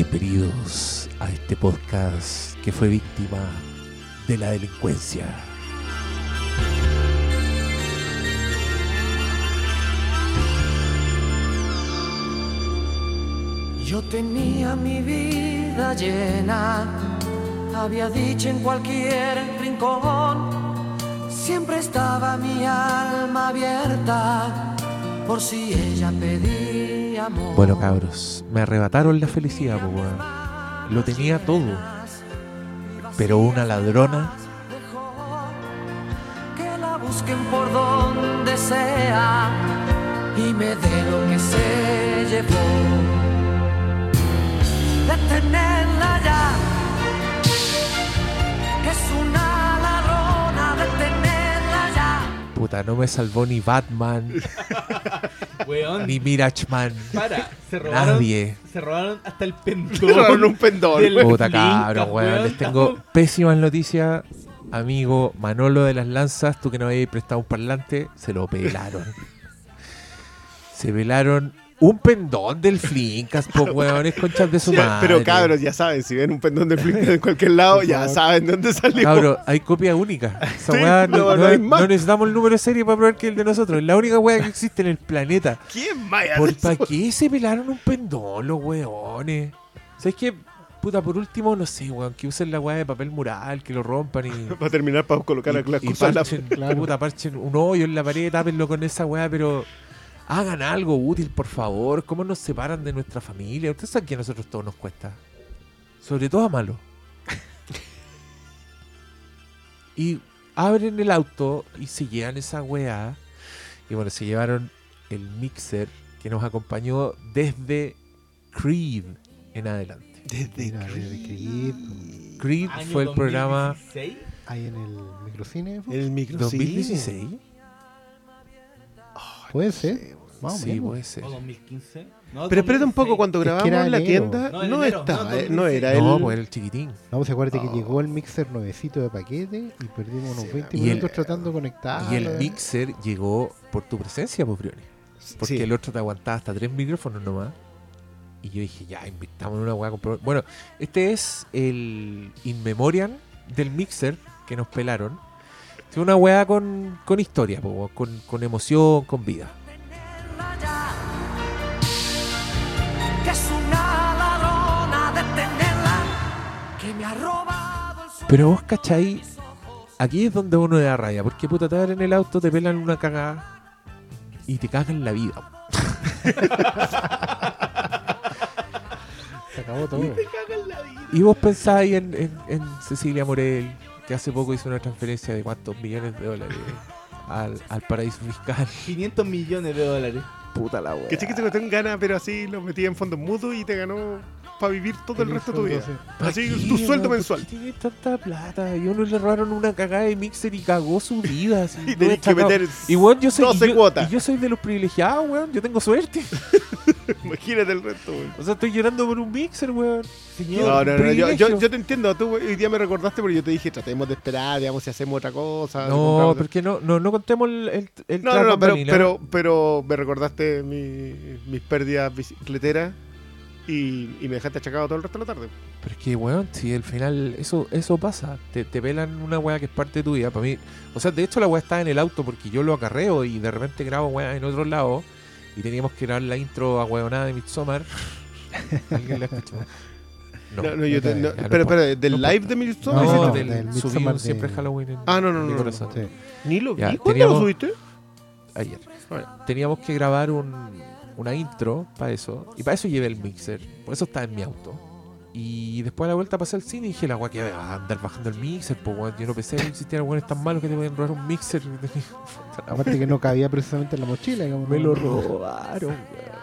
Bienvenidos a este podcast que fue víctima de la delincuencia. Yo tenía mi vida llena, había dicho en cualquier rincón, siempre estaba mi alma abierta por si ella pedía. Bueno, cabros, me arrebataron la felicidad, po, weón. Lo tenía todo. Pero una ladrona que la busquen por donde sea y me dé lo que se llevó. Detenerla ya, Puta, no me salvó ni Batman, Weón, ni Mirachman, para, se robaron, nadie. se robaron hasta el pendón. Robaron un pendón. weón. Puta cabrón, weón. Les tengo pésimas noticias. Amigo Manolo de las Lanzas, tú que no habías prestado un parlante, se lo pelaron. se pelaron un pendón del Flinkas, po weones, conchas de su madre. Pero cabros, ya saben, si ven un pendón de Flickr en cualquier lado, ya saben de dónde salió. Cabro, hay copia única. Esa Sí, no, no, no- no hay no más. necesitamos el número de serie para probar que es el de nosotros. Es la única weá que existe en el planeta. ¿Quién vaya ¿Por para qué se pelaron un pendón los weones? ¿Sabes qué? Puta, por último, no sé, weón, que usen la weá de papel mural, que lo rompan y. Para terminar, para colocar y, las y cosas en la- parchen, puta, parchen un hoyo en la pared, tápenlo con esa weá, pero hagan algo útil, por favor. ¿Cómo nos separan de nuestra familia? Ustedes saben que a nosotros todo nos cuesta. Sobre todo a malo. y abren el auto y se llevan esa weá. Y bueno, se llevaron el mixer que nos acompañó desde Creed en adelante. Desde Mira, Creed, Creed fue el programa 2016. ahí en el microcine. ¿fue? el micro 2016. Puede ser, más o Sí, menos. puede ser. O 2015. No, Pero espérate un poco, 2016. cuando Es que grabamos era en la enero. tienda, No, no, enero, estaba, no, eh, no era No, el... pues era el chiquitín. No, pues acuérdate Oh. que llegó el mixer nuevecito de paquete y perdimos unos 20 Y el- minutos tratando de conectar. Y el mixer llegó por tu presencia, pues, Briones. Porque Sí. el otro te aguantaba hasta tres micrófonos nomás. Y yo dije, ya, invitamos en una weá. con pro- Bueno, este es el In Memoriam del mixer que nos pelaron. Es una weá con, con historia, po, con, con emoción, con vida. Pero vos, ¿cachai? Aquí es donde uno le da raya. Porque puta, te van en el auto, te pelan una cagada y te cagan la vida. Se acabó todo. Y vos pensáis en, en, en Cecilia Morel, que hace poco hizo una transferencia de cuántos millones de dólares al, al paraíso fiscal. 500 millones de dólares. Puta la wea. Que chiquito que tengo ganas, pero así lo metí en fondos mutuos y te ganó para vivir todo el resto de tu vida. sueldo, ¿Pa' Así, tu sueldo weón? mensual. ¿Por qué tiene tanta plata? Y uno le robaron una cagada de mixer y cagó su vida. así, Y tenés que meter Y weón, yo soy, 12 y yo, cuotas. y yo soy de los privilegiados, weón. Yo tengo suerte. Imagínate el resto, güey. O sea, estoy llorando por un mixer, weón. Señor, No, no, no, yo, yo, yo te entiendo, tú hoy día me recordaste porque yo te dije, tratemos de esperar, digamos, si hacemos otra cosa. No, porque no, no, no contemos el, el, el No, no, no, pero, pero, pero me recordaste mi- mis pérdidas bicicleteras y, y me dejaste achacado todo el resto de la tarde. Pero es que, weón, si al final eso eso pasa. Te, te pelan una weá que es parte de tu vida. Para mí, o sea, de hecho la weá está en el auto porque yo lo acarreo y de repente grabo weá en otro lado y teníamos que grabar la intro a weonada de Midsommar. ¿Alguien la escuchó? No, no, yo te, no, espera, espera, ¿del No live de Midsommar? No, del, del un siempre de- Halloween en, Ah, no, no, no, no. corazón. Sí. Ni lo vi. Ya, ¿Cuándo lo subiste? Ayer. Bueno. Teníamos que grabar un, una intro para eso. Y para eso llevé el mixer. Por eso está en mi auto. Y después a la vuelta pasé al cine y dije, la weá que va a andar bajando el mixer, pues weón. Yo no pensé que existieran weones tan malos que te pueden robar un mixer. Aparte que no cabía precisamente en la mochila. digamos, Me lo robaron, weón.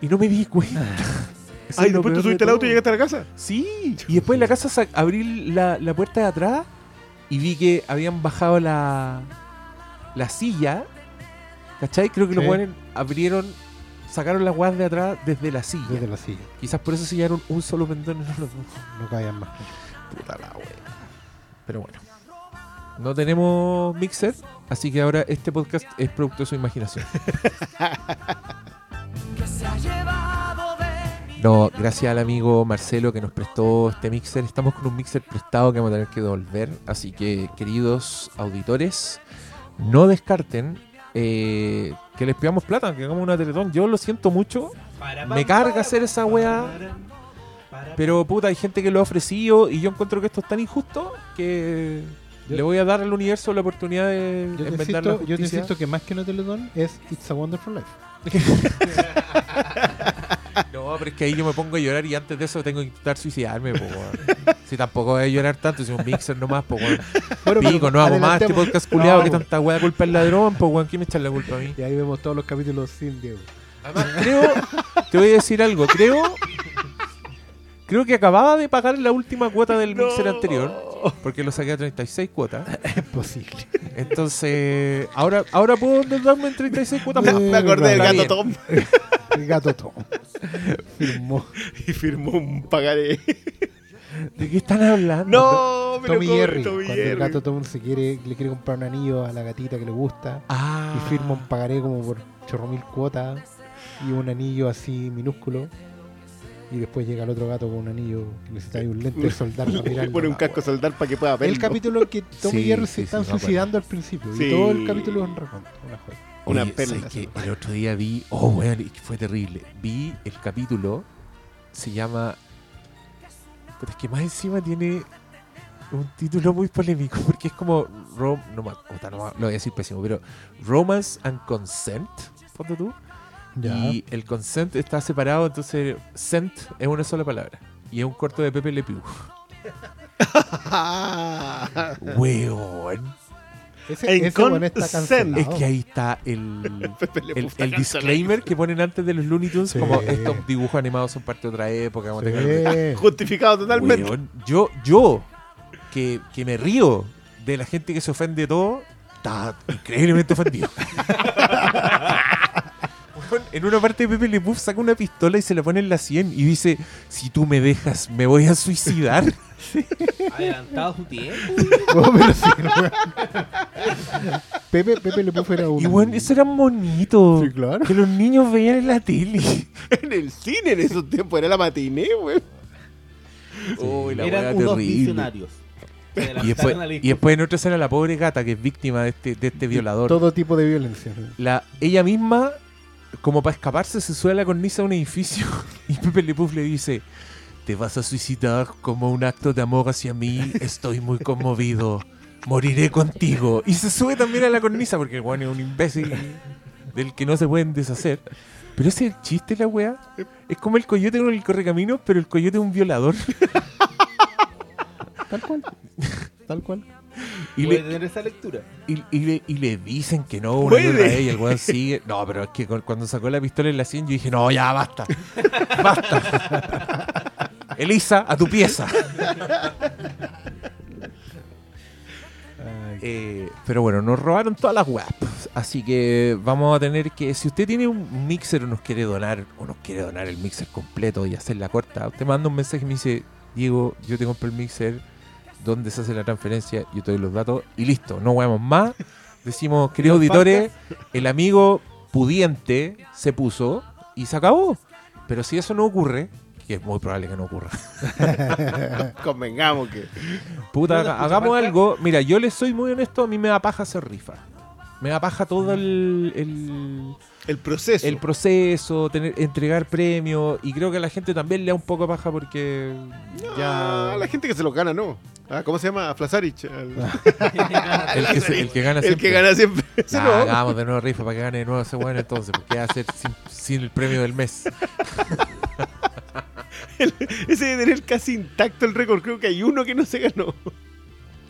Y no me di cuenta. Eso Ay, después tú subiste el auto y llegaste a la casa. Sí. Y después en la casa sa- abrí la, la puerta de atrás y vi que habían bajado la, la silla. ¿Cachai? Creo que los Sí. weones abrieron, sacaron las weas de atrás desde la silla. Desde la silla. Quizás por eso se llevaron un solo pendón no los dos. No cabían más. Puta la wea. Pero bueno. No tenemos mixer, así que ahora este podcast es producto de su imaginación. No, gracias al amigo Marcelo que nos prestó este mixer. Estamos con un mixer prestado que vamos a tener que devolver. Así que, queridos auditores, no descarten eh, que les pidamos plata, que hagamos una teletón. Yo lo siento mucho, me carga hacer esa weá. Pero puta, hay gente que lo ha ofrecido y yo encuentro que esto es tan injusto que Yo- le voy a dar al universo la oportunidad de Yo te, insisto, yo te insisto que más que no te lo don es It's a Wonderful Life. No, pero es que ahí yo me pongo a llorar y antes de eso tengo que intentar suicidarme. po, weón. si tampoco voy a llorar tanto, si un mixer nomás, pues weón. Bueno, pero Pico, no hago más este podcast culiado No, que po. tanta weá culpa el ladrón, pues weón, ¿quién me echa la culpa a mí? Y ahí vemos todos los capítulos sin Diego. Además, creo, te voy a decir algo, creo, creo que acababa de pagar la última cuota del mixer anterior, porque lo saqué a 36 cuotas. Es posible. Entonces, ahora, ahora puedo endeudarme en 36 cuotas Me- más. Me acordé del gato. Tom El gato Tom. Firmó. y firmó un pagaré. ¿De qué están hablando? No, pero Tom y ¿cómo Jerry. Tom y Cuando el gato Tom se quiere, le quiere comprar un anillo a la gatita que le gusta. Ah. Y firma un pagaré como por chorro mil cuotas. Y un anillo así minúsculo. Y después llega el otro gato con un anillo que necesita ahí un lente de soldar para mirarlo. pone un casco soldar para que pueda verlo. El capítulo en que Tom Sí, y Jerry sí, se están sí, suicidando al principio. Sí. Y todo el capítulo es un recuento. Una joya. Una Oye, perla. ¿sabes qué? El otro día vi, oh, weón, que fue terrible. Vi el capítulo, se llama. Pero es que más encima tiene un título muy polémico, porque es como. Rom, no, no ma- lo voy a decir pésimo, pero Romance and Consent, ponte tú. Ya. Y el consent está separado, entonces scent es una sola palabra. Y es un corto de Pepe Le Pew. Weón. Ese, en ese bueno está cancelado. Es que ahí está el, el, disclaimer que ponen antes de los Looney Tunes, Sí. como estos dibujos animados son parte de otra época. Sí. Justificado totalmente. Weón, yo, yo que, que me río de la gente que se ofende de todo, está increíblemente ofendido. En una parte Pepe Le Pew saca una pistola y se la pone en la 100 y dice, si tú me dejas, me voy a suicidar. Adelantado su tiempo. No, pero sí, weón. Pepe, Pepe Le Pew era un. Y bueno, eso era bonito. Sí, claro. Que los niños veían en la tele. En el cine en esos tiempos era la matiné, güey. Uy, la Eran unos terrible. visionarios. Y después, y después en otra escena la pobre gata que es víctima de este, de este violador. Todo tipo de violencia. La, ella misma, como para escaparse, se sube a la cornisa de un edificio y Pepe Le Pew le dice, te vas a suicidar como un acto de amor hacia mí, estoy muy conmovido, moriré contigo. Y se sube también a la cornisa porque el weón es un imbécil del que no se pueden deshacer. Pero ese es el chiste, la weá. Es como el coyote con el correcaminos, pero el coyote es un violador. Tal cual. Tal cual. Y Puede le, tener esa lectura. Y, y le, y le dicen que no una y Puede. otra vez y el weón sigue. No, pero es que cu- cuando sacó la pistola en la 100 yo dije, no, ya basta. Basta. Elisa, a tu pieza. Eh, pero bueno, nos robaron todas las web. Así que vamos a tener que, si usted tiene un mixer o nos quiere donar, o nos quiere donar el mixer completo y hacer la corta, usted manda un mensaje y me dice, Diego, yo te compro el mixer, ¿dónde se hace la transferencia? Yo te doy los datos y listo, no huevamos más. Decimos, queridos auditores, el amigo pudiente se puso y se acabó. Pero si eso no ocurre, que es muy probable que no ocurra. Convengamos que. Puta, hagamos algo. Mira, yo les soy muy honesto, a mí me da paja hacer rifa. Me da paja todo el, el, El proceso. el proceso, tener, entregar premios. Y creo que a la gente también le da un poco de paja porque Ah, ya. la gente que se lo gana, no. Ah, ¿Cómo se llama? Flasarich. El, El que, se- el que gana el siempre. que gana siempre. Nah, no. hagamos de nuevo rifa para que gane de nuevo ese bueno entonces, porque va a ser sin, sin el premio del mes. Ese debe tener casi intacto el récord. Creo que hay uno que no se ganó.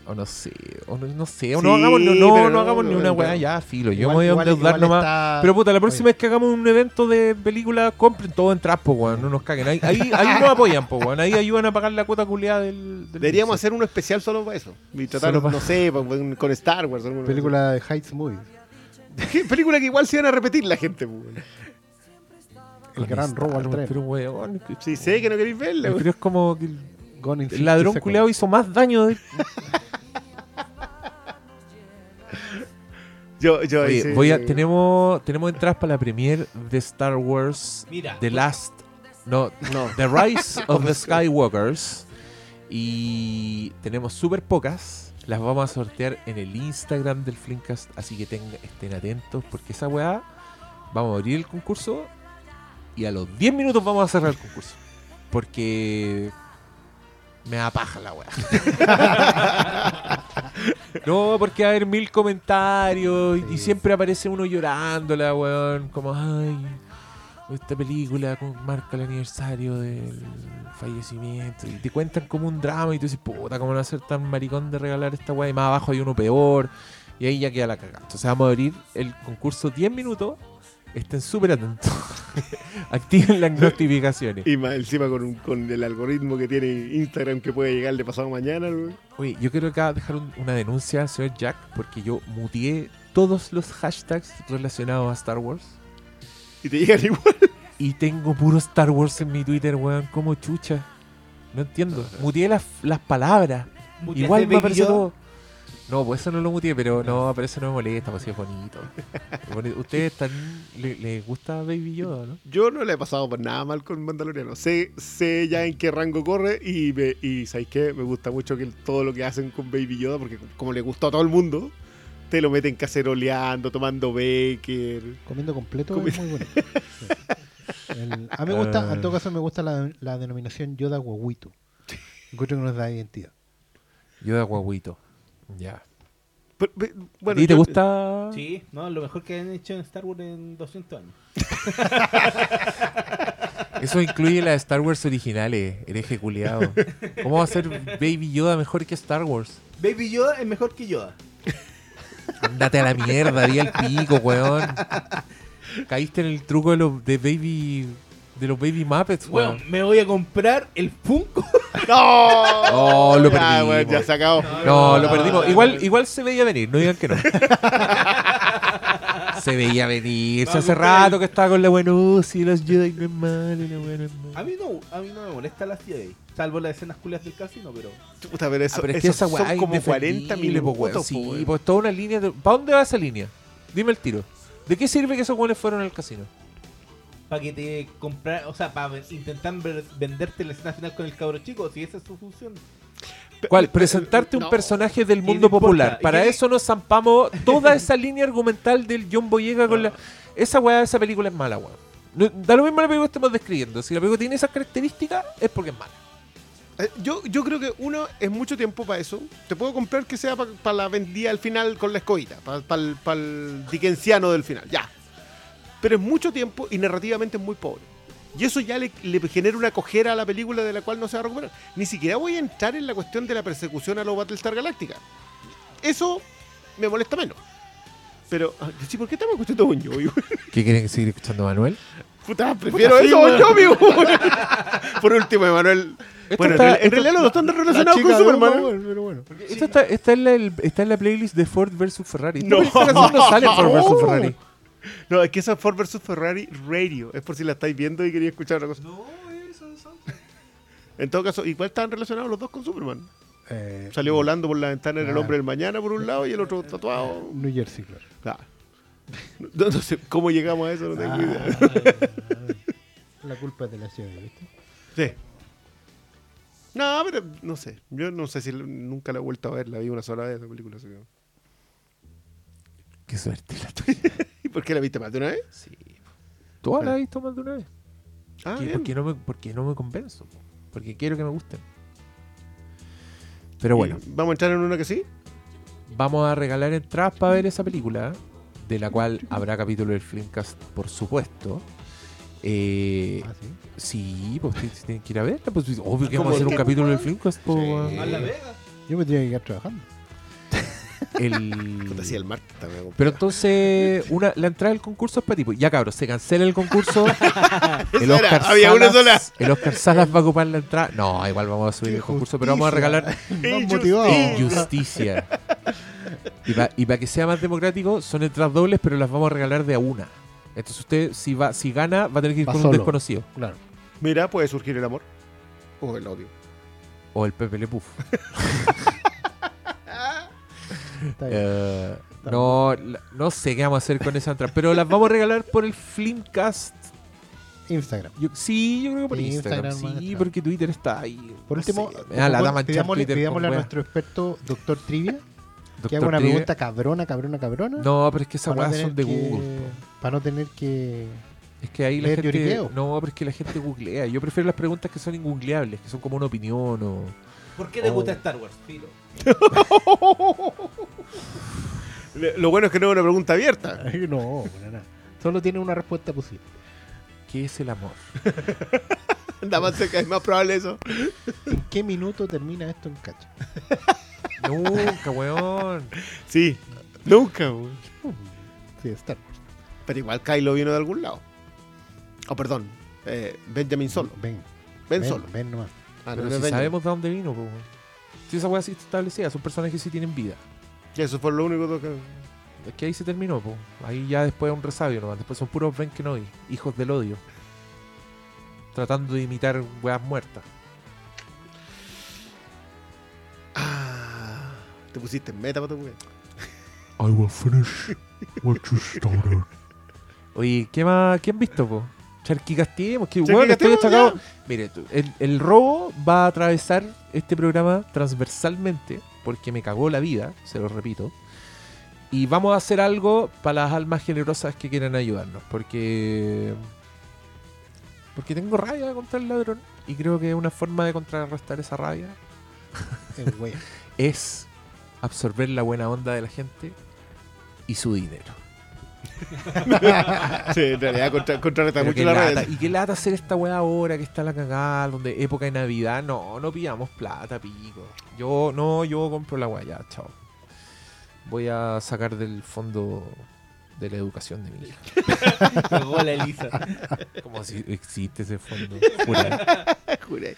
O no sé, o no, no sé, o Sí, no hagamos, no, no, no hagamos no, ni una weá ya, filo. Yo Igual- me voy a endeudar nomás. está- Pero puta, la próxima vez que hagamos un evento de película, compren todo en traspo, weón. No nos caguen. Ahí, ahí, ahí nos apoyan, po, weón. Ahí ayudan a pagar la cuota culiada del, del Deberíamos hacer uno especial solo para eso. Y tratar, Solo pa- no sé, pa- con Star Wars. alguna Película de Heights Movies. película que igual se van a repetir la gente. pues, weón. El gran robo al tren. Pero, weón, que- Sí, sé que no queréis verla. weón. pero es como que el, Gone in el 60 ladrón culiado hizo más daño. de- Yo, yo Oye, hice- voy a, tenemos, tenemos entradas para la premier de Star Wars Mira. The Last No, No. The Rise of the Skywalkers. Y tenemos súper pocas. Las vamos a sortear en el Instagram del Flimcast. Así que tengan, estén atentos. Porque esa weá, vamos a abrir el concurso. Y a los 10 minutos vamos a cerrar el concurso. Porque me da paja la weá. no, porque va a haber mil comentarios. Y, y siempre aparece uno llorándola, weón. Como, ay, esta película marca el aniversario del fallecimiento y te cuentan como un drama y tú dices, puta, ¿cómo no va a ser tan maricón de regalar esta weá? Y más abajo hay uno peor y ahí ya queda la cagada. Entonces vamos a abrir el concurso 10 minutos. Estén súper atentos. Activen las notificaciones. Y más encima con, con el algoritmo que tiene Instagram que puede llegar de pasado mañana. Oye, yo quiero acá dejar un- una denuncia al señor Jack porque yo muteé todos los hashtags relacionados a Star Wars. Y te llegan igual. Y tengo puro Star Wars en mi Twitter, weón. Como chucha. No entiendo. Muteé las, las palabras. Igual me apareció todo. No, pues eso no lo muteé, pero no, pero eso no me molesta, pues sí es bonito. Es bonito. ¿Ustedes están, le, les gusta Baby Yoda, no? Yo no le he pasado por nada mal con Mandaloriano. Sé, sé ya en qué rango corre y, me, y ¿sabes qué? Me gusta mucho que todo lo que hacen con Baby Yoda, porque como le gustó a todo el mundo, te lo meten caceroleando, tomando Baker. Comiendo completo Comi- es muy bueno. Sí. El- a mí me gusta, Ah. en todo caso me gusta la, la denominación Yoda Guaguito. Encuentro que nos da identidad. Yoda guaguito. Ya. Pero, ve- ¿A bueno, ti te yo- gusta? Sí, no, lo mejor que han hecho en Star Wars en 200 años. Eso incluye las Star Wars originales, hereje culiado. ¿Cómo va a ser Baby Yoda mejor que Star Wars? Baby Yoda es mejor que Yoda. Andate a la mierda, di el pico, weón. Caíste en el truco de los de Baby. De los Baby Muppets, Bueno, weón. me voy a comprar el Funko. ¡No! Oh, lo Ya, perdimos. weón, ya se acabó. No, lo perdimos. Igual, igual se veía venir, no digan que no. se veía venir. Hace pues. rato que estaba con la buena oh, sí, los Jedi no es malo, la buena es malo. A mí no, a mí no me molesta la Jedi. Salvo las escenas culias del casino, pero. Puta, pero eso, Ah, pero es que esa son como 40 indefendible, po, weón. minutos. Sí, po, weón. pues toda una línea. de- ¿Para dónde va esa línea? Dime el tiro. ¿De qué sirve que esos weones fueron al casino? Para que te comprar, o sea, para intentar venderte la escena final con el cabro chico, si esa es su función. ¿Cuál? Presentarte un no. personaje del mundo popular. Para eso nos zampamos toda esa línea argumental del John Boyega con la. Esa weá, esa película es mala, weón. No- Da lo mismo la película que estemos describiendo. Si la película tiene esas características, es porque es mala. Eh, Yo, yo creo que uno es mucho tiempo para eso. Te puedo comprar que sea para la vendida al final con la escobita, para el dickensiano del final, ya. Pero es mucho tiempo y narrativamente es muy pobre. Y eso ya le, le genera una cojera a la película de la cual no se va a recuperar. Ni siquiera voy a entrar en la cuestión de la persecución a los Battlestar Galactica. Eso me molesta menos. Pero, ah, sí, ¿por qué estamos escuchando Bon Jovi? ¿Qué quieren seguir escuchando, Manuel? Puta, prefiero sí, eso, Bon. Jovi. Por último, Emanuel. Esto Bueno, está- en, esto- realidad los dos están La relacionados con Superman. Uma ¿eh? Pero bueno. Esto está, está en la, el- está en la playlist de Ford vs Ferrari. No. No sale Ford vs No. Ferrari. No, es que esa es Ford vs Ferrari Radio. Es por si la estáis viendo y quería escuchar otra cosa. No, eso es En todo caso, igual estaban relacionados los dos con Superman. Eh, Salió volando por la ventana en el Ah. hombre del mañana por un lado y el otro tatuado. New Jersey, claro. Claro. No, no sé cómo llegamos a eso, no tengo Ah, idea. la culpa es de la ciudad, ¿viste? Sí. No, pero no sé. Yo no sé si nunca la he vuelto a ver. La vi una sola vez esa película. así que- Qué suerte la tuya. ¿Y por qué la viste más de una vez? Sí. ¿Tú la has visto más de una vez? Ah, ¿Qué- bien. ¿Por qué no me, porque no me convenzo? Porque quiero que me gusten. Pero bueno, ¿Y ¿Vamos a entrar en una que sí? vamos a regalar entradas para ver esa película, de la cual habrá capítulo del Filmcast, por supuesto. Eh, Ah, sí. sí, pues si tienen que ir a verla. Pues, obvio que ¿Cómo vamos a hacer un capítulo del? Filmcast. Sí. weón. A la Vega. Yo me tenía que quedar trabajando. El... Puta, sí, el también. compadre. Pero entonces, una, la entrada del concurso es para ti. pues. Ya cabros, se cancela el concurso. el, era, Oscar había una sola. Salas, el Oscar Salas va a ocupar la entrada. No, igual vamos a subir Qué el concurso, pero vamos a regalar injusticia. Y para que sea más democrático, son entradas dobles, pero las vamos a regalar de a una. Entonces usted, si va si gana, va a tener que ir Va con un desconocido. Claro. Mira, puede surgir el amor. O el odio. O el Pepe Le Puf. Está bien. Eh, no, la- no sé qué vamos a hacer con esa entrada. Pero las vamos a regalar por el Flimcast Instagram. Yo- sí, yo creo que por Instagram, sí, porque Twitter está ahí. Por no último, sé, me da la pon- dama manchar pidámosle, Twitter pidámosle a con nuestro experto, doctor Trivia, que Doctor haga una Trivia. pregunta cabrona, cabrona, cabrona. No, pero es que esas para no weas son de que- Google. Para no tener que. Es que ahí la Leer gente. lloriqueo. No, pero es que la gente googlea. Yo prefiero las preguntas que son ingoogleables, que son como una opinión o. ¿Por qué te Oh. gusta Star Wars, Filo? Lo bueno es que no es una pregunta abierta. no, para nada. Solo tiene una respuesta posible. ¿Qué es el amor? Anda más cerca, es más probable eso. ¿En qué minuto termina esto en cacha? Nunca, weón. Sí, nunca, güey. Sí, Star Wars. Pero igual Kylo vino de algún lado. Oh, perdón. eh, Benjamin Solo. Ven, Ben ven, Solo. ven nomás. Ah, Pero no si Benjamin. sabemos de dónde vino, pues. Si esa weá sí está establecida, son personajes que sí tienen vida. Y eso fue lo único que. Es que ahí se terminó, pues. Ahí ya después es un resabio nomás. Después son puros Ben Kenobi, hijos del odio. Tratando de imitar weas muertas. Ah, te pusiste en meta para tu güey. I will finish what you started. Oye, ¿qué más? ¿Qué han visto, po? Charquicastemos, que bueno, estoy destacado. Mire, tú, el, el robo va a atravesar este programa transversalmente, porque me cagó la vida, se lo repito. Y vamos a hacer algo para las almas generosas que quieran ayudarnos, porque. Porque tengo rabia contra el ladrón, y creo que una forma de contrarrestar esa rabia es absorber la buena onda de la gente y su dinero. Sí, en realidad contra, contrarresta mucho la lata, red. y qué lata hacer esta weá ahora que está la cagada, donde época de Navidad. No, no pillamos plata, pico. Yo, no, yo compro la weá ya, chao. Voy a sacar del fondo de la educación de mi hija. Cagó la Elisa. Como si existe ese fondo. Jura.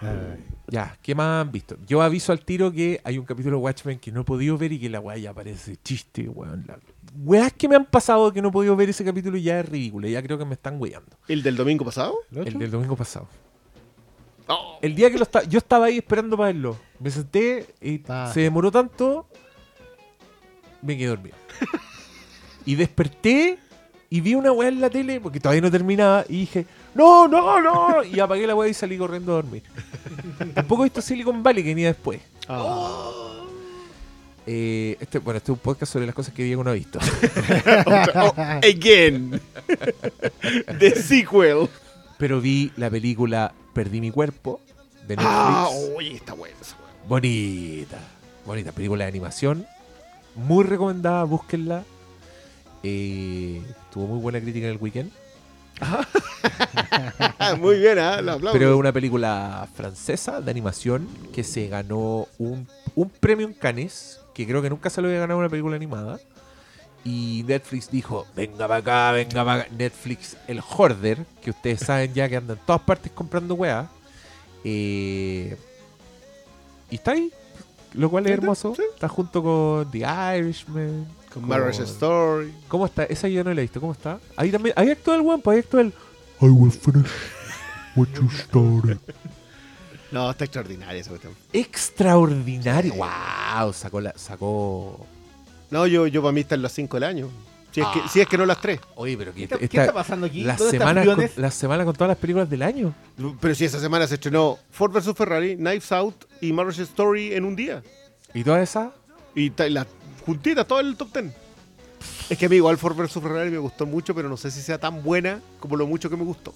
Ay, Ya, ¿qué más han visto? Yo aviso al tiro que hay un capítulo de Watchmen que no he podido ver y que la weá ya parece chiste, weón. La... Weas que me han pasado que no he podido ver ese capítulo y ya es ridículo. Ya creo que me están weyando. ¿El del domingo pasado? ¿el del domingo pasado. Oh, El día que lo estaba, yo estaba ahí esperando para verlo. Me senté y Ah. se demoró tanto, me quedé dormido. y desperté y vi una weá en la tele, porque todavía no terminaba, y dije, no, no, no. Y apagué la weá y salí corriendo a dormir. Tampoco he visto Silicon Valley que venía después. Ah. Eh, este, bueno, este es un podcast sobre las cosas que Diego no ha visto. Oh, again. The sequel. Pero vi la película Perdí mi cuerpo de Netflix. Ah, oye, está weá. Bonita, bonita película de animación. Muy recomendada, búsquenla. Eh, tuvo muy buena crítica en el weekend. Ah, Muy bien, ¿ah? Lo aplaudo. Pero es una película francesa de animación que se ganó un, un premio en Cannes, que creo que nunca se lo había ganado una película animada. Y Netflix dijo, venga para acá, venga para acá. Netflix, el hoarder, que ustedes saben ya que anda en todas partes comprando weá. Eh, y está ahí, lo cual es hermoso. Está junto con The Irishman. Con Marriage Story. ¿Cómo está? Esa yo no la he visto. ¿Cómo está? Ahí también. Ahí actúa el guapo, ahí actúa el. I will finish what you started. No, está extraordinaria esa cuestión. Extraordinario. ¡Wow! Sacó la. Sacó. No, yo, yo para mí está en las 5 del año. Si es, que, si es que no las 3. Oye, pero ¿Qué, está- esta- qué está pasando aquí? la ¿Dónde está semana, con, la semana con todas las películas del año. Pero si esa semana se estrenó Ford vs Ferrari, Knives Out y Marriage Story en un día. Y todas esas. Y las juntitas, todo el top 10. Es que a mí igual Ford vs Ferrari me gustó mucho, pero no sé si sea tan buena como lo mucho que me gustó.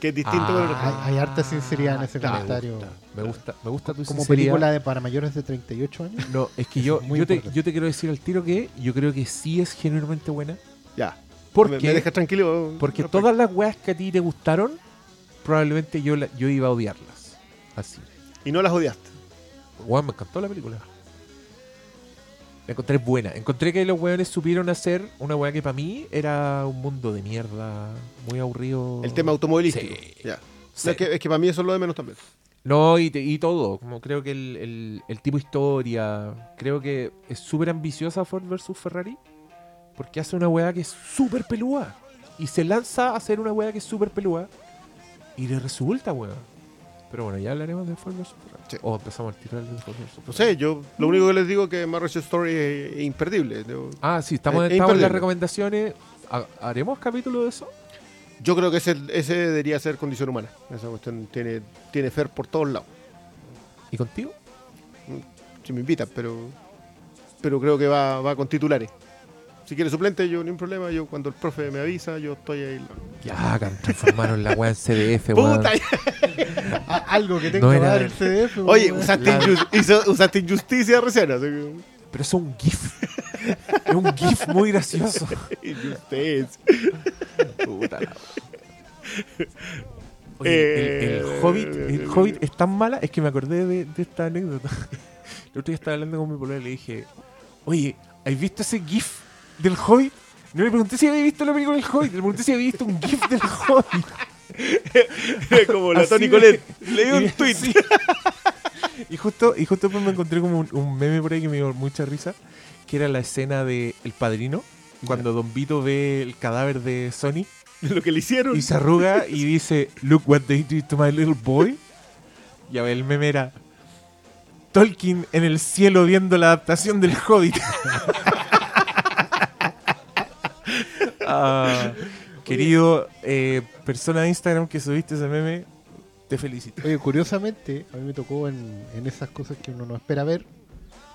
Que es distinto. Ah, Hay, hay harta sinceridad en ese claro. comentario. Me gusta, me gusta tu Como sinceridad. película de para mayores de 38 años. No, es que yo, yo, te, importante. yo te quiero decir al tiro que yo creo que sí es genuinamente buena. Ya. Porque, me, me dejas tranquilo. porque todas las weas que a ti te gustaron, probablemente yo, la- yo iba a odiarlas. Así. Y no las odiaste. Weón, me encantó la película. La encontré buena. Encontré que los weones supieron hacer una weá que para mí era un mundo de mierda, muy aburrido. El tema automovilístico. Sí. Ya. Sí. No, es, que, es que para mí eso es lo de menos también. No, y, te- y todo. Como creo que el, el- el tipo historia. Creo que es súper ambiciosa Ford versus Ferrari. Porque hace una weá que es súper pelúa. Y se lanza a hacer una weá que es súper pelúa. Y le resulta, weá. Pero bueno, ya hablaremos de Ford versus Ferrari. Sí. O empezamos a tirar de Ford versus No sé, yo lo único que les digo es que Marriage Story es imperdible. Ah, sí, estamos, Es- es estamos en las recomendaciones. Ha- ¿Haremos capítulo de eso? Yo creo que ese, ese debería ser condición humana. Esa cuestión tiene, tiene fer por todos lados. ¿Y contigo? Si me invitan, pero pero creo que va, va con titulares. Si quiere suplente, yo ni un problema. Yo cuando el profe me avisa, yo estoy ahí. Ya, transformaron la weá en CDF, weón. ¡Puta! Algo que tenga No que era- dar el CDF. Oye, weón. usaste, La- injus- hizo- usaste injusticia recién. Así que... Pero eso es un GIF. es un GIF muy gracioso. Injusticia. Puta la Oye, el, el Eh, Hobbit, el Hobbit es tan mala, es que me acordé de, de esta anécdota. El otro día estaba hablando con mi polola y le dije, oye, ¿has visto ese GIF del Hobbit? No le pregunté si había visto la película del Hobbit, le pregunté si había visto un GIF del Hobbit. Como la Así Tony Colette. Leí un tweet. sí. Y justo, y justo después me encontré como un, un meme por ahí que me dio mucha risa, que era la escena de El Padrino, cuando Don Vito ve el cadáver de Sony Lo que le hicieron. y se arruga y dice, look what they did to my little boy. Y a ver, el meme era Tolkien en el cielo viendo la adaptación del Hobbit. Ah, querido eh, persona de Instagram que subiste ese meme, te felicito. Oye, curiosamente, a mí me tocó en, en esas cosas que uno no espera ver,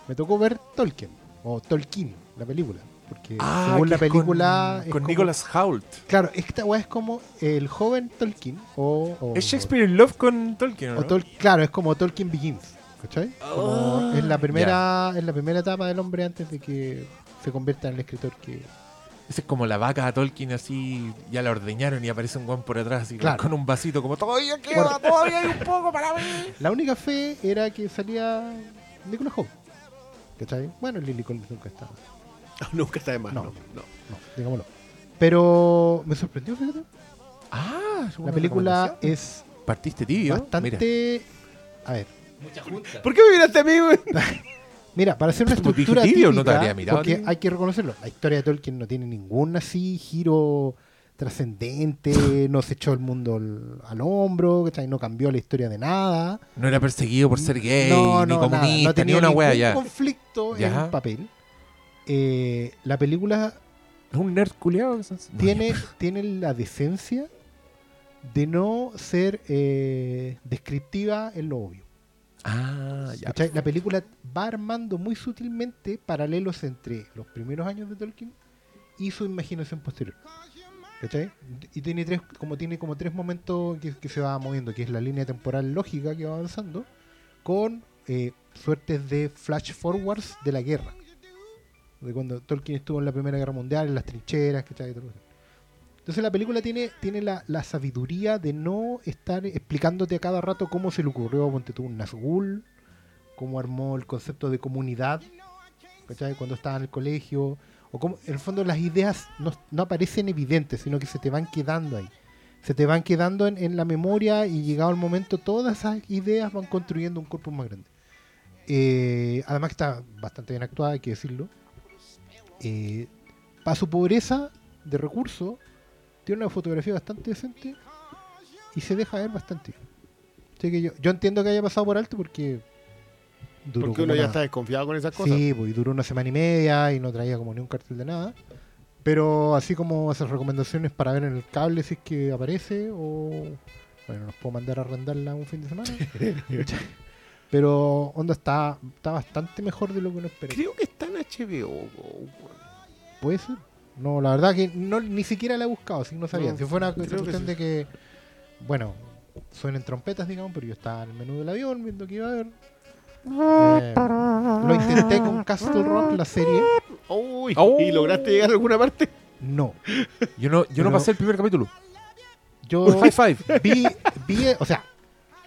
me tocó ver Tolkien, o Tolkien, la película. Porque Ah, según la con- película... es Con, como- Nicholas Hoult. Claro, esta weá es como el joven Tolkien, o... o- Es Shakespeare in Love con Tolkien, ¿o o ¿no? Tol- claro, es como Tolkien Begins, ¿cachai? Ah, es la primera, es la primera etapa del hombre antes de que se convierta en el escritor que... Esa es como la vaca a Tolkien así, ya la ordeñaron y aparece un guan por atrás así, Claro. con un vasito como todavía queda, Bueno. todavía hay un poco para mí. La única fe era que salía Nicolas Hope, ¿cachai? Bueno, Lily Collins nunca estaba. Nunca está de más. No. No. no. No, digámoslo. Pero me sorprendió, fíjate. Ah, es La película es Partiste tibio. Mira. bastante... A ver, Mucha junta. ¿Por qué me miraste a mí, güey? mira, para hacer una estructura tibio, no te típica, habría mirado porque hay que reconocerlo, la historia de Tolkien no tiene ningún así giro trascendente, no se echó el mundo al, al hombro, ¿cachai? no cambió la historia de nada. No era perseguido por ser gay, no, ni no, nada, comunista, ni tenía una wea ya. conflicto en Ya. el papel. Eh, la película Es un nerd culiado. Tiene la decencia de no ser eh, descriptiva en lo obvio. Ah, ya. La película va armando muy sutilmente paralelos entre los primeros años de Tolkien y su imaginación posterior. ¿Cachai? Y tiene tres, como tiene como tres momentos que, que se va moviendo, que es la línea temporal lógica que va avanzando, con eh, suertes de flash forwards de la guerra. De cuando Tolkien estuvo en la Primera Guerra Mundial, en las trincheras, ¿cachai? Entonces la película tiene, tiene la, la sabiduría de no estar explicándote a cada rato cómo se le ocurrió, ponte tú, un Nazgûl, cómo armó el concepto de comunidad, ¿cachai? Cuando estaba en el colegio, o cómo, en el fondo las ideas no, no aparecen evidentes, sino que se te van quedando ahí. Se te van quedando en, en la memoria y llegado el momento todas esas ideas van construyendo un cuerpo más grande. Eh, además que está bastante bien actuada, hay que decirlo. Eh, para su pobreza de recursos, tiene una fotografía bastante decente y se deja ver bastante. Así que yo, yo entiendo que haya pasado por alto porque duró Porque uno ya está desconfiado con esas cosas. Sí, pues, y duró una semana y media y no traía como ni un cartel de nada. Pero así como esas recomendaciones para ver en el cable si es que aparece o... Bueno, nos puedo mandar a arrendarla un fin de semana. Pero Onda está, está bastante mejor de lo que uno esperaba. Creo que está en HBO. Puede ser. No, la verdad que no, ni siquiera la he buscado, así que no sabía. No, si fue una cuestión sí. de que, bueno, suenen trompetas, digamos, pero yo estaba en el menú del avión viendo que iba a ver. Eh, lo intenté con Castle Rock, la serie. Uy, Oh. ¿Y lograste llegar a alguna parte? No. Yo no, yo no pasé el primer capítulo. Yo High five. vi, vi, o sea,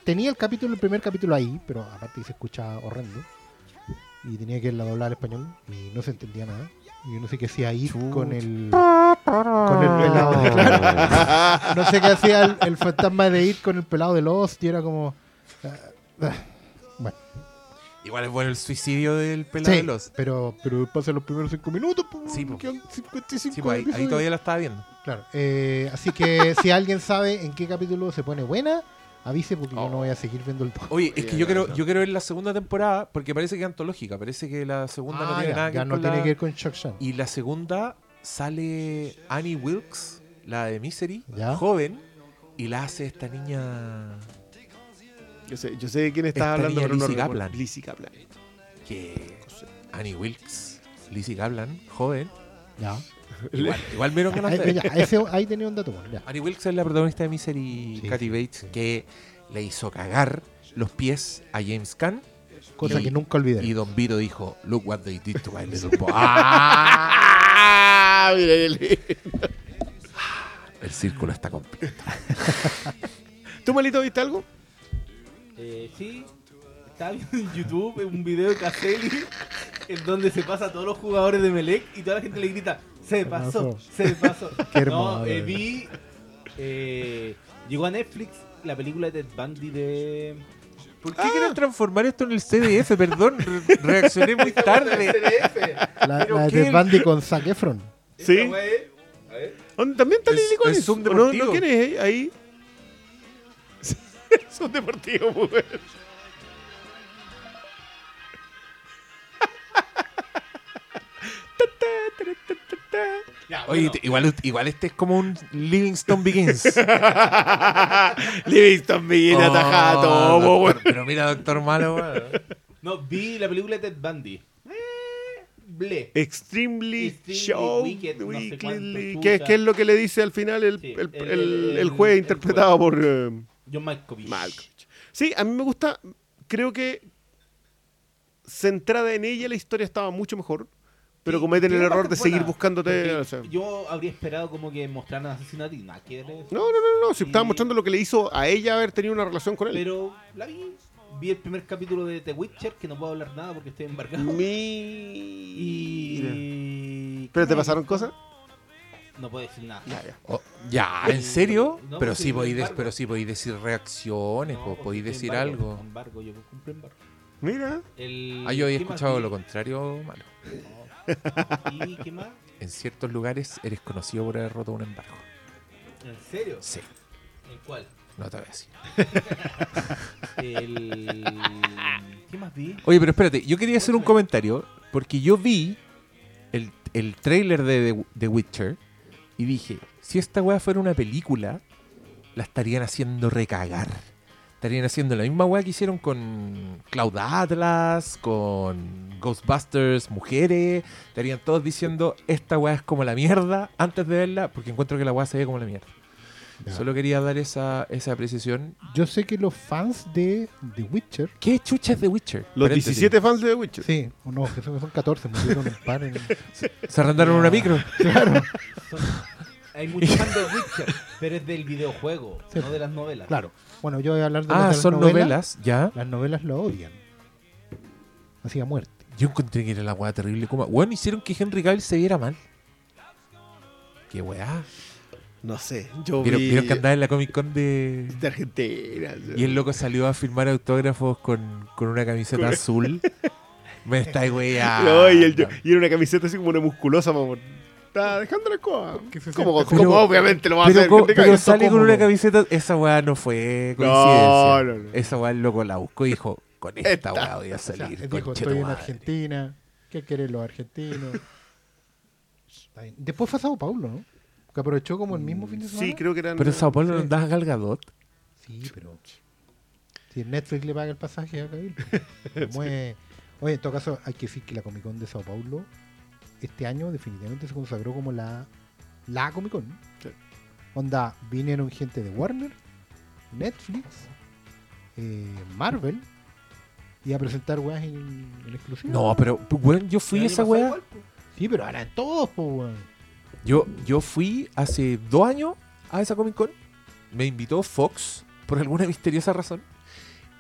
tenía el capítulo, el primer capítulo ahí, pero aparte se escucha horrendo. Y tenía que la doblar al español y no se entendía nada. Y yo no sé qué hacía ahí con el con el pelado. Claro. No sé qué hacía el, el fantasma de It con el pelado de Lost y era como. ah, ah, bueno, Igual es bueno el suicidio del pelado sí, de los. pero, pero pasan los primeros cinco minutos. pues, Sí, quedan 55 Sí, pues ahí, todavía la estaba viendo. Claro. eh, así que si alguien sabe en qué capítulo se pone buena, avise porque yo Oh. no voy a seguir viendo el Oye, es que yo quiero, yo quiero ver la segunda temporada porque parece que es antológica. Parece que la segunda no Ah, tiene ya, nada que ya ver no con tiene la... que ver con Shock Chan. Y la segunda sale Annie Wilkes, la de Misery, Ya. joven, y la hace esta niña Yo sé, yo sé de quién estás Esta hablando, niña pero no. Kaplan. Lizzie Kaplan. que Annie Wilkes, Lizzie Kaplan, joven. Ya. Igual, igual menos ganas Ahí, de ver. ahí tenía un dato bueno. Ya. Annie Wilkes es la protagonista de Misery, Sí, Kathy sí, Bates, sí. que le hizo cagar los pies a James Caan. Cosa Y- que nunca olvidaré. Y Don Vito dijo, look what they did to my little boy. ¡Ah! Ah, mira, el- El círculo está completo. ¿Tú, Malito, viste algo? Eh, sí, estaba viendo en YouTube un video de Caselli en donde se pasa a todos los jugadores de Melec y toda la gente le grita, se pasó, pasó". se pasó. Qué hermoso, no, eh, eh. vi, eh, llegó a Netflix la película de Ted Bundy de... ¿Por qué quieren transformar esto en el CDF? Perdón, re- reaccioné muy tarde. La, ¿Pero la de qué? Ted Bundy con Zac Efron. Sí. Esa wea es- A ver. ¿Dónde- También está Es- Lily Collins. es un ¿O no, deportivo. ¿No quién es ahí? es un deportivo, mujer. Ya, Oye, bueno, te- igual, igual este es como un Livingston Begins. Livingston Begin Oh, atajada todo, doctor-. Pero mira, doctor Malo, weón. no, vi la película de Ted Bundy. Eh, ble. Extremely Extremely Show Wicked, no sé cuánto, ¿Qué, es lo que le dice al final el, Sí, el, el- juez interpretado por eh, John Malkovich. Malkovich? Sí, a mí me gusta. Creo que centrada en ella la historia estaba mucho mejor. Pero cometen el error de seguir buscándote. porque o sea. Yo habría esperado como que mostraran asesinato y nada que ver eso. No, no, no, no. Si Y- estaba mostrando lo que le hizo a ella haber tenido una relación con él. Pero la vi. Vi el primer capítulo de The Witcher, que no puedo hablar nada porque estoy embarcado. Mi... Y. ¿Pero te pasaron cosas? No puedo decir nada. Ya, ya. Oh, ya, ¿en serio? No, pero sí embargo. pero sí podéis decir reacciones, No, podéis decir embargo, algo. Embargo, yo cumplo embargo. Mira. El- Ah, yo había ¿qué más escuchado lo contrario, malo. No. ¿Y qué más? En ciertos lugares eres conocido por haber roto un embargo. ¿En serio? Sí, ¿En cuál? no te voy a decir. El... ¿Qué más vi? Oye, pero espérate, yo quería hacer un comentario porque yo vi el, el trailer de The, The Witcher y dije, si esta weá fuera una película, la estarían haciendo recagar. Estarían haciendo la misma weá que hicieron con Cloud Atlas, con Ghostbusters, mujeres. Estarían todos diciendo, esta weá es como la mierda antes de verla, porque encuentro que la weá se ve como la mierda. Ya. Solo quería dar esa, esa precisión. Yo sé que los fans de The Witcher. ¿Qué chucha es The Witcher? Los Paréntesis. 17 fans de The Witcher. Sí, o no, que son, son 14, murieron un par en. ¿Se arrendaron una micro? Claro, Son- Hay muchos fans de Witcher, pero es del videojuego, Sí. no de las novelas. claro. Bueno, yo voy a hablar de Ah, las son novelas, ya. Las novelas lo odian. Así a muerte. Yo encontré que era la weá terrible. Como, bueno, hicieron que Henry Cavill se viera mal. Qué weá. No sé. Yo ¿Vieron, vi vieron que andaba en la Comic Con de. de Argentina. Y el loco salió a firmar autógrafos con, con una camiseta azul. Me está weá. No, y, el- y era una camiseta así como una musculosa, mamón. Está dejando la escoba. Como, obviamente lo va a Pero, hacer. co- pero sale con una camiseta. Esa weá no fue No, coincidencia. no, no. Esa weá el loco la buscó y dijo: Con esta Esta. weá voy a O sea, salir. él dijo, estoy en madre". Argentina. ¿Qué quieren los argentinos? Después fue a Sao Paulo, ¿no? Que aprovechó como el mismo fin de semana. Sí, creo que eran. Pero en Sao Paulo Sí. no andaba Gal Gadot. Sí, pero. Si Netflix le paga el pasaje a Cavill. Como es- Oye, en todo caso, hay que decir que la Comic Con de Sao Paulo este año definitivamente se consagró como la, la Comic Con. Sí. Onda, vinieron gente de Warner, Netflix, eh, Marvel y a presentar weas en, en exclusiva. No, pero, weón, yo fui a esa igual, po. Sí, pero ahora en todos, weón. Yo, yo fui hace dos años a esa Comic Con. Me invitó Fox por alguna misteriosa razón.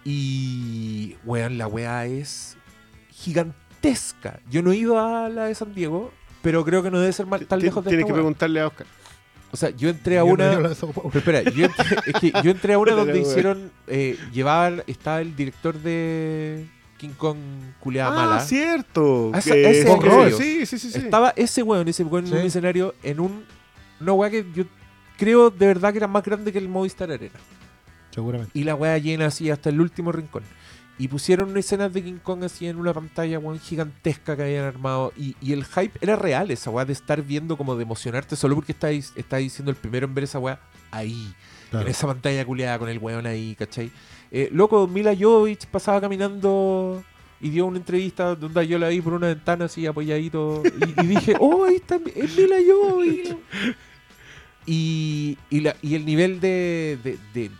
Y, weón, la weá es gigantesca. Yo no he ido a la de San Diego, pero creo que no debe ser mal- tan lejos de Tienes esta que preguntarle a Oscar. O sea, yo entré a una... Pero espera, yo entré, es que yo entré a una donde hicieron... Eh, llevaban... Estaba el director de King Kong culeada mala. Ah, cierto. Ah, esa- Que- ese es sí, sí, sí, sí. Estaba ese weón, ese weón en un escenario en un. Una weá que yo creo de verdad que era más grande que el Movistar Arena. Seguramente. Y la weá llena así hasta el último rincón. Y pusieron escenas de King Kong así en una pantalla weón, gigantesca que habían armado. Y, y el hype era real, esa weá de estar viendo como de emocionarte solo porque estáis, estáis siendo el primero en ver esa weá ahí. Claro. En esa pantalla culiada con el weón ahí, ¿cachai? Eh, loco, Mila Jovovich pasaba caminando y dio una entrevista donde yo la vi por una ventana así apoyadito. Y, y dije, oh, ahí está, es Mila Jovovich. Y, y, la- y el nivel de, de- de-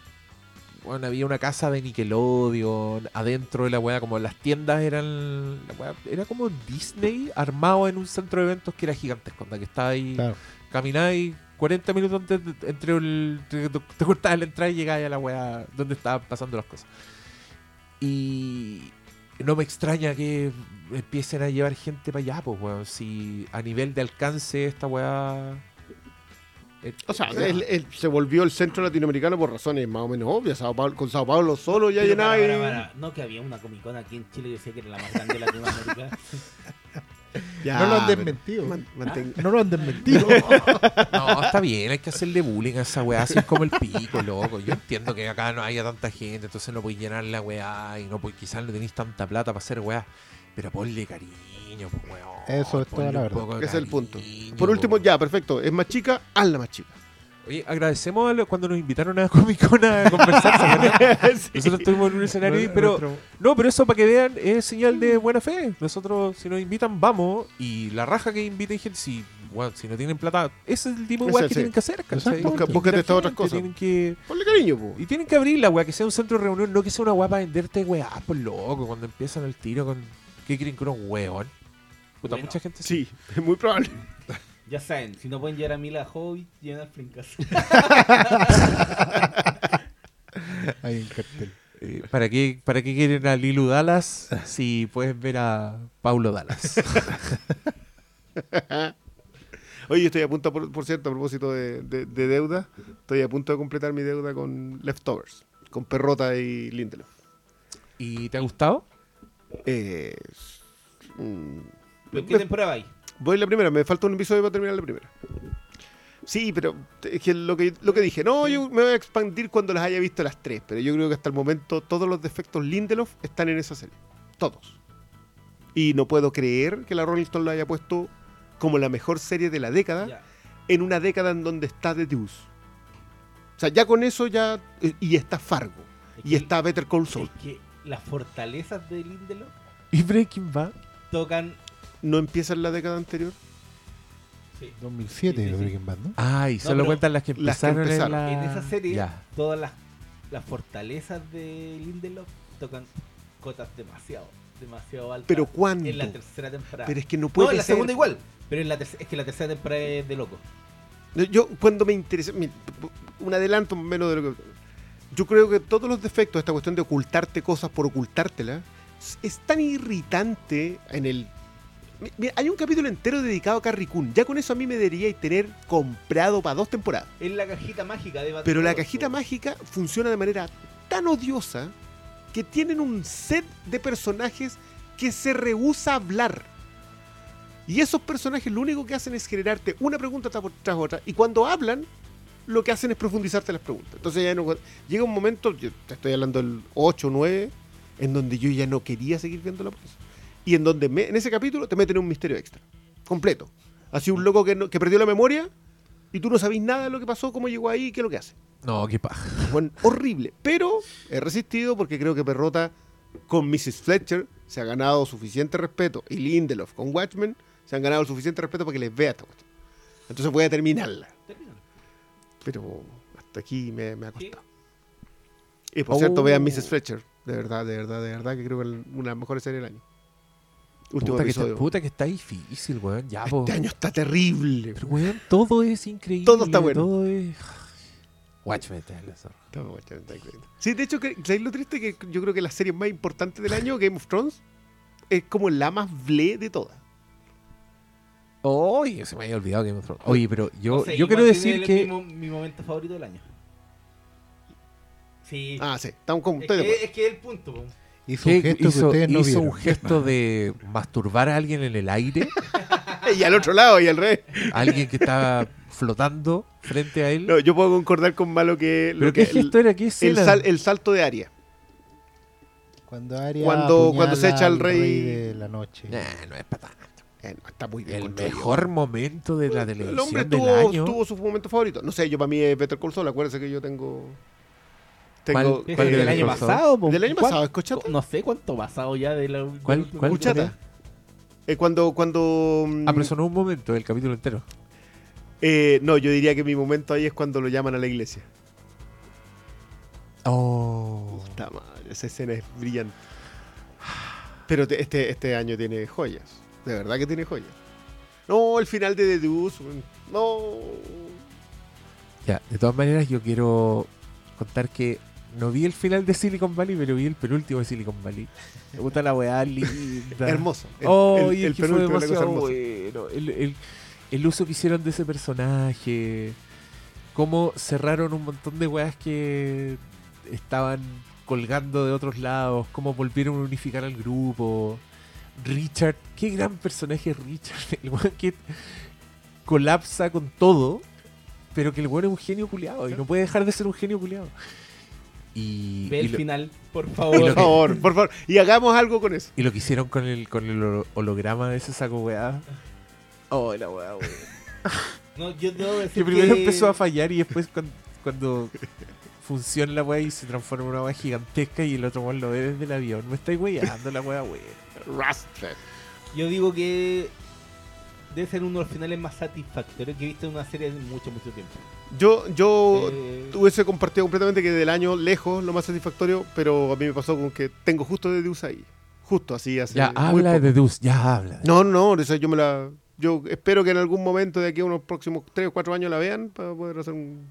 Bueno, había una casa de Nickelodeon adentro de la weá, como las tiendas eran. la weá era como Disney armado en un centro de eventos que era gigantesco, que estaba ahí. Claro. Camináis 40 minutos antes de- entre el. Te, te cortabas la entrada y llegabas a la weá donde estaban pasando las cosas. Y no me extraña que empiecen a llevar gente para allá, pues, weón. Si a nivel de alcance esta weá. Eh, O sea, él, él se volvió el centro latinoamericano por razones más o menos obvias. Sao Paulo- con Sao Paulo solo ya Pero llenaba para, y- para, para. No, que había una Comic Con aquí en Chile, yo decía que era la más grande de Latinoamérica. Ya, no lo han desmentido. man- No lo han desmentido. No, está bien, hay que hacerle bullying a esa weá, así es como el pico, loco. Yo entiendo que acá no haya tanta gente, entonces no podéis llenar la weá y no podéis- quizás no tenéis tanta plata para hacer weá. Pero ponle cariño, pues weón. Eso es toda la verdad. Ese es el punto. Por último, ya, perfecto. Es más chica, hazla más chica. Oye, agradecemos a lo- cuando nos invitaron a Comic Con a conversar. ¿se acuerdan? Nosotros estuvimos en un escenario pero Nuestro- no, pero eso para que vean es señal de buena fe. Nosotros, si nos invitan, vamos. Y la raja que inviten gente, si, bueno, si no tienen plata, ese es el tipo de weá que sí. tienen que hacer. ¿cachai? Búscate estas otras cosas. Tienen que, Ponle cariño, po. y tienen que abrir la weá, que sea un centro de reunión, no que sea una weá para venderte weá, por loco, cuando empiezan el tiro con. ¿Qué creen que unos weón? Puta, Bueno, mucha gente Sí, es muy probable. Ya saben, si no pueden llevar a Mila Hobbit, lleven al. Hay un cartel. Eh, ¿para, qué, ¿Para qué quieren a Lilu Dallas si pueden ver a Paulo Dallas? Oye, estoy a punto, por, por cierto, a propósito de, de- de deuda, estoy a punto de completar mi deuda con Leftovers, con Perrota y Lindelof. ¿Y te ha gustado? Eh, mm, ¿Pero qué me- temporada hay? voy la primera, me falta un episodio para terminar la primera. Sí, pero es que lo que, lo que dije, no, yo me voy a expandir cuando las haya visto las tres, pero yo creo que hasta el momento todos los defectos Lindelof están en esa serie. Todos. Y no puedo creer que la Rolling Stone lo haya puesto como la mejor serie de la década en una década en donde está The Deuce. O sea, ya con eso ya... Y está Fargo. Es Y que- está Better Call Saul. Es que las fortalezas de Lindelof ¿Y Breaking Bad? tocan. ¿No empieza en la década anterior? sí. 2007 Sí, sí. Breaking Bad, ¿no? Ay, solo pero cuentan las que las que empezaron, empezaron. en la... En esa serie, Ya. todas las, las fortalezas de Lindelof tocan cotas demasiado, demasiado altas. ¿Pero cuándo? En la tercera temporada. Pero es que no no, puede en la ser. segunda igual. Pero en la tercera, es que la tercera temporada es de loco. Yo, cuando me interesa, un adelanto menos de lo que. Yo creo que todos los defectos, esta cuestión de ocultarte cosas por ocultártelas, es tan irritante en el. Mira, hay un capítulo entero dedicado a Carrie Coon. Ya con eso a mí me debería tener comprado para dos temporadas. Es la cajita mágica de Batman. Pero la cajita mágica funciona de manera tan odiosa que tienen un set de personajes que se rehúsa a hablar. Y esos personajes lo único que hacen es generarte una pregunta tras otra. Y cuando hablan, lo que hacen es profundizarte las preguntas. Entonces ya no, llega un momento, yo te estoy hablando del 8 o 9, en donde yo ya no quería seguir viendo la cosa. Y en donde me- en ese capítulo te meten un misterio extra. Completo. Así un loco que, no- que perdió la memoria y tú no sabís nada de lo que pasó, cómo llegó ahí, qué es lo que hace. No, qué paja. Bueno, horrible. Pero he resistido porque creo que Perrota con Mrs. Fletcher se ha ganado suficiente respeto. Y Lindelof con Watchmen se han ganado el suficiente respeto para que les vea esta cuestión. Entonces voy a terminarla. Termina. Pero hasta aquí me, me ha costado. Y por Oh. cierto, vean Mrs. Fletcher. De verdad, de verdad, de verdad, que creo que es una de las mejores series del año. Último Puta que, está, episodio. puta que está difícil, weón. Ya, po. Este año está terrible. Pero, weón, todo es increíble. Todo está bueno. Todo es... Watchmen, está en la zorra. Sí, de hecho, ¿sabéis lo triste? Que yo creo que la serie más importante del año, Game of Thrones, es como la más ble de todas. Oye, se me había olvidado Game of Thrones. Oye, pero yo, yo quiero decir que... Mi, mi momento favorito del año. Sí. Ah, sí, estamos como es, estoy de que, es que es el punto. Hizo un ¿Qué gesto que hizo, ustedes no hizo vieron. un gesto de masturbar a alguien en el aire, Y al otro lado, y al revés. a alguien que estaba flotando frente a él. No, yo puedo concordar con Malo que. lo ¿Pero que qué gesto era? ¿Qué el, sal- el salto de área. Cuando Arya Cuando- cuando se echa al al rey- de la noche. Nah, no es para tanto. Eh, no, está muy bien El mejor momento de la El televisión hombre del tuvo, año. tuvo su momento favorito. No sé, yo para mí es Better Call Saul. Acuérdense que yo tengo. Tengo. ¿Cuál? ¿Ese del del año pasado? po? ¿Del año ¿Cuán- pasado? ¿Es Cochata? No sé cuánto pasado ya de la ¿Cuál? ¿Cuál? Cuchata. Eh, cuando. cuando mm, Ah, pero eso no es un momento del capítulo entero. eh, no, yo diría que mi momento ahí es cuando lo llaman a la iglesia. Oh. Puta madre, esa escena es brillante. Pero te- este, este año tiene joyas. De verdad que tiene joyas. No, el final de The Deuce. No. Ya, de todas maneras yo quiero contar que no vi el final de Silicon Valley, pero vi el penúltimo de Silicon Valley. Me gusta la weá linda. Hermoso. El, Oh, el- y el que fue demasiado bueno. El, el- el uso que hicieron de ese personaje. Cómo cerraron un montón de weas que estaban colgando de otros lados. Cómo volvieron a unificar al grupo. Richard, qué gran personaje es Richard. El weón que colapsa con todo. Pero que el weón es un genio culiado. Y no puede dejar de ser un genio culiado. Y, Ve y el lo- final, por favor. Por favor, por favor. Y hagamos algo con eso. y lo que hicieron con el, con el holo- holograma de ese saco weá. Oh, la weá, weá. No, yo debo decir Que primero que- empezó a fallar y después cuando, cuando funciona la weá y se transforma en una weá gigantesca y el otro weón lo ve desde el avión. Me estáis weyando la weá, weá. Rusted. Yo digo que debe ser uno de los finales más satisfactorios que he visto en una serie en mucho, mucho tiempo. Yo, yo Eh, hubiese compartido completamente que del año lejos lo más satisfactorio, pero a mí me pasó con que tengo justo de Deus ahí. Justo así, así. Ya habla poco. de Deus, ya habla. de- No, no, eso yo me la. Yo espero que en algún momento de aquí a unos próximos 3 o 4 años la vean para poder hacer un.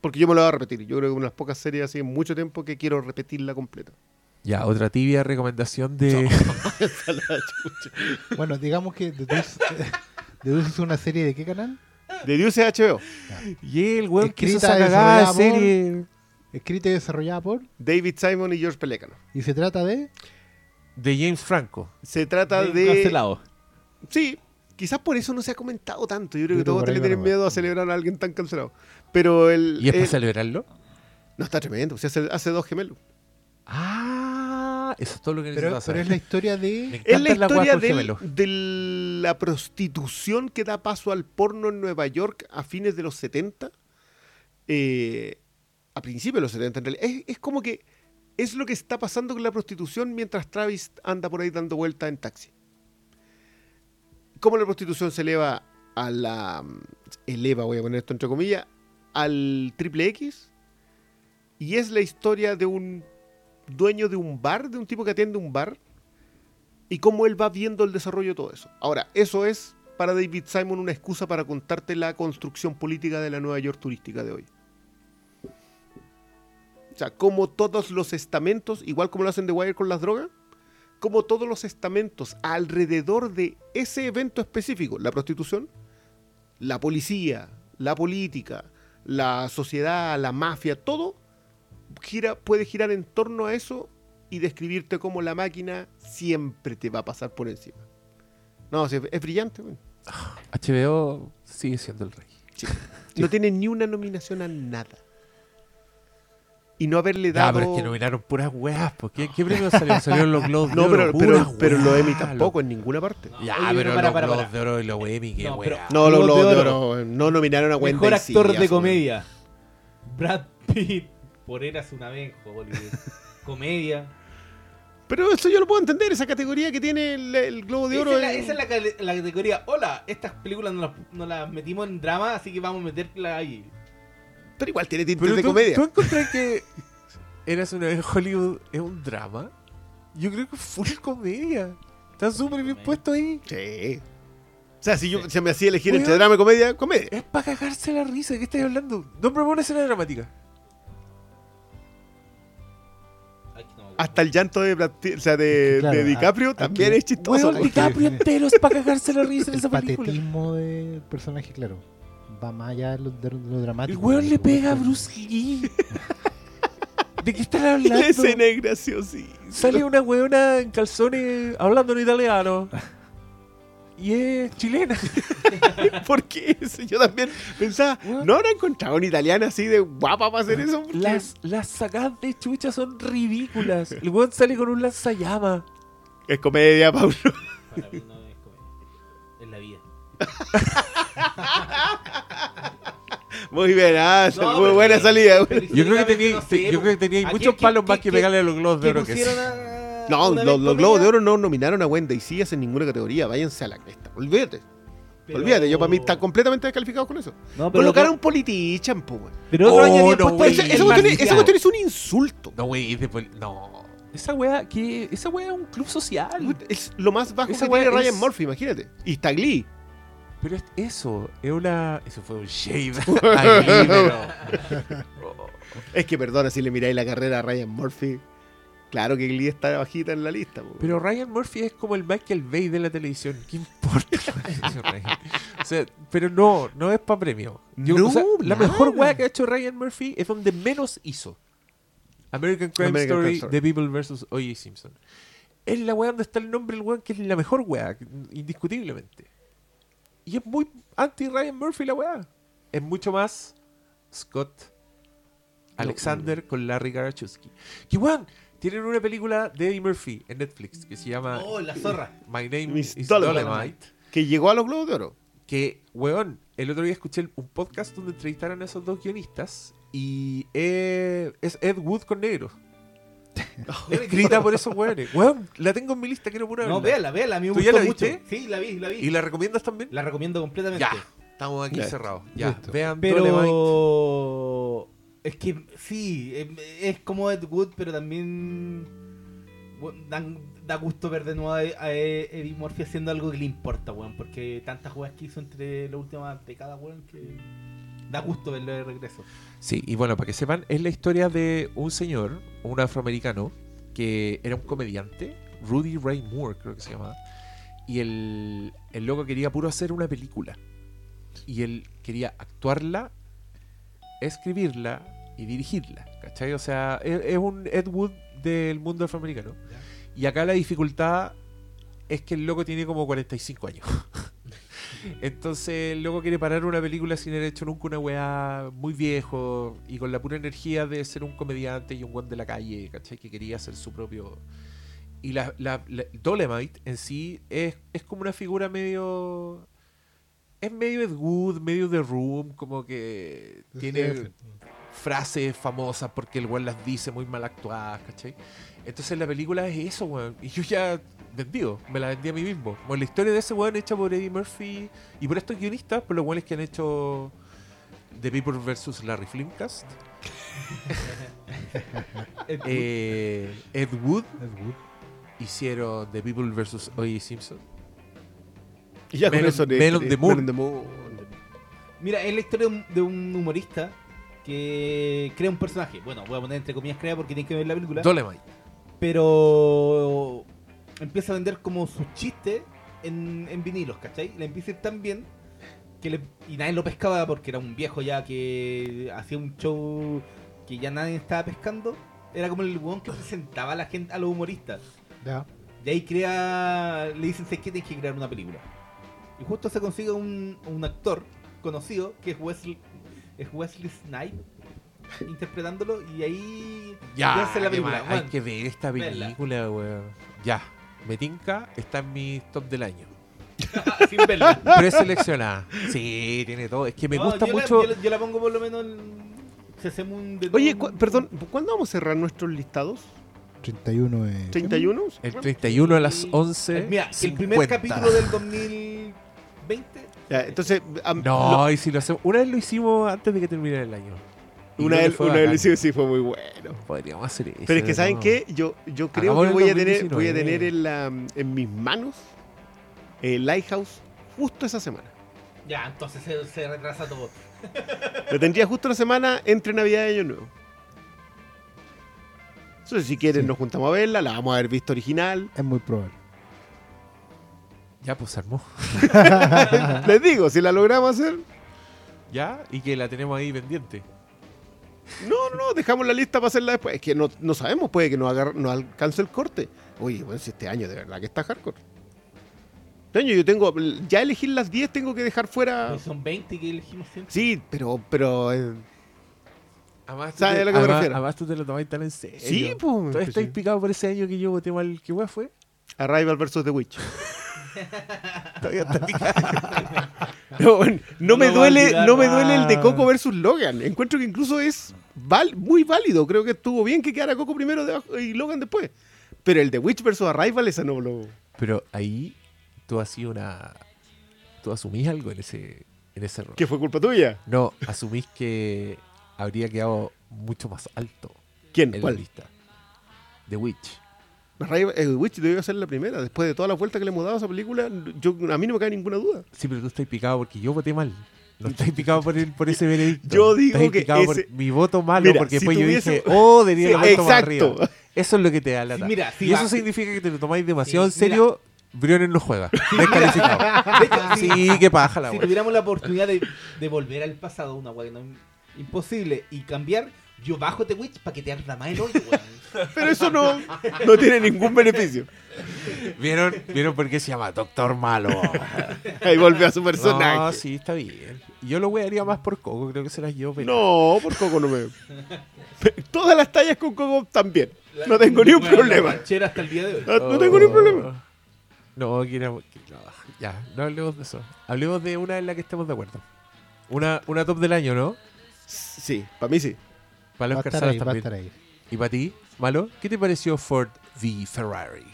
Porque yo me la voy a repetir. Yo creo que una de las pocas series así en mucho tiempo que quiero repetirla completa. Ya, otra tibia recomendación de. Bueno, digamos que The Deuce, The Deuce es una serie de qué canal? De es HBO. y el weón que hizo esa cagada de serie Escrita y desarrollada por. David Simon y George Pelecano. Y se trata de. de James Franco. Se trata de de. cancelado. Sí, quizás por eso no se ha comentado tanto. Yo creo que todos le tienen miedo a celebrar a alguien tan cancelado. Pero el. ¿Y es para el- celebrarlo? No, está tremendo. Se hace, hace dos gemelos. Ah, eso es todo lo que Pero, necesitaba pero es la historia de. Es la historia con del- de la prostitución que da paso al porno en Nueva York a fines de los 70. eh, a principios de los 70, en realidad. Es, es como que es lo que está pasando con la prostitución mientras Travis anda por ahí dando vueltas en taxi. Cómo la prostitución se eleva a la. eleva, voy a poner esto entre comillas, al triple X. Y es la historia de un dueño de un bar, de un tipo que atiende un bar, y cómo él va viendo el desarrollo de todo eso. Ahora, eso es para David Simon una excusa para contarte la construcción política de la Nueva York turística de hoy. O sea, como todos los estamentos, igual como lo hacen The Wire con las drogas, como todos los estamentos alrededor de ese evento específico, la prostitución, la policía, la política, la sociedad, la mafia, todo gira, puede girar en torno a eso y describirte como la máquina siempre te va a pasar por encima. No, es brillante. HBO sigue siendo el rey. No tiene ni una nominación a nada. Y no haberle dado... pero es que nominaron puras weas. ¿por ¿Qué, ¿Qué premios salieron? Salieron los Globos de no, Oro. pero, puras pero, pero los Emmy tampoco, en ninguna parte. Ya, Oye, pero pero para, los para, Globos para. de Oro y los Emmy, qué No, wea. pero- No, los Globos de de Oro. No nominaron a Wendy Mejor actor de comedia. Brad Pitt. Por Eras una vez en Hollywood. Comedia. Pero eso yo lo puedo entender, esa categoría que tiene el, el Globo de Esa Oro. es, la, es- esa es la cale- la categoría. Hola, estas películas no las, no las metimos en drama, así que vamos a meterla ahí. Pero igual tiene tintes Pero de tú, comedia. ¿tú encontrás que Eras una vez en Hollywood es un drama? Yo creo que es full comedia. Está súper bien puesto ahí. Sí. O sea, si yo se me hacía elegir Weón. entre drama y comedia, comedia. Es para cagarse la risa. ¿De qué estás hablando? No propone escena dramática. Hasta el llanto de, Brad Pitt- o sea, de, Claro, de ah, DiCaprio hay también que- es chistoso. Weón, DiCaprio entero es para cagarse la risa en El esa película. patetismo del personaje, claro. Va más allá de lo, de lo El dramático. weón le pega a Bruce Lee. ¿De qué están La hablando? escena es graciosísima. Sale una weona en calzones hablando en italiano. Y es chilena. ¿Por qué eso? Yo también pensaba. ¿no habrá encontrado una italiana así de guapa para hacer eso? Las, las sacadas de chucha son ridículas. El weón sale con un lanzallamas. Es comedia, Pablo. Para mí no es comedia. Es la vida. Muy bien, ah, No, muy buena que- salida. Yo creo que tenía, no sé, yo creo que tenía ¿A muchos palos qué- más que qué- pegarle a los globos de oro que pusieron sí. a- No, una los comedia? Globos de Oro no nominaron a Wendy Sillas en ninguna categoría. Váyanse a la cresta. Olvídate. Pero- Olvídate, yo para mí está completamente descalificado con eso. No, pero, Colocaron politichan, po, güey. pero otro Oh, año no, Esa, cuestión es, esa marcial. cuestión es un insulto. No, güey, no. Esa weá, que esa weá es un club social. Es lo más bajo Esa que tiene Ryan Murphy, imagínate. Y está Glee. Pero es eso, es una. Eso fue un shade. Ahí, pero- Es que perdona si le miráis la carrera a Ryan Murphy. Claro que Glee está bajita en la lista. po. Pero Ryan Murphy es como el Michael Bay de la televisión. ¿Qué importa? o sea, pero no, no es para premio. Yo- No, o sea, la mejor weá que ha hecho Ryan Murphy es donde menos hizo. American Crime American Story, Crime Story. The People vs. O.J. Simpson. Es la weá donde está el nombre del weón que es la mejor weá, indiscutiblemente. Y es muy anti-Ryan Murphy la weá. Es mucho más Scott Alexander con Larry Garachowski. Que weón, tienen una película de Eddie Murphy en Netflix que se llama Oh, la zorra. My Name Miss is Dolomite. Dolomite. Que llegó a los Globos de Oro. Que, weón, el otro día escuché un podcast donde entrevistaron a esos dos guionistas y eh, es Ed Wood con negro. Escrita por esos weones. Weón, la tengo en mi lista, quiero pura No, verla. véala, véala. A mí me ¿Tú ya gustó la mucho. viste? Sí, la vi, la vi. ¿Y la recomiendas también? La recomiendo completamente. Ya, estamos aquí Ya. cerrados. Ya, Listo. vean Dolemite. Es que sí, es, es como Ed Wood, pero también dan- da gusto ver de nuevo a, a Eddie Murphy haciendo algo que le importa, weón, porque tantas jugadas que hizo entre las últimas décadas, weón, que da gusto verlo de regreso. Sí, y bueno, para que sepan, es la historia de un señor, un afroamericano, que era un comediante, Rudy Ray Moore creo que se llamaba, y el, el loco quería puro hacer una película. Y él quería actuarla, escribirla y dirigirla, ¿cachai? O sea, es, es un Ed Wood del mundo afroamericano. Y acá la dificultad es que el loco tiene como 45 años. Entonces el loco quiere parar una película sin haber hecho nunca una weá muy viejo y con la pura energía de ser un comediante y un buen de la calle, ¿cachai? Que quería hacer su propio... Y la, la, la- Dolemite en sí es, es como una figura medio... Es medio Ed Wood, medio The Room, como que tiene frases famosas porque el weón las dice muy mal actuadas, ¿cachai? Entonces la película es eso, weón. Y yo ya vendido, me la vendí a mí mismo. Como la historia de ese weón hecha por Eddie Murphy y por estos guionistas, por los weones que han hecho The People vs. Larry Flimcast, Ed Wood. eh, Ed Wood Ed Wood. hicieron The People vs. O.J. Simpson. Y ya Men on- eso de- Men on de- the Moon. Mira, es la historia de un humorista que crea un personaje. Bueno, voy a poner entre comillas crea porque tiene que ver la película. Dolemite. pero empieza a vender como sus chistes en, en vinilos, ¿cachai? Le empieza a ir tan bien que le- y nadie lo pescaba porque era un viejo ya que hacía un show que ya nadie estaba pescando. Era como el weón que presentaba a la gente, a los humoristas. Ya. De ahí crea, le dicen, ¿sabes qué? Tienes que crear una película. Y justo se consigue un, un actor conocido que es Wesley, es Wesley Snipes interpretándolo y ahí Ya, hace la película. hay que ver esta película, weón. Ya, me tinca, está en mi top del año. sin verla. Preseleccionada. Sí, tiene todo. Es que me No, gusta yo la- mucho. yo, la, yo la pongo por lo menos en. Si hacemos un. de Oye, cu- perdón, ¿cuándo vamos a cerrar nuestros listados? 31 es. ¿31? El 31 a las 11. Eh, Mira, el primer 50. capítulo del 2020. Ya, entonces, am- No, y si lo hacemos. Una vez lo hicimos antes de que terminara el año. Y lo- una creo que vez fue una vez bacán. lo hicimos, sí fue muy bueno. Podríamos hacer eso. Pero es que, ¿saben qué? Yo, yo creo que voy a tener, 2019. voy a tener en, la, en mis manos el Lighthouse justo esa semana. Ya, entonces se, se retrasa todo. Lo tendría justo la semana entre Navidad y Año Nuevo. Entonces, si quieren, Sí. nos juntamos a verla, la vamos a haber visto original. Es muy probable. Ya, pues se armó. Les digo, si la logramos hacer, Ya, y que la tenemos ahí pendiente. no, no, no, dejamos la lista para hacerla después. Es que no, no sabemos, puede que nos, agar- nos alcance el corte. Oye, bueno, si este año de verdad que está hardcore. Coño, yo tengo. Ya elegir las 10 tengo que dejar fuera. Pues son 20 que elegimos siempre. Sí, pero. pero eh, Además, tú ¿Sabes te- a lo que me refiero? además tú te lo tomás tan en serio. sí, ¿Tú pues. estáis picado por ese año que yo voté mal? ¿Qué weá fue? Arrival vs. The Witch. Todavía está picado. No, me duele, no me duele el de. Coco versus Logan. Encuentro que incluso es val- muy válido. Creo que estuvo bien que quedara Coco primero debajo y Logan después. Pero el de Witch versus Arrival, esa no lo. Pero ahí tú has sido una. Tú asumís algo en ese, en ese error. que fue culpa tuya. No, asumís que habría quedado mucho más alto ¿Quién? en la lista. The Witch. El Witch debió ser la primera. Después de todas las vueltas que le hemos dado a esa película, yo, a mí no me cae ninguna duda. Sí, pero tú estás picado porque yo voté mal. No estáis picado por, el, por ese veredicto. Yo digo Estáis que picado por ese- mi voto malo Mira, porque si después yo dije, oh, debería Sí, haber tomado arriba. Eso es lo que te da la Sí, mira, sí Y eso significa que te lo tomáis demasiado Sí, en serio. Briones no juega. Descalificado. De hecho, si, sí, qué paja la si wea. tuviéramos la oportunidad de, de volver al pasado, una weá que no es imposible, y cambiar, yo bajo The Witch para que te arda más el hoyo, weón. Pero eso no, no tiene ningún beneficio. ¿Vieron? ¿Vieron por qué se llama Doctor Malo? Ahí volvió a su personaje. No, sí, está bien. Y Yo lo wearía más por Coco, creo que se las llevo pero No, por Coco no me. Todas las tallas con Coco también. No tengo ni un problema. hasta el día de hoy. No, no tengo ni un problema. No, no, ya, no hablemos de eso. Hablemos de una en la que estemos de acuerdo. Una, una top del año, ¿no? Sí, para mí sí. Para Va a los estar Salas ahí, va a también. estar ahí. ¿Y para ti, Malo? ¿Qué te pareció Ford v Ferrari?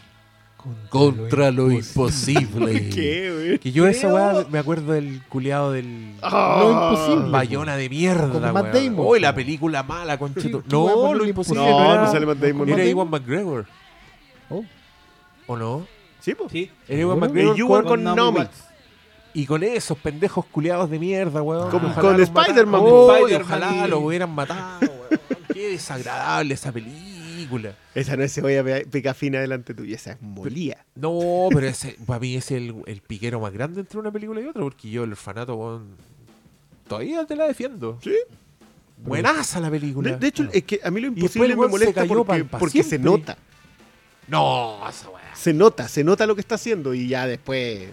Contra lo imposible. ¿Qué, güey? Que yo esa weá me acuerdo del culiado del Ah, Lo imposible. Bayona de mierda, Con Matt Uy, la película mala, conchito. ¿qué No, por lo lo imposible imposible? no, No, era, no sale Matt Damon. era? Iwan McGregor. Oh. ¿O no? Sí, pues. Sí. Era Iwan. McGregor Y Ewan con- con. Watts. Y con esos pendejos culiados de mierda, weón. Como con Spider-Man. Uy, Spider-Man ojalá y- lo hubieran matado, weón. Qué desagradable esa película. Esa no es cebolla pica fina delante tuya, esa es molía. No, pero ese, para mí es el, el piquero más grande entre una película y otra, porque yo el orfanato, weón, todavía te la defiendo. Sí. Buenaza la película. De, de hecho, es que a mí lo imposible me se molesta cayó porque, porque se nota. no, esa weá. Se nota, se nota lo que está haciendo y ya después.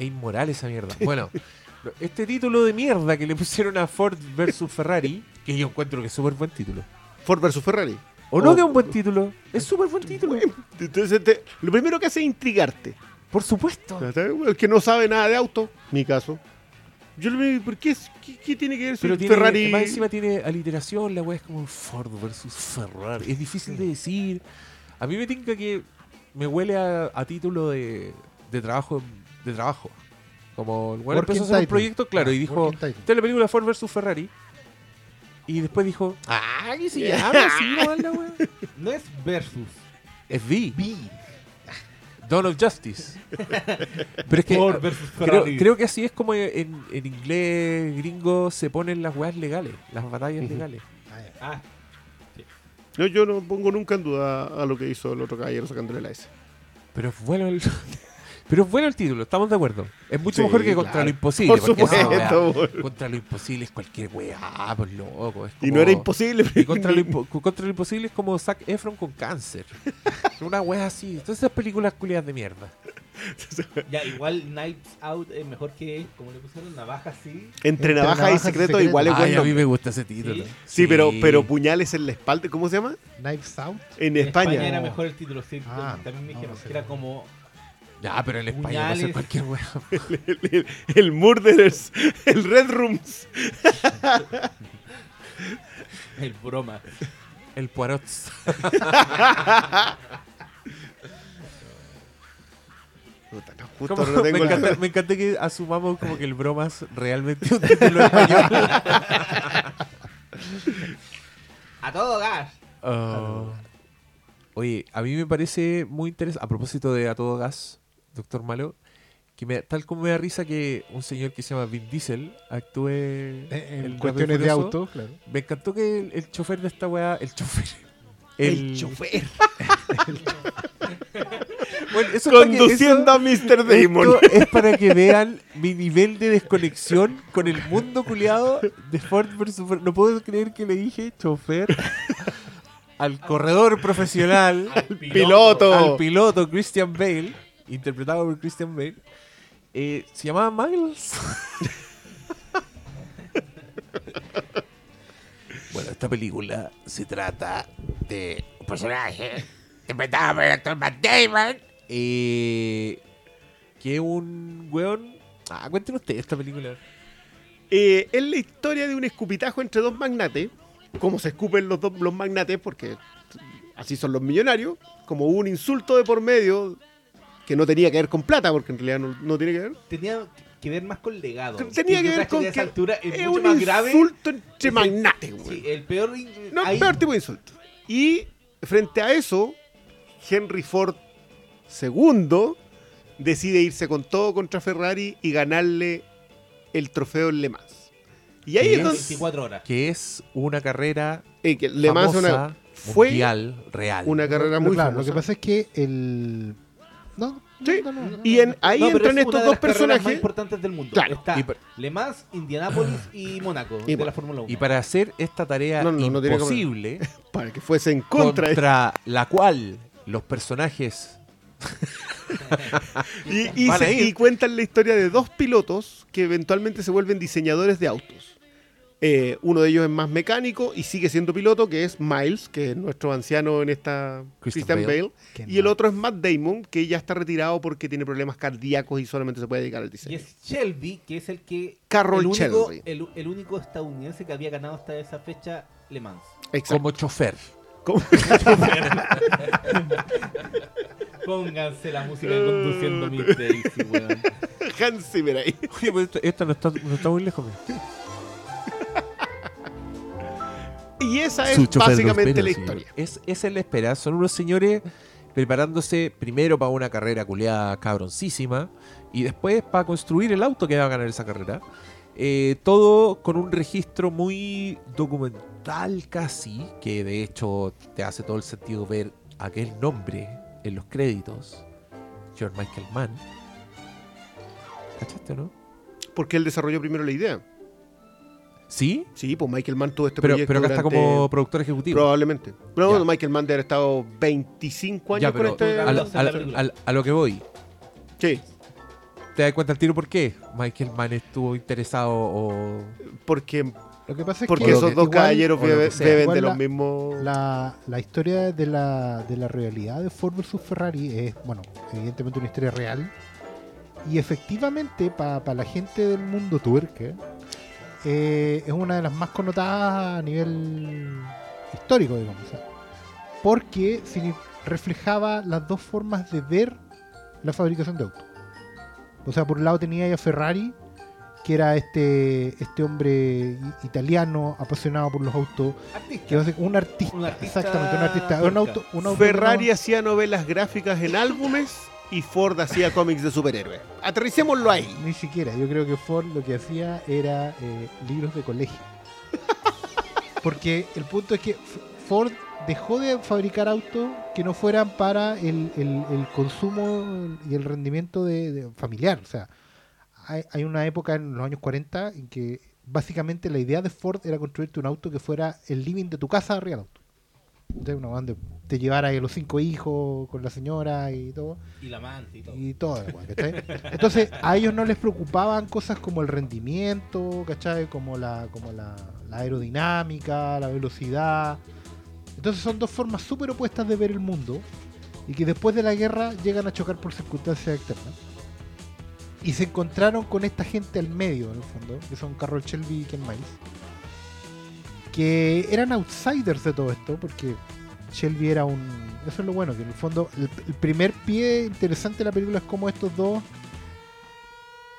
Es inmoral esa mierda. Bueno, este título de mierda que le pusieron a Ford versus Ferrari, que yo encuentro que es súper buen título. Ford versus Ferrari. ¿O no Oh. que es un buen título? Es súper buen título. Entonces, te- lo primero que hace es intrigarte. Por supuesto. El que no sabe nada de auto, mi caso. Yo le digo, ¿por qué, qué, qué tiene que ver Pero tiene, Ferrari? más encima tiene aliteración, la weá es como Ford versus Ferrari. Es difícil de decir. A mí me tinca que me huele a, a título de, de trabajo de trabajo. Como el Working empezó a hacer un proyecto, claro, y Ah, dijo, es la película Ford versus Ferrari. Y después dijo, ah, ¿qué se llama así, no? No es versus. Es V, B. Dawn of Justice. Pero es que Ford versus creo, Ferrari. creo que así es como en, en inglés gringo se ponen las weas legales, las batallas legales. Ah. Ah, No, yo no pongo nunca en duda a lo que hizo el otro caballero sacándole la S. Pero es bueno el, pero es bueno el título, estamos de acuerdo. Es mucho Sí, mejor que contra claro. lo imposible. Por supuesto. wea, contra lo imposible es cualquier weá, pues loco. es Y no era imposible. y contra, lo impo- contra lo imposible es como Zac Efron con cáncer. Una wea así. Entonces esas películas culiadas de mierda. ya, igual Knives Out es mejor que, como le pusieron, navaja así. Entre Entre navaja y secreto, secreto. igual es Ay, bueno. a mí me gusta ese título. Sí. Sí, pero, pero puñales en la espalda, ¿cómo se llama? Knives Out. En, En España. era mejor el título, sí. Ah, también me no, dijeron no sé. que era como. Ya, pero en España va a ser cualquier wea. el, el, el Murderers, el Red Rooms. El broma. El Poirot. Puta, no, justo Como- no tengo me, encanta, me encanta que asumamos como que el bromas realmente es un título español. A todo gas. Ah. oye, a mí me parece muy interesante, a propósito de A Todo Gas, Doctor Malo, que me, tal como me da risa que un señor que se llama Vin Diesel actúe Eh, En, cuestiones de auto, claro. Me encantó que el, el chofer de esta weá, el chofer. El chofer. Bueno, eso es para que- Conduciendo eso- a Mr. Damon. Es para que vean mi nivel de desconexión con el mundo culiado de Ford versus Fer- No puedo creer que le dije chofer al corredor profesional, Piloto. al piloto Christian Bale, interpretado por Christian Bale. Eh, ¿Se llamaba Miles? bueno, esta película se trata de un personaje interpretado por el actor Matt Damon. Eh, que es un weón. Ah, cuenten ustedes esta película. Eh, es la historia de un escupitajo entre dos magnates. Como se escupen los dos los magnates, porque así son los millonarios. Como hubo un insulto de por medio que no tenía que ver con plata, porque en realidad no, no tiene que ver. Tenía que ver más con legado. Tenía que ver con que a que esa altura es, es mucho un más grave. insulto entre magnates, güey. Sí, el peor. No, ahí- peor tipo de insulto. Y frente a eso, Henry Ford II decide irse con todo contra Ferrari y ganarle el trofeo en Le Mans. Y ahí ¿Qué es es? donde 24 horas. Que es una carrera eh, que Le Mans famosa, una- fue mundial, real. una carrera muy claro, famosa. Lo que pasa es que el. No, Sí, no, no, no, no, y en, ahí entran es estos una de dos las carreras más personajes. importantes del mundo. Claro. Está per- Le Mans, Indianápolis y Mónaco Y de la Fórmula 1. Y para hacer esta tarea No, no, no tiene que- imposible, Para que fuese en contra. contra la cual los personajes se- y cuentan la historia de dos pilotos que eventualmente se vuelven diseñadores de autos. Eh, uno de ellos es más mecánico y sigue siendo piloto, que es Miles, que es nuestro anciano en esta Christian Bale. Y el otro es Matt Damon, que ya está retirado porque tiene problemas cardíacos y solamente se puede dedicar al Y diseño. es Shelby, que es el que. Carroll el único, Shelby. el, el único estadounidense que había ganado hasta esa fecha Le Mans. Exacto. como chofer. Como- Pónganse la música de conduciendo Miss Daisy, weón. Hans Zimmer ahí. Oye, pues esto, esto no, está, no está muy lejos. mira. Y esa es básicamente la señor. historia. Es, esa es la espera. Son unos señores preparándose primero para una carrera culeada cabroncísima y después para construir el auto que va a ganar esa carrera. Eh, todo con un registro muy documental casi, que de hecho te hace todo el sentido ver aquel nombre en los créditos. George Michael Mann. ¿Cachaste o no? Porque él desarrolló primero la idea. ¿Sí? Sí, pues Michael Mann tuvo este Pero, proyecto pero acá está durante- como productor ejecutivo. Probablemente. Pero bueno, Michael Mann debe haber estado 25 años Ya, con pero este... a, lo- a a- que voy. Sí, ¿Te das cuenta el tiro por qué? Michael Mann estuvo interesado o... porque, Lo que pasa es porque que esos dos igual caballeros beben Igual de los la- mismos... La, la historia de la, de la realidad de Ford vs Ferrari es, bueno, evidentemente una historia real. Y efectivamente, para la gente del mundo tuerque, eh, es una de las más connotadas a nivel histórico, digamos. porque reflejaba las dos formas de ver la fabricación de autos. O sea, por un lado tenía ya Ferrari, que era este, este hombre italiano apasionado por los autos, Artista. que a un artista, Un artista exactamente, un artista, un auto, un auto Ferrari hacía novelas gráficas en álbumes y Ford hacía cómics de superhéroes. Aterricémoslo ahí. ni siquiera, yo creo que Ford lo que hacía era eh, libros de colegio. Porque el punto es que Ford dejó de fabricar autos que no fueran para el, el- el consumo y el rendimiento de, de- familiar. O sea, hay, hay una época en los años 40 en que básicamente la idea de Ford era construirte un auto que fuera el living de tu casa arriba del auto. Una donde te llevara a los cinco hijos con la señora y todo. Y la amante y todo. y todo, ¿cachai? Entonces, a ellos no les preocupaban cosas como el rendimiento, ¿cachai? Como la, como la, la aerodinámica, la velocidad. Entonces son dos formas súper opuestas de ver el mundo y que después de la guerra llegan a chocar por circunstancias externas. Y se encontraron con esta gente al medio, en el fondo, que son Carroll Shelby y Ken Miles, que eran outsiders de todo esto, porque Shelby era un... Eso es lo bueno, que en el fondo el, primer pie interesante de la película es cómo estos dos,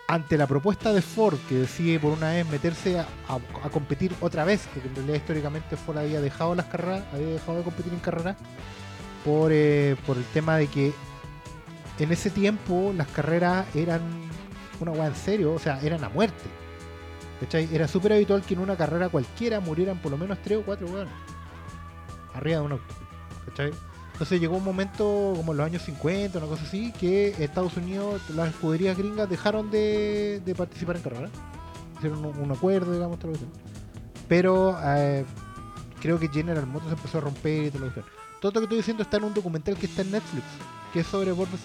ante la propuesta de Ford, que decide por una vez meterse a, a- a competir otra vez, porque en realidad históricamente Ford había dejado las carreras, había dejado de competir en carreras, por, eh, por el tema de que en ese tiempo las carreras eran una weá en serio, o sea, eran a muerte. ¿Cachai? Era súper habitual que en una carrera cualquiera murieran por lo menos tres o cuatro weones. Arriba de un auto. ¿Cachai? Entonces llegó un momento, como en los años 50, una cosa así, que Estados Unidos, las escuderías gringas dejaron de, participar en carreras. Hicieron un, acuerdo, digamos, que sea. Pero eh, creo que General Motors empezó a romper y todo lo que. Todo lo que estoy diciendo está en un documental que está en Netflix, que es sobre versus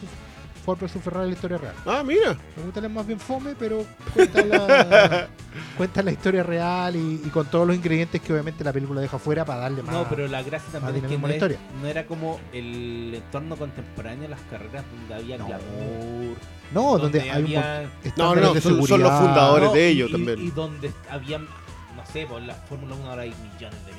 Ford vs Ferrari la historia real. Ah, mira. Documental es más bien fome, pero cuenta la, cuenta la historia real y, y con todos los ingredientes que obviamente la película deja fuera para darle más. No, pero la gracia también es que no, es- historia. no era como el entorno contemporáneo de las carreras donde había No. glamour. No, donde, hay había- mon- No, no, de son, son los fundadores No, de ellos y- también. Y donde había, no sé, por la Fórmula 1 ahora hay millones de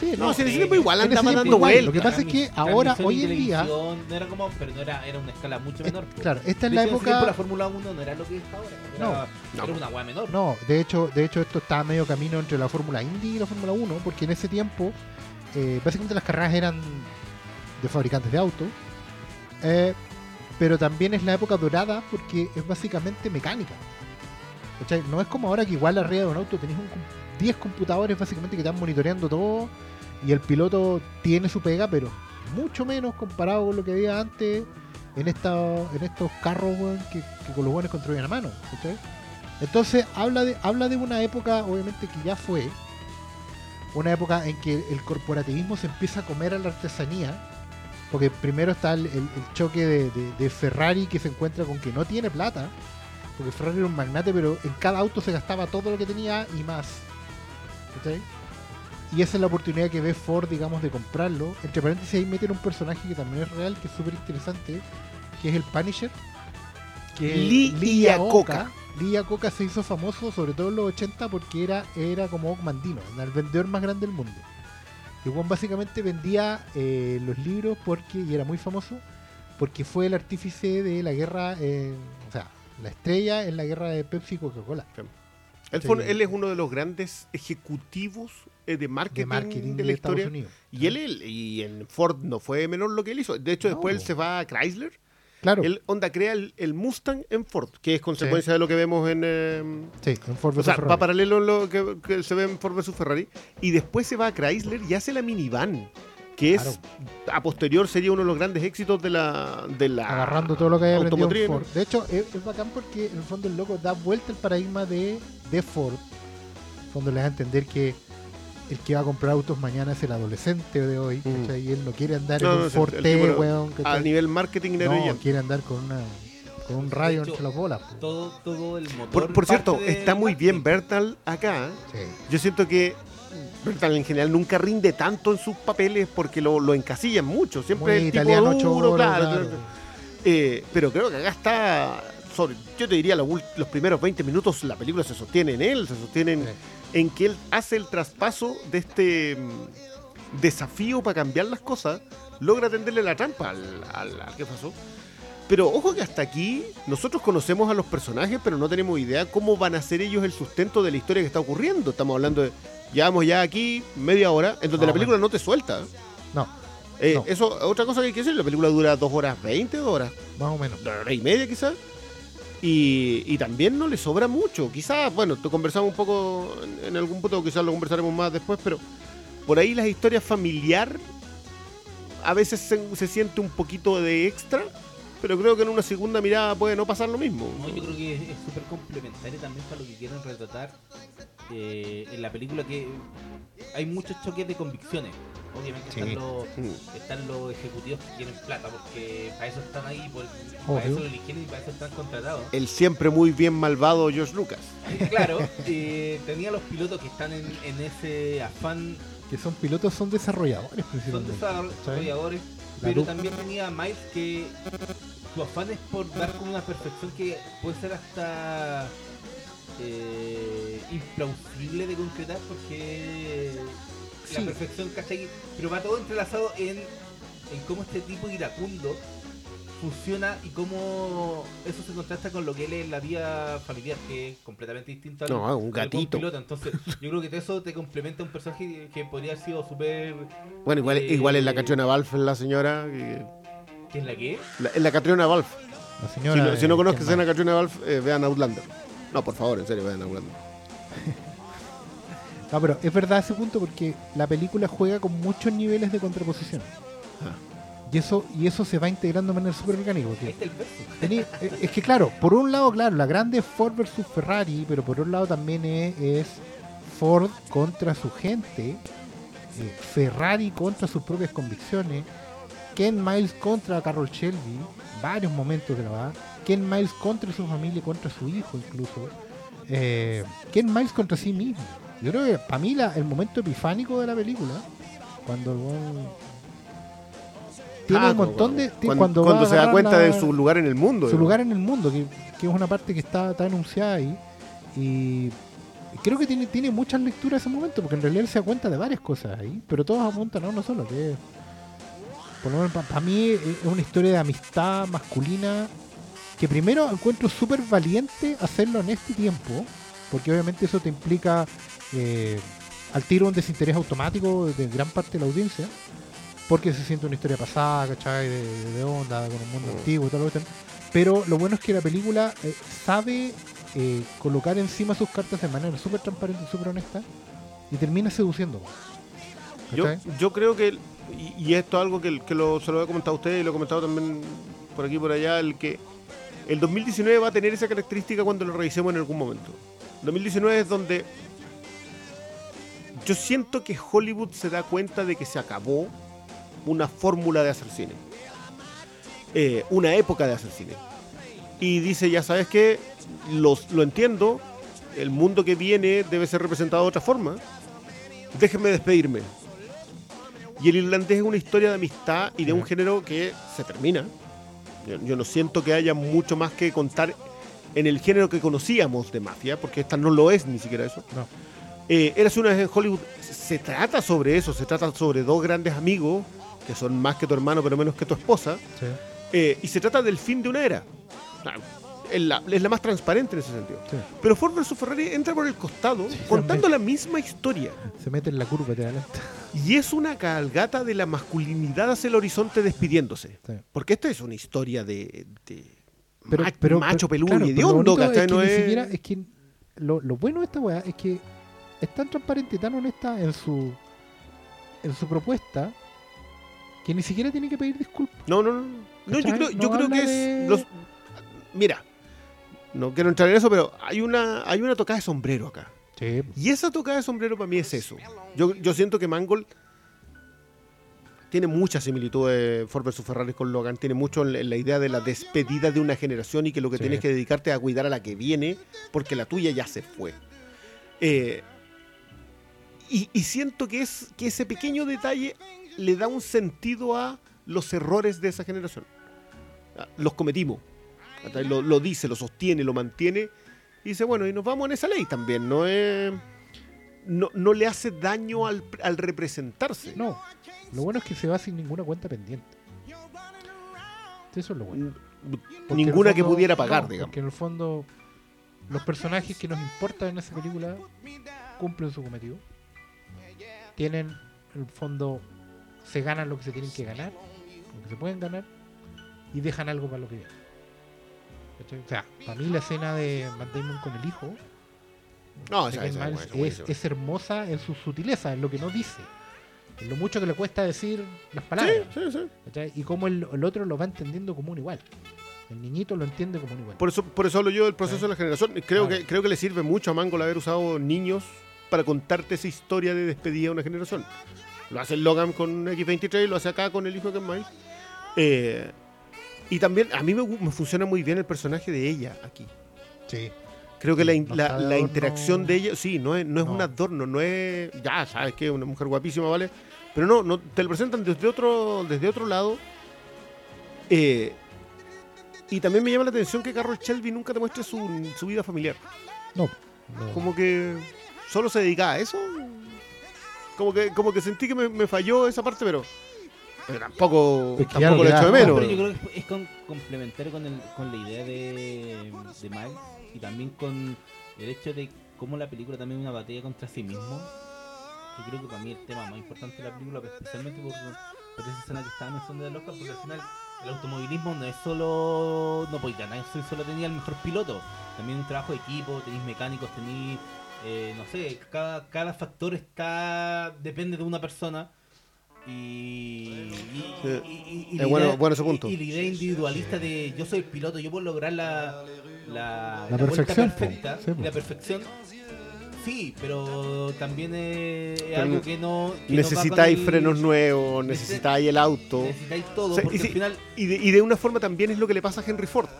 Sí, no, no, si en ese eh, tiempo igual andaba dando igual, vueltas. lo que pasa es que ahora, hoy en día- No era como, pero no era, era una escala mucho menor. po. Claro, esta es la hecho, en ese tiempo la época. Fórmula 1 no era lo que es ahora. Era, No, era una weá menor. No, de hecho, de hecho esto estaba medio camino entre la Fórmula Indy y la Fórmula 1, porque en ese tiempo eh, básicamente las carreras eran de fabricantes de autos, eh, pero también es la época dorada porque es básicamente mecánica. ¿Cachai? No es como ahora que igual arriba de un auto tenés un com- 10 computadores básicamente que están monitoreando todo y el piloto tiene su pega, pero mucho menos comparado con lo que había antes en esta, en estos carros que, con los buenos construían a mano. ¿cachai? Entonces habla de, habla de una época, obviamente que ya fue, una época en que el corporativismo se empieza a comer a la artesanía, porque primero está el, choque de, Ferrari que se encuentra con que no tiene plata, porque Ferrari era un magnate, pero en cada auto se gastaba todo lo que tenía y más. ¿cachai? Y esa es la oportunidad que ve Ford, digamos, de comprarlo. Entre paréntesis, ahí meten un personaje que también es real, que es súper interesante, que es el Punisher. Que Lee Iacocca. Lee Iacocca se hizo famoso, sobre todo en los 80, porque era, era como Mandino, el vendedor más grande del mundo. Y Juan básicamente vendía eh, los libros porque, y era muy famoso, porque fue el artífice de la guerra, eh, o sea, la estrella en la guerra de Pepsi y Coca-Cola. Él, fue- él es uno de los grandes ejecutivos de marketing De marketing de, la Estados historia. Unidos. Y él, él- y en Ford no fue menor lo que él hizo. De hecho, No. después él se va a Chrysler. Claro, Él onda crea el, el Mustang en Ford, que es consecuencia de lo que vemos en. eh, sí, en Ford o sea, Ferrari. va paralelo en lo que, que se ve en Ford vs Ferrari. Y después se va a Chrysler y hace la minivan, que es a posterior sería uno de los grandes éxitos de la. De la agarrando todo lo que haya en. Ford. De hecho, es, es bacán porque en el fondo el loco da vuelta el paradigma de, de Ford. En el fondo le da a entender que el que va a comprar autos mañana es el adolescente de hoy. Mm. Y él no quiere andar No, en no, un no- weón. A nivel marketing era No, quiere andar con una con un De rayo hecho, entre las bolas. Todo, todo el motor. Por, por cierto, está muy bien. Bertal acá. ¿eh? Sí. Yo siento que Bertal en general nunca rinde tanto en sus papeles porque lo, lo encasillan mucho. Siempre Muy el tipo duro, claro, claro. Eh, pero creo que acá está. sobre- yo te diría, los, primeros 20 minutos la película se sostiene en él, se sostiene en, Sí. En que él hace el traspaso de este mm, desafío para cambiar las cosas, logra tenderle la trampa al, al, al que pasó. Pero ojo que hasta aquí nosotros conocemos a los personajes, pero no tenemos idea cómo van a ser ellos el sustento de la historia que está ocurriendo. Estamos hablando de, llevamos ya aquí media hora, en donde la película no te suelta. No, Eh, No. Eso, otra cosa que hay que decir, la película dura dos horas 20, dos horas, más o menos. dos horas y media quizás. Y, también no le sobra mucho. Quizás, bueno, te conversamos un poco en, algún punto, quizás lo conversaremos más después, pero por ahí las historias familiar a veces se, se siente un poquito de extra, pero creo que en una segunda mirada puede no pasar lo mismo. No, yo creo que es súper complementario también para lo que quieren retratar eh, en la película que hay muchos choques de convicciones. Obviamente Sí. están, los, Mm. están los ejecutivos que quieren plata porque para eso están ahí, por- para eso lo eligieron y para eso están contratados. El siempre muy bien malvado George Lucas. claro, eh, tenía los pilotos que están en, en ese afán, Que son pilotos, son desarrolladores son desarrolladores, La pero también tenía Miles que su afán es por dar con una perfección que puede ser hasta eh, implausible de concretar porque la perfección, ¿cachai? Pero va todo entrelazado en, en cómo este tipo iracundo funciona y cómo eso se contrasta con lo que él es en la vida familiar, que es completamente distinto al, No, un gatito. piloto. Entonces, yo creo que eso te complementa un personaje que podría haber sido súper. Bueno, igual, Eh, igual es la Catriona Balf la señora. que- ¿Qué es la que? la- es la Catriona Balf. La Si señora, no, si no conozcas ¿quién a más? Catriona Balf, eh, vean Outlander. No, por favor, en serio, vean Outlander. No, pero es verdad ese punto porque la película juega con muchos niveles de contraposición. Ah. Y eso, y eso se va integrando de manera súper orgánica. tení- es que claro, por un lado, claro, la grande es Ford versus Ferrari, pero por otro lado también es, es Ford contra su gente, eh, Ferrari contra sus propias convicciones, Ken Miles contra Carol Shelby, varios momentos grabados. Ken Miles contra su familia, contra su hijo incluso. Eh, Ken Miles contra sí mismo. Yo creo que para mí la- el momento epifánico de la película, cuando el tiene Ah, un montón de... cuando, se da cuenta la- de su lugar en el mundo. su digamos. lugar en el mundo, que, que es una parte que está, está enunciada ahí. Y creo que tiene, tiene muchas lecturas ese momento, porque en realidad él se da cuenta de varias cosas ahí, pero todos apuntan a uno solo, que por lo menos para mí es es una historia de amistad masculina que primero encuentro súper valiente hacerlo en este tiempo, porque obviamente eso te implica eh, al tiro un desinterés automático de gran parte de la audiencia, porque se siente una historia pasada, ¿cachai? De, de onda, con un mundo antiguo y que Pero lo bueno es que la película eh, sabe eh, colocar encima sus cartas de manera súper transparente y súper honesta y termina seduciendo. Yo, yo creo que, y, y esto es algo que, que lo, se lo he comentado a ustedes y lo he comentado también por aquí y por allá, el que el 2019 va a tener esa característica cuando lo revisemos en algún momento. 2019 es donde yo siento que Hollywood se da cuenta de que se acabó una fórmula de hacer cine. Eh, una época de hacer cine. Y dice, ya sabes que lo entiendo, el mundo que viene debe ser representado de otra forma. Déjenme despedirme. Y el irlandés es una historia de amistad y de un género que se termina. Yo, yo no siento que haya mucho más que contar en el género que conocíamos de mafia, porque esta no lo es ni siquiera eso. No. Eh, Érase una vez en Hollywood. Se trata sobre eso, se trata sobre dos grandes amigos, que son más que tu hermano, pero menos que tu esposa. Sí. eh, y se trata del fin de una era. Es la, es la más transparente en ese sentido. Sí. Pero Ford vs Ferrari entra por el costado contando la misma historia. Se mete en la curva de adelante. Y es una cabalgata de la masculinidad hacia el horizonte despidiéndose. Porque esta es una historia de, de Pero, ma- pero, macho pero, peludo claro, y de hondo. Es que No ni es- siquiera, es que lo, lo bueno de esta weá es que es tan transparente y tan honesta en su en su propuesta que ni siquiera tiene que pedir disculpas. No, no, no. No, yo creo, yo creo que es. los- Mira, no quiero entrar en eso, pero hay una, hay una tocada de sombrero acá. Sí. Y esa tocada de sombrero para mí es eso. Yo, yo siento que Mangold tiene mucha similitud de Ford vs Ferrari con Logan. Tiene mucho en la, idea de la despedida de una generación y que lo que Sí. tienes que dedicarte es a cuidar a la que viene porque la tuya ya se fue. Eh, y, y siento que, es, que ese pequeño detalle le da un sentido a los errores de esa generación. Ah, Los cometimos. Lo, lo dice, lo sostiene, lo mantiene. Y dice, bueno, y nos vamos en esa ley también. No es. No, no le hace daño al, al representarse. No. Lo bueno es que se va sin ninguna cuenta pendiente. Eso es lo bueno. Porque Ninguna que pudiera pagar, no, digamos. Porque en el fondo los personajes que nos importan en esa película cumplen su cometido. Tienen, en el fondo, se ganan lo que se tienen que ganar, lo que se pueden ganar, y dejan algo para lo que viene. O sea, para mí la escena de Matt Damon con el hijo No, esa, esa, esa, es, buenísima. es hermosa en su sutileza, en lo que no dice. En lo mucho que le cuesta decir las palabras. Sí, sí, sí. Y cómo el, el otro lo va entendiendo como un igual. El niñito lo entiende como un igual. Por eso, por eso hablo yo del proceso de la generación. Creo, que, creo que le sirve mucho a Mangold haber usado niños para contarte esa historia de despedida de una generación. Lo hace Logan con X23, lo hace acá con el hijo de Ken Miles. Eh, y también, a mí me, funciona muy bien el personaje de ella aquí. Sí. Creo que la, No interacción de ella, sí, no es, no es No. un adorno, no es. Ya, sabes que es una mujer guapísima, ¿vale? Pero no, no te lo presentan desde otro, desde otro lado. Eh, y también me llama la atención que Carol Shelby nunca te muestre su, su vida familiar. No. no. Como que solo se dedica a eso. Como que, como que sentí que me, me falló esa parte, pero. Pero tampoco, Es que ya tampoco lo echo de menos. pero yo creo que es con- complementario con, el, con la idea de, de Miles y también con el hecho de cómo la película también es una batalla contra sí mismo. Yo creo que para mí el tema más importante de la película, especialmente por, por esa escena que estaba mencionando del Oscar, porque al final el automovilismo no es solo. No podéis ganar, solo tenía el mejor piloto. También un trabajo de equipo, tenéis mecánicos, tenéis. Eh, no sé, cada, cada factor está. depende de una persona. Y, y- Sí. y- y- y Es la bueno- idea- bueno ese punto. Y, la idea individualista de yo soy el piloto, yo puedo lograr la, la, perfección, perfecta, Sí, la perfección Sí, pero también es, Pero algo que no. que no necesitáis el- frenos nuevos, necesitáis el auto. Necesitáis todo, O sea, porque y, si- al final. y de, y de una forma también es lo que le pasa a Henry Ford.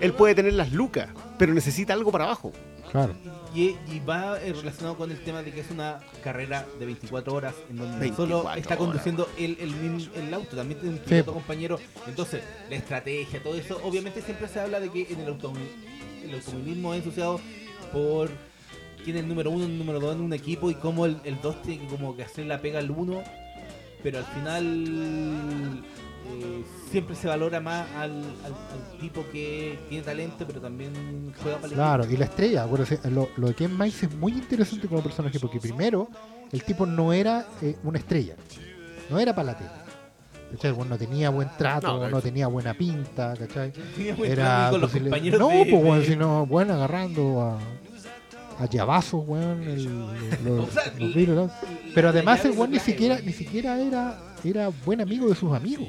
Él todo- puede tener las lucas, pero necesita algo para abajo. Claro. Y, y va eh, relacionado con el tema de que es una carrera de 24 horas en donde no solo 24 está conduciendo el, el, auto, también tiene un piloto compañero. Entonces, la estrategia, todo eso, obviamente siempre se habla de que en el, el automovilismo es asociado por quién es el número uno, el número dos en un equipo y cómo el, el dos tiene que como que hacer la pega al uno, pero al final eh, siempre se valora más al, al- al tipo que tiene talento, pero también juega para el Claro, y la estrella, acuérdate, lo, lo de Ken Miles es muy interesante como personaje porque primero el tipo no era eh, una estrella, no era para la tele. ¿Cachai? Bueno, no tenía buen trato, No, tenía buena pinta, ¿cachai? Tenía buen Era con los posible- compañeros No, de- pues bueno, de- sino bueno, agarrando a, a llavazos, weón, el- los, O sea, los vidrios, ¿no? la- Pero además el weón ni siquiera, ni siquiera era, era buen amigo de sus amigos.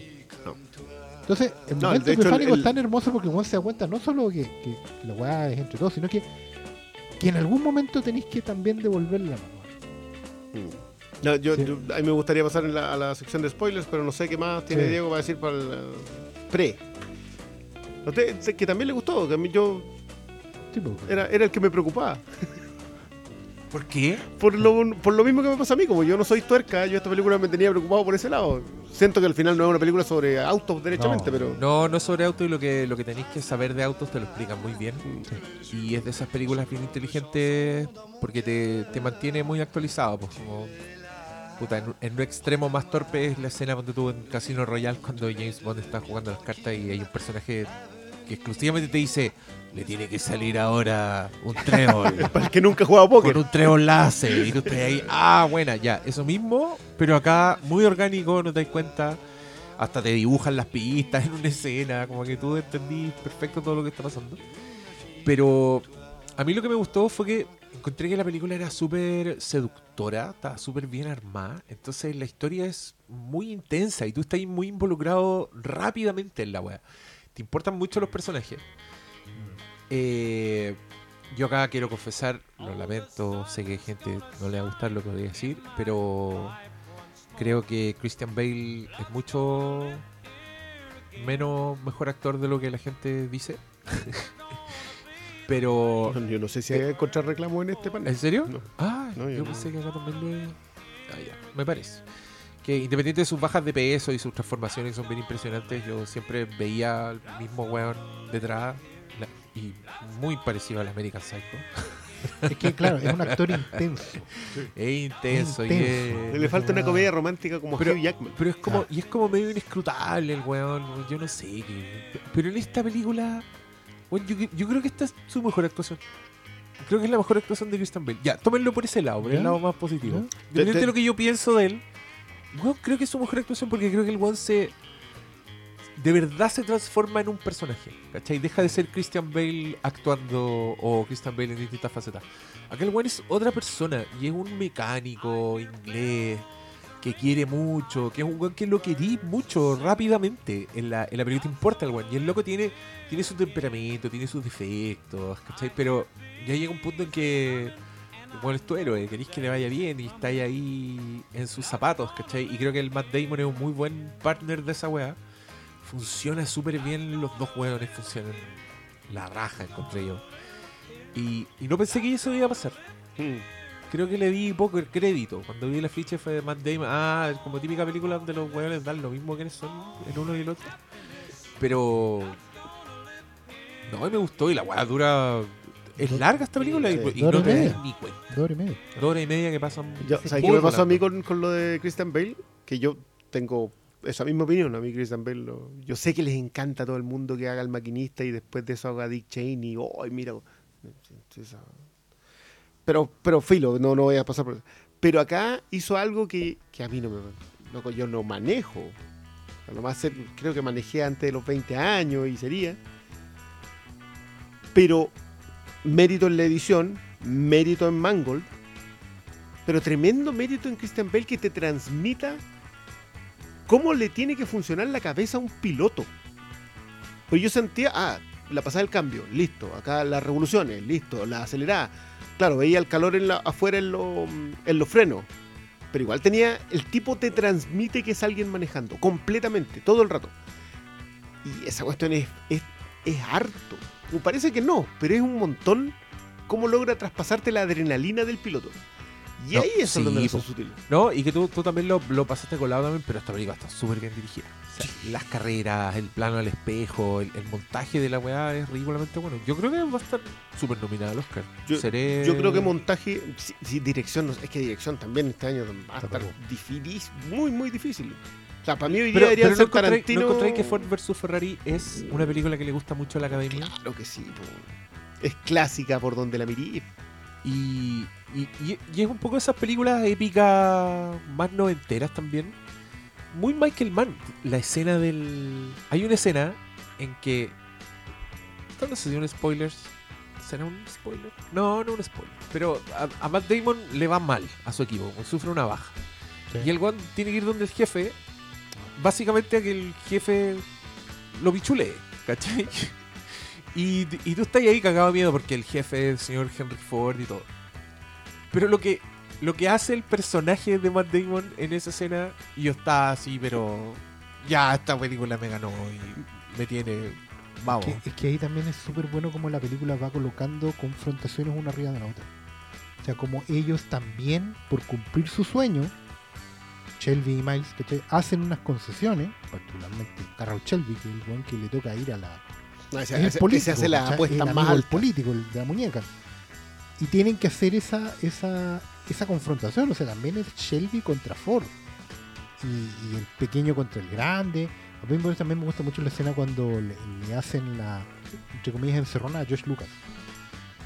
Entonces, el No, momento cefálico el- es tan hermoso porque uno se da cuenta no solo que, que la weá es entre todos, sino que, que en algún momento tenéis que también devolverle la mano. No, yo, Sí. yo- a mí me gustaría pasar en la- a la sección de spoilers, pero no sé qué más tiene Sí. Diego para decir para el eh, pre. Usted, que también le gustó, que a mí yo Sí, pues, era, era el que me preocupaba. ¿Por qué? Por lo, por lo mismo que me pasa a mí, como yo no soy tuerca, yo esta película me tenía preocupado por ese lado. Siento que al final no es una película sobre autos derechamente, No, pero... No, no es sobre auto y lo que, lo que tenéis que saber de autos te lo explican muy bien. Y es de esas películas bien inteligentes porque te, te mantiene muy actualizado. Pues como, puta, en, en un extremo más torpe es la escena donde tú en Casino Royale cuando James Bond está jugando las cartas y hay un personaje que exclusivamente te dice le tiene que salir ahora un trébol. Para el que nunca jugado póker. con un trébol láser y tú estás ahí, ah, buena, ya, eso mismo, pero acá muy orgánico, no te das cuenta, hasta te dibujan las pistas en una escena, como que tú entendís perfecto todo lo que está pasando. Pero a mí lo que me gustó fue que encontré que la película era súper seductora, estaba súper bien armada, entonces la historia es muy intensa y tú estás muy involucrado rápidamente en la wea. Te importan mucho los personajes. Eh, yo acá quiero confesar, lo lamento, sé que a gente no le va a gustar lo que voy a decir, pero creo que Christian Bale es mucho menos mejor actor de lo que la gente dice. pero, Yo no sé si hay que encontrar reclamo en este panel. ¿en serio? No. Ah, No, yo yo no. pensé que acá también le... Ah, ya, me parece. Que independiente de sus bajas de peso y sus transformaciones que son bien impresionantes, yo siempre veía al mismo weón detrás y muy parecido al American Psycho. Es que claro, es un actor intenso. Es intenso, y Intenso. es- Le falta una comedia romántica como Pero- Hugh Jackman. Pero es como, y es como medio inescrutable el weón. Yo no sé. que- pero en esta película, weón, yo, yo creo que esta es su mejor actuación. Creo que es la mejor actuación de Christian Bale. Ya, tómenlo por ese lado, por el lado más positivo. ¿Ya? Independiente Te- de lo que yo pienso de él, weón, creo que es su mejor actuación porque creo que el weón se. De verdad se transforma en un personaje. ¿Cachai? Deja de ser Christian Bale actuando o Christian Bale en distintas facetas. Acá el weón es otra persona y es un mecánico inglés que quiere mucho, que es un weón que lo querí mucho rápidamente en la, en la película. Te importa el weón. Y el loco tiene, tiene su temperamento, tiene sus defectos, ¿cachai? Pero ya llega un punto en que, bueno, es tu héroe, queréis que le vaya bien y estáis ahí en sus zapatos, ¿cachai? Y creo que el Matt Damon es un muy buen partner de esa weá. Funciona súper bien, los dos weones funcionan la raja, encontré yo. Y, y no pensé que eso iba a pasar Mm. creo que le di poco el crédito. Cuando vi el afiche fue de Matt Damon. Ah, es como típica película donde los hueones dan lo mismo que son en uno y el otro. Pero. No, me gustó y la weá dura. Es Do- larga esta película y, Sí. y no te das ni cuenta. Dos horas y media. Dos horas y media que pasan. Yo, muy ¿Sabes qué me pasó a mí con, con lo de Christian Bale? Que yo tengo esa misma opinión. A mí Christian Bale, yo sé que les encanta a todo el mundo que haga el maquinista y después de eso haga Dick Cheney. ¡Ay, mira! Pero, pero filo, no, no voy a pasar por. Pero acá hizo algo que, que a mí no me... yo no manejo. Lo más creo que manejé antes de los 20 años y sería. Pero mérito en la edición, mérito en Mangold, pero tremendo mérito en Christian Bale que te transmita cómo le tiene que funcionar la cabeza a un piloto. Pues yo sentía, ah, la pasada del cambio, listo. Acá las revoluciones, listo. La acelerada. Claro, veía el calor en la, afuera en, lo- los frenos. Pero igual tenía. El tipo te transmite que es alguien manejando. Completamente, todo el rato. Y esa cuestión es, es, es harto. Me parece que no, pero es un montón cómo logra traspasarte la adrenalina del piloto. Y No, ahí es sí, donde son sutiles. No, y que tú, tú también lo, lo pasaste colado también, pero esta película está súper bien dirigida. O sea, Las carreras, el plano al espejo, el, el montaje de la weá es ridículamente bueno. Yo creo que va a estar súper nominada al Oscar. Yo- Seré... Yo creo que montaje, dirección, no es que dirección también este año va a estar difícil, muy, muy difícil. O sea, para mí hoy día debería ser no, Tarantino. ¿no encontré que Ford vs Ferrari es una película que le gusta mucho a la academia? Claro que sí, po. es clásica por donde la mirí. Y, y, y- y es un poco esas películas épicas más noventeras también. Muy Michael Mann. La escena del. Hay una escena en que. Sé si es un spoiler. ¿Será un spoiler? No, no un spoiler. Pero a, a Matt Damon le va mal a su equipo. Sufre una baja. Sí. Y el one tiene que ir donde el jefe. Básicamente a que el jefe lo pichulee. ¿Cachai? Y, y tú estás ahí cagado de miedo porque el jefe es el señor Henry Ford y todo. Pero lo que, lo que hace el personaje de Matt Damon en esa escena, y yo estaba así, pero ya esta película me ganó y me tiene. Vamos. Que- es que ahí también es súper bueno como la película va colocando confrontaciones una arriba de la otra. O sea, como ellos también, por cumplir su sueño, Shelby y Miles, ¿cachai? hacen unas concesiones, particularmente Carroll Shelby, que es el buen que le toca ir a la, No, ese, es el ese- político, ese hace la ¿cachai? apuesta el más político, el de la muñeca. Y tienen que hacer esa, esa, esa confrontación, o sea, también es Shelby contra Ford. Y, y el pequeño contra el grande. A mí también me gusta mucho la escena cuando le, le hacen la, entre comillas, encerrona a Josh Lucas.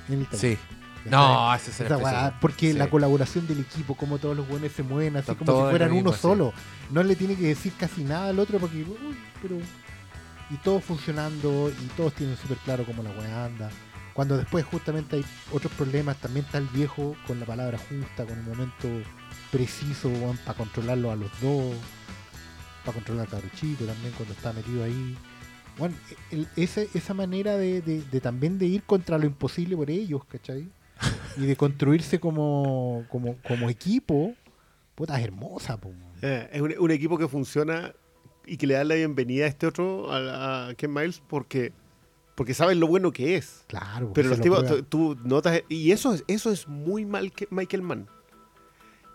En el. Sí. No, esa es porque Sí. la colaboración del equipo, como todos los buenos se mueven, así como si fueran uno sí. solo. No le tiene que decir casi nada al otro porque, uy, pero. Y todos funcionando y todos tienen súper claro cómo la weá anda. Cuando después justamente hay otros problemas, también está el viejo con la palabra justa, con el momento preciso para controlarlo a los dos, para controlar a Cabruchito también cuando está metido ahí. Bueno, el- ese- esa manera de, de- de también de ir contra lo imposible por ellos, ¿cachai? Y de construirse como, como, como equipo, puta, es hermosa, po. Eh, es un, un equipo que funciona y que le da la bienvenida a este otro, a, a Ken Miles, porque, porque saben lo bueno que es. Claro, Pero los lo tipos, prueban. tú, notas, y eso es, eso es muy mal que Michael Mann.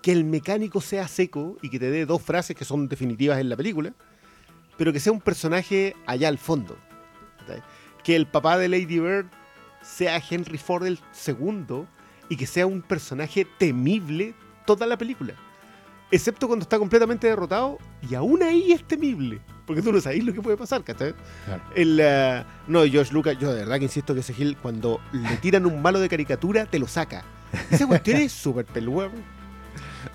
Que el mecánico sea seco y que te dé dos frases que son definitivas en la película, pero que sea un personaje allá al fondo. Que el papá de Lady Bird sea Henry Ford el segundo y que sea un personaje temible toda la película. Excepto cuando está completamente derrotado y aún ahí es temible. Porque tú no sabes lo que puede pasar, ¿cachai? Claro. El, eh, no, George Lucas, yo de verdad que insisto que ese Gil, cuando le tiran un malo de caricatura, te lo saca. Esa cuestión es súper peluda.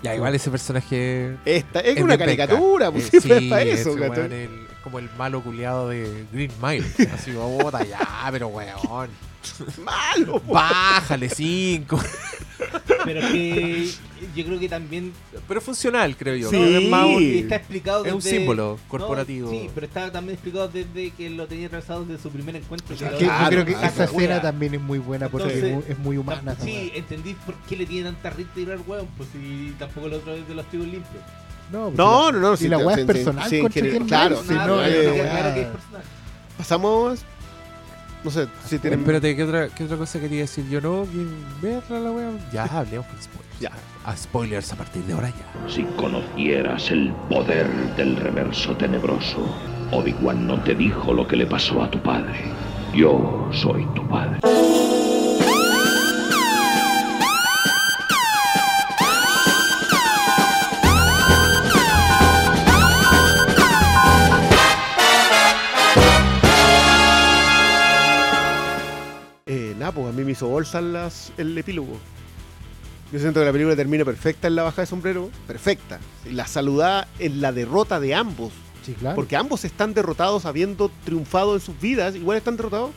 Ya, igual ese personaje. Esta, es, es una caricatura, pues Eh, sí, es para ese eso, weón ¿cachai? es el- como el malo culiado de Green Mile. Así, bota ya, pero weón. Malo. Bájale cinco. Pero es que yo creo que también Pero funcional, creo yo. Sí. Que es más un- está explicado es un desde- símbolo No, corporativo. sí, pero está también explicado desde que lo tenía atravesado desde su primer encuentro. Es que lo- yo Claro, creo que claro, esa escena también es muy buena porque Entonces, es muy- es muy humana. Sí, entendí por qué le tiene tanta risa tirar hueón, pues si tampoco la otra vez de los tribus limpios. No, pues No, no, no. Si la weá es personal claro, no, claro que es personal. Pasamos. No sé si tienen. Espérate, ¿qué otra, ¿qué otra cosa quería decir yo? No, verla la wea. Ya, hablemos con spoilers. Ya. A spoilers a partir de ahora ya. Si conocieras el poder del reverso tenebroso, Obi-Wan no te dijo lo que le pasó a tu padre. Yo soy tu padre. Nada, pues a mí me hizo bolsa las, el epílogo. Yo siento que la película termina perfecta en la baja de sombrero. Perfecta. La saludada en la derrota de ambos. Sí, claro. Porque ambos están derrotados habiendo triunfado en sus vidas. Igual están derrotados.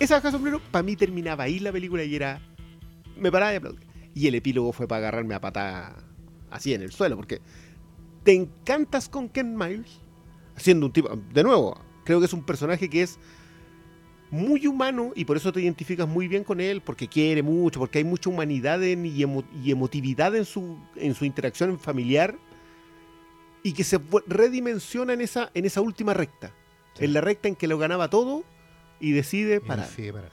Esa baja de sombrero, para mí terminaba ahí la película y era. Me paraba de aplaudir. Y el epílogo fue para agarrarme a patada así en el suelo. Porque te encantas con Ken Miles. Siendo un tipo. De nuevo, creo que es un personaje que es muy humano y por eso te identificas muy bien con él, porque quiere mucho, porque hay mucha humanidad en- y, emo- y emotividad en su, en su interacción familiar y que se redimensiona en esa, en esa última recta, Sí. en la recta en que lo ganaba todo y decide Y parar. decide parar.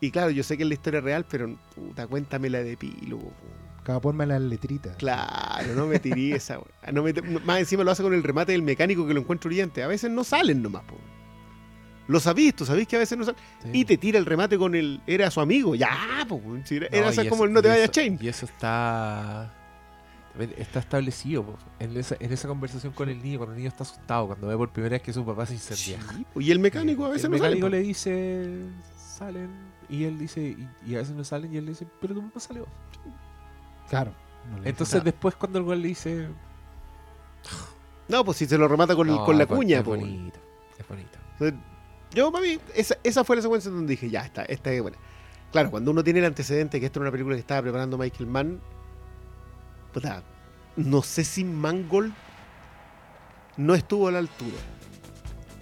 Y claro, yo sé que es la historia real, pero puta, cuéntamela de epílogo. po. Acaba ponme las letritas. Claro, no me tiré esa. No me- más encima lo hace con el remate del mecánico que lo encuentro brillante. A veces no salen nomás, po. Lo sabís, tú sabés que a veces no salen. Sí. Y te tira el remate con el. Era su amigo. Ya, si Era, era No, esa como eso- el no te y vayas, eso- Chain. Y eso está. Está establecido po. en esa, en esa conversación con el niño, cuando el niño está asustado, cuando ve por primera vez que su papá se incendia. Sí, y el mecánico a veces el no sale. mecánico le dice, salen, y él dice, y, y a veces no salen, y él le dice, pero tu papá salió. Claro. no le Entonces después cuando el güey le dice, No, pues si se lo remata con, el- "No, con la cuña, es po. bonito, es bonito. Entonces, yo, para esa, esa fue la secuencia donde dije, ya, esta, esta es buena. Claro, cuando uno tiene el antecedente que esto era una película que estaba preparando Michael Mann, puta, no sé si Mangold no estuvo a la altura.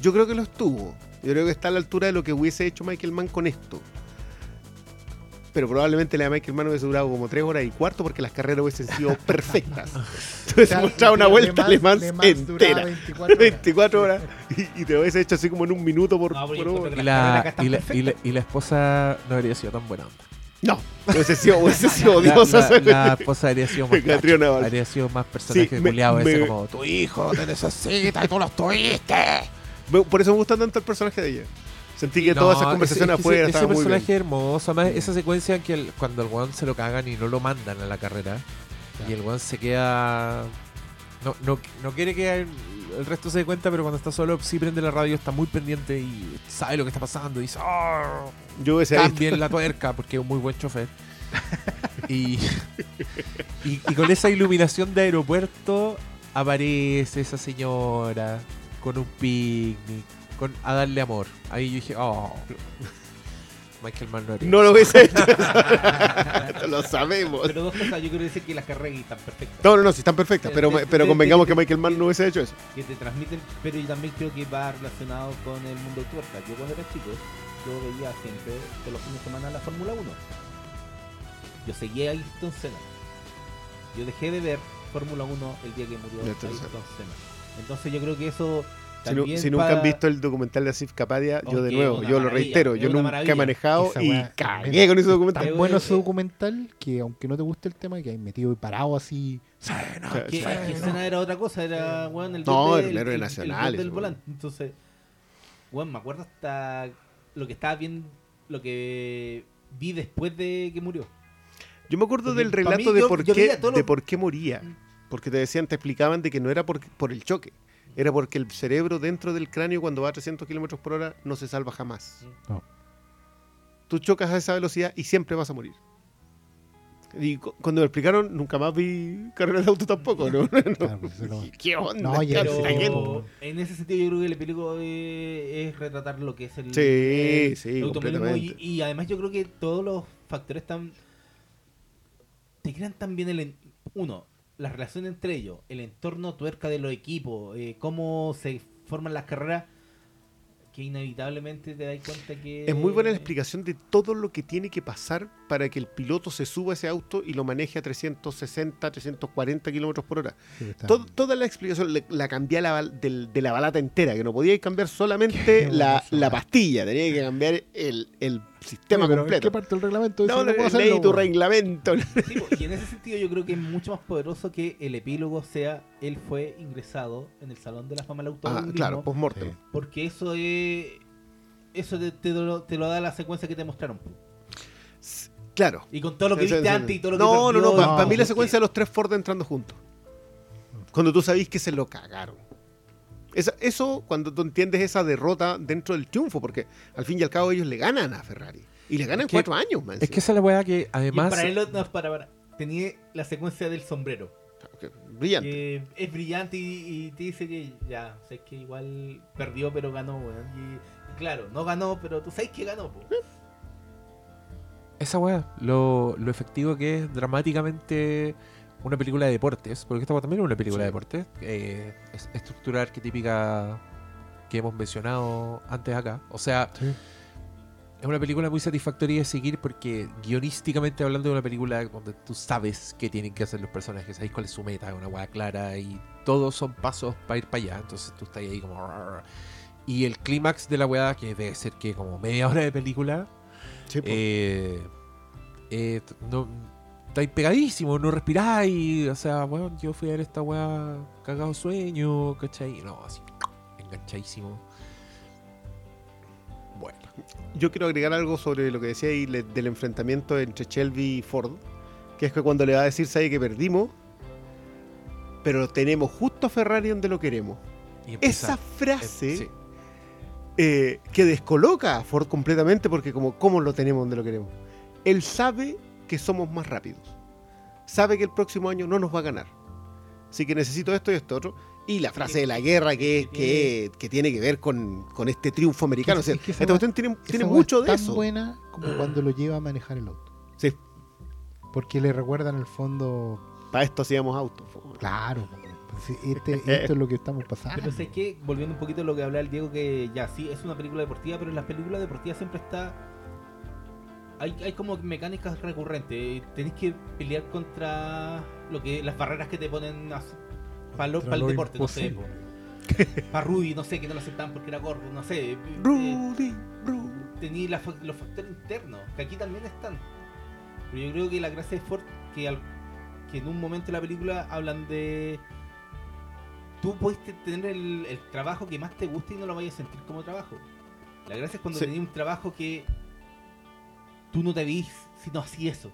Yo creo que lo estuvo. Yo creo que está a la altura de lo que hubiese hecho Michael Mann con esto. Pero probablemente la de Michael Mann hubiese durado como tres horas y cuarto porque las carreras hubiesen sido perfectas. Entonces sea, mostraba una Le vuelta Mans- Le Mans entera. 24 horas. 24 horas y, y te hubiese hecho así como en un minuto por, No, por hora. Y la, y, la, y, la, y la esposa no habría sido tan buena onda. No, hubiese sido, hubiese sido La, odiosa. la- esposa habría sido más macho, habría sido más personaje Sí, culiado ese me- como tu hijo te necesita y tú lo tuviste. Por eso me gusta tanto el personaje de ella. Sentí que todas esas No, conversaciones ese, afuera ese, ese personaje hermoso, además esa secuencia en que el- cuando el weón se lo cagan y no lo mandan a la carrera y el weón se queda no, no, no quiere que el, el resto se dé cuenta, pero cuando está solo sí prende la radio, está muy pendiente y sabe lo que está pasando y dice "Ah, Yo cambien la tuerca porque es un muy buen chofer. y, y, y con esa iluminación de aeropuerto aparece esa señora con un picnic, con, a darle amor. Ahí yo dije, oh, Michael Mann no lo eso". hubiese hecho. Lo sabemos. Pero dos cosas, yo quiero decir que las carreras están perfectas. No, no, no, sí están perfectas, pero, De- pero de- convengamos de- que Michael Mann no hubiese hecho eso. que te transmiten, pero yo también creo que va relacionado con el mundo tuerca. Yo cuando era chico, yo veía siempre de los fines de semana la Fórmula 1. Yo seguía a Ayrton Senna. Yo dejé de ver Fórmula 1 el día que murió Ayrton. Senna. Entonces yo creo que eso Si, no- nunca para- han visto el documental de Asif Kapadia, yo de Ok, nuevo, yo lo reitero, yo nunca he manejado Esa y cagué con ese documental. Tan bueno es- ese documental que aunque no te guste el tema, que hay metido y parado así. Sena, O sea, que, Sena. que Senna era otra cosa, era weón, el No, del- el héroe nacional, el del volante. Entonces, weón, me acuerdo hasta lo que estaba bien, lo que vi después de que murió. Yo me acuerdo Porque del relato mí de, yo- por yo qué, de por qué moría. Porque te decían, te explicaban de que no era por, por el choque. Era porque el cerebro dentro del cráneo cuando va a 300 kilómetros por hora no se salva jamás. No. Tú chocas a esa velocidad y siempre vas a morir. Y cu- cuando me explicaron, nunca más vi carreras de auto tampoco. ¿no? Claro, pues, eso no- ¿Qué onda? No, el-. Pero en ese sentido yo creo que el epílogo eh, es retratar lo que es el, Sí, el sí, automovilismo completamente. y, y además yo creo que todos los factores están te crean también el uno la relación entre ellos el entorno tuerca de los equipos eh, cómo se forman las carreras que inevitablemente te das cuenta que Es muy buena la explicación de todo lo que tiene que pasar para que el piloto se suba a ese auto y lo maneje a 360, 340 kilómetros por hora. sí, está- Tod- toda la explicación le- la cambié la bal- del- de la balata entera, que no podía cambiar solamente la, pastilla, tenía que cambiar el, el sistema Oye, pero ¿en completo. ¿Qué parte del reglamento No, que no, puedo leí tu reglamento. Sí, y en ese sentido yo creo que es mucho más poderoso que el epílogo sea él fue ingresado en el salón de la fama del Ah, automovilismo claro, post-mortem. Porque eso es eso te, te lo, te lo da la secuencia que te mostraron. Claro. y con todo lo que Sí, viste sí. antes y todo lo que No, no, no, perdió, para no, mí la secuencia de los tres Ford entrando juntos. Cuando tú sabís que se lo cagaron. Esa- eso, cuando tú entiendes esa derrota dentro del triunfo, porque al fin y al cabo ellos le ganan a Ferrari. Y le ganan Es que- cuatro años, man. Es que esa es la weá que y además. no, para, para, tenía la secuencia del sombrero Brillante. que es brillante y, y te dice que ya sé que igual perdió pero ganó weón. y, claro no ganó pero tú sabes que ganó po. Esa weá, lo, lo efectivo que es dramáticamente una película de deportes, porque esta weá también es una película Sí. de deportes, eh, es- estructura arquetípica que hemos mencionado antes acá. O sea, Sí. Es una película muy satisfactoria de seguir porque guionísticamente hablando de una película donde tú sabes qué tienen que hacer los personajes, sabes cuál es su meta, una hueá clara y todos son pasos para ir para allá. Entonces tú estás ahí como... Y el clímax de la weá, que debe ser que como media hora de película, Sí, eh, eh, no, estáis pegadísimo, no respiráis. O sea, bueno, yo fui a ver esta weá cagado sueño, ¿cachai? No, así, enganchadísimo. Yo quiero agregar algo sobre lo que decía ahí del enfrentamiento entre Shelby y Ford. Que es que cuando le va a decir, sabe que perdimos, pero tenemos justo a Ferrari donde lo queremos. Esa frase eh, sí. eh, que descoloca a Ford completamente porque como ¿cómo lo tenemos donde lo queremos? Él sabe que somos más rápidos. Sabe que el próximo año no nos va a ganar. Así que necesito esto y esto otro. Y la frase de la guerra que, que, que tiene que ver con, con este triunfo americano. O sea, Es que esta cuestión tiene, mucho es de tan eso. buena como cuando lo lleva a manejar el auto. Sí, Porque le recuerda en el fondo, para esto hacíamos autos. po. claro, pues, este, esto es lo que estamos pasando. Pero sé que, volviendo un poquito a lo que hablaba el Diego, que ya sí, es una película deportiva, pero en las películas deportivas siempre está. Hay, hay como mecánicas recurrentes. Tenéis que pelear contra lo que las barreras que te ponen para Contra el deporte, no sé. imposible. Para Rudy, no sé, que no lo aceptaban porque era gordo, no sé. eh, Rudy, Rudy. Tení la fa- los factores internos, que aquí también están. Pero yo creo que la gracia de Ford, que, al- que en un momento de la película hablan de. Tú puedes te- tener el, el trabajo que más te guste y no lo vayas a sentir como trabajo. La gracia es cuando Sí. tenías un trabajo que tú no te veís si no hacías eso.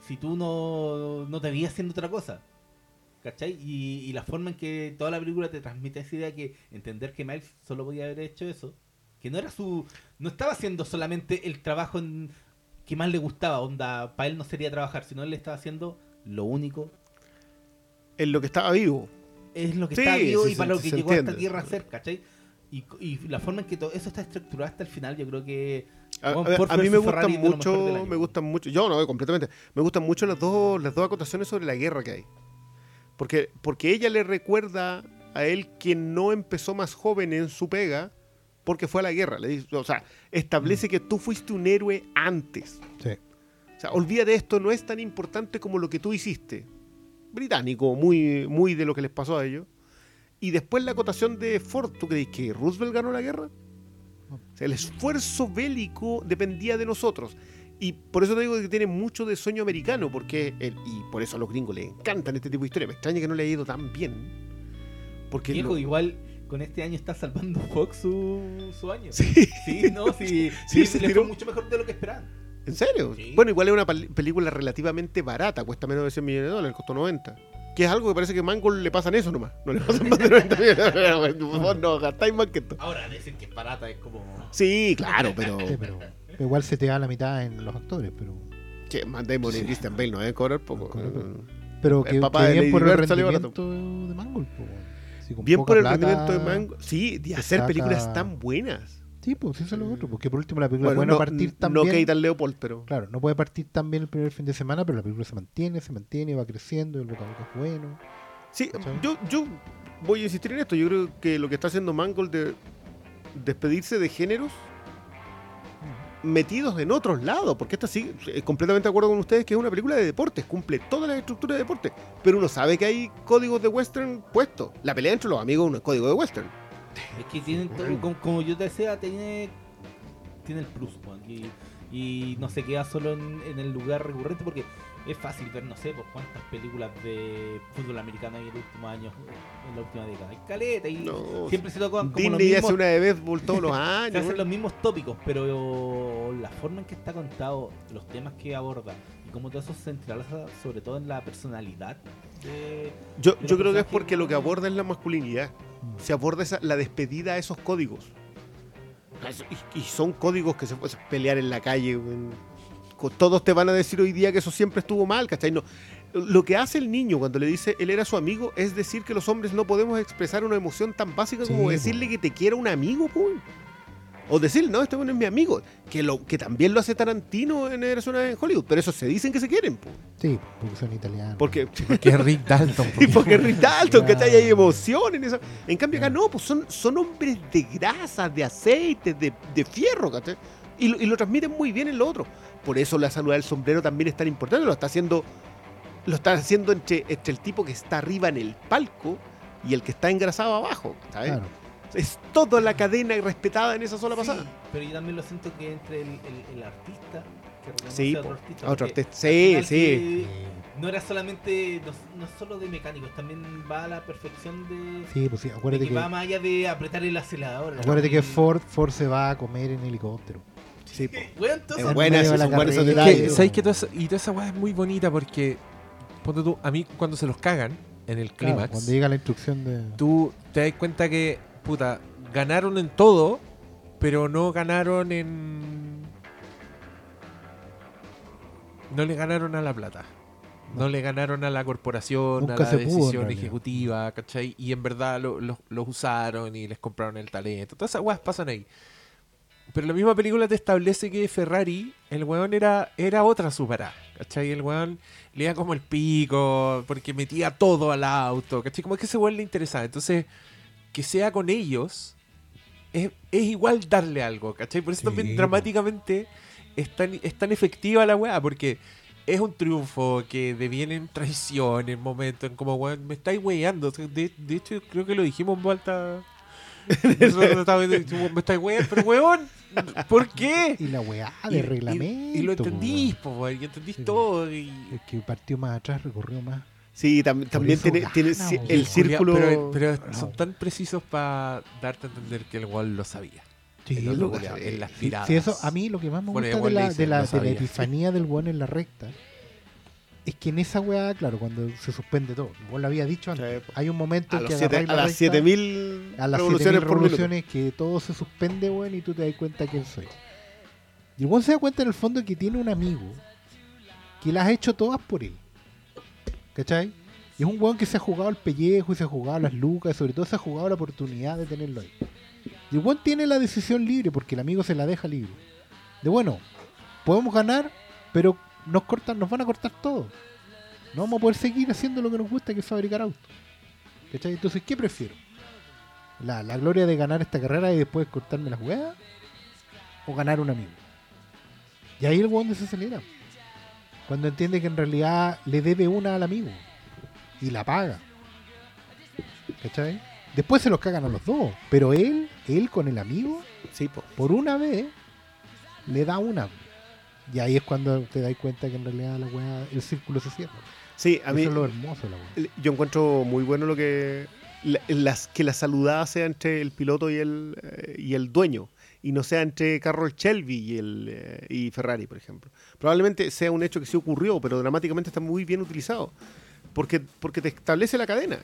Si tú no, no te veías haciendo otra cosa. ¿Cachai? Y, y la forma en que toda la película te transmite esa idea que entender que Miles solo podía haber hecho eso, que no era su. No estaba haciendo solamente el trabajo en- que más le gustaba, onda, para él no sería trabajar, sino él estaba haciendo lo único, En lo que estaba vivo. es lo que Sí, está vivo sí, y para lo que llegó entiende. tierra a ser, ¿cachai? Y, y la forma en que todo eso está estructurado hasta el final, yo creo que. A, Bueno, a- mí me gustan mucho, me gustan mucho, yo no, completamente, me gustan mucho las dos, las dos acotaciones sobre la guerra que hay. Porque, porque ella le recuerda a él que no empezó más joven en su pega porque fue a la guerra. Le dice, o sea, establece que tú fuiste un héroe antes. Sí. O sea, olvídate esto, no es tan importante como lo que tú hiciste. Británico, muy, muy de lo que les pasó a ellos. Y después la acotación de Ford, ¿tú crees que Roosevelt ganó la guerra? O sea, el esfuerzo bélico dependía de nosotros. Y por eso te digo que tiene mucho de sueño americano, porque el- y por eso a los gringos les encantan este tipo de historias. Me extraña que no le haya ido tan bien. Porque Viejo, lo- igual con este año está salvando Fox su, su año. Sí, Sí, no, sí, Sí, sí, se le tiró. fue mucho mejor de lo que esperaban. ¿En serio? Sí. Bueno, igual es una pel- película relativamente barata, cuesta menos de 100 millones de dólares, costó 90. Que es algo que parece que a Mangold le pasan eso nomás. No le pasan más de 90 millones de dólares. Vos no gastáis más que esto. Ahora decir que es barata es como. Sí, claro, pero. Sí, pero igual se te da la mitad en los actores, pero Che, Matt Damon y Christian Bale no deben cobrar poco. No pero El que, papá que de bien por el rendimiento de Mangold. Si Bien por el plata- rendimiento de Mangold. Sí, de hacer saca- películas tan buenas. Sí, pues eso es lo otro, porque por último la película Bueno, puede no, no partir tan no bien. And Leopold, pero. Claro, no puede partir tan bien el primer fin de semana, pero la película se mantiene, se mantiene, va creciendo, el boca a boca es bueno. Sí, yo, yo voy a insistir en esto. Yo creo que lo que está haciendo Mangold de despedirse de géneros metidos en otros lados, porque esta sí, eh, completamente de acuerdo con ustedes que es una película de deportes, cumple todas las estructuras de deporte, pero uno sabe que hay códigos de western puestos. La pelea entre los amigos es un código de western. Es que tienen todo, como, como yo te decía, tiene, tiene el plus, y, y no se queda solo en, en el lugar recurrente porque es fácil ver, no sé, pues cuántas películas de fútbol americano hay en los últimos años, en la última década. Hay caleta y No, siempre se tocan como los Disney mismos, hace una de béisbol todos los se años. hacen los mismos tópicos, pero la forma en que está contado, los temas que aborda y cómo todo eso se entrelaza sobre todo en la personalidad de, Yo, yo creo que es porque lo que aborda es la masculinidad. Se aborda esa, la despedida a esos códigos. Y, y son códigos que se pueden pelear en la calle. Todos te van a decir hoy día que eso siempre estuvo mal, ¿cachai? No. Lo que hace el niño cuando le dice él era su amigo es decir que los hombres no podemos expresar una emoción tan básica como decirle po. que te quiera un amigo, po. O decir, no, este bueno es mi amigo. Que, lo, que también lo hace Tarantino en Eres una en Hollywood. Pero eso se dicen que se quieren, po. Sí, porque son italianos. Porque, Que es Rick Dalton. y porque es Rick Dalton, que Claro. hay emoción en eso. En cambio acá no, pues son, son hombres de grasa, de aceite, de, de fierro, ¿cachai? Y lo, y lo transmiten muy bien en lo otro. Por eso la salud del sombrero también es tan importante. Lo está haciendo, lo está haciendo entre, entre el tipo que está arriba en el palco y el que está engrasado abajo, ¿sabes? Claro. Es toda la cadena respetada en esa sola pasada. Pero yo también lo siento que entre el, el- el artista Sí, a otro artista. otro Sí, sí. No era solamente, no, solo de mecánicos, también va a la perfección de, Sí, pues sí, de acuérdate que, que, va más allá de apretar el acelerador. acuérdate que Ford, Ford se va a comer en helicóptero. Sí, po. Bueno, entonces, Es buena, son buenos esos carrera. Que, detalles. ¿Sabes que toda esa, y toda esa weá es muy bonita porque, ponte tú, a mí cuando se los cagan en el Claro, clímax, cuando llega la instrucción de... tú te das cuenta que, puta, ganaron en todo, pero no ganaron en... No le ganaron a la plata. No le ganaron a la corporación, Nunca a la pudo, decisión ejecutiva, ¿cachai? Y en verdad lo- lo- los usaron y les compraron el talento. Todas esas weas pasan ahí. Pero la misma película te establece que Ferrari, el weón era, era otra supera, ¿cachai? El weón le iba como el pico, porque metía todo al auto, ¿cachai? Como que ese weón le interesaba. Entonces, que sea con ellos, es, es igual darle algo, ¿cachai? Por eso Sí, también dramáticamente es tan, es tan efectiva la weá, porque es un triunfo que deviene en traición, en momentos, en como, weón, me estáis weyando. De, de hecho, creo que lo dijimos en vuelta. Me estáis weyando, pero weón, ¿por qué? Y la weá Y- de y- reglamento. Y, lo po, entendís, weón. po, weón, y entendís Sí, todo. Y, El que partió más atrás recorrió más. Sí, tam- también eso tiene, gana, tiene weón. y el círculo. Pero, pero son tan precisos para darte a entender que el weón lo sabía. Sí, lo- en las Sí, tiradas. sí, eso a mí lo que más me Bueno, gusta de la, dice, de, la, de la sabía. epifanía del weón en la recta es que en esa weá, claro, cuando se suspende todo, vos lo había dicho antes, Sí, hay un momento a, que siete- a la las recta, 7000 a las revoluciones 7000 por minuto. revoluciones que todo se suspende, weón, y tú te das cuenta quién soy. Y el weón se da cuenta en el fondo que tiene un amigo que las ha hecho todas por él. ¿Cachai? Y es un weón que se ha jugado el pellejo y se ha jugado las lucas, y sobre todo se ha jugado la oportunidad de tenerlo ahí. Y el weón tiene la decisión libre porque el amigo se la deja libre. De bueno, podemos ganar, pero nos cortan, nos van a cortar todo. No vamos a poder seguir haciendo lo que nos gusta, que es fabricar autos. ¿Cachai? Entonces, ¿qué prefiero? ¿La, la gloria de ganar esta carrera y después cortarme las huevas? ¿O ganar un amigo? Y ahí el weón desacelera. Cuando entiende que en realidad le debe una al amigo. Y la paga. ¿Cachai? Después se los cagan a los dos. Pero él, él con el amigo, Sí, po. por una vez, le da una. Y ahí es cuando te das cuenta que en realidad la weá, el círculo se cierra. Sí, a mí Eso es lo hermoso la weá. yo encuentro muy bueno lo que la- las que la saludada sea entre el piloto y el eh, y el dueño y no sea entre Carroll Shelby y el eh, y Ferrari, por ejemplo. Probablemente sea un hecho que sí ocurrió, pero dramáticamente está muy bien utilizado. Porque, porque te establece la cadena.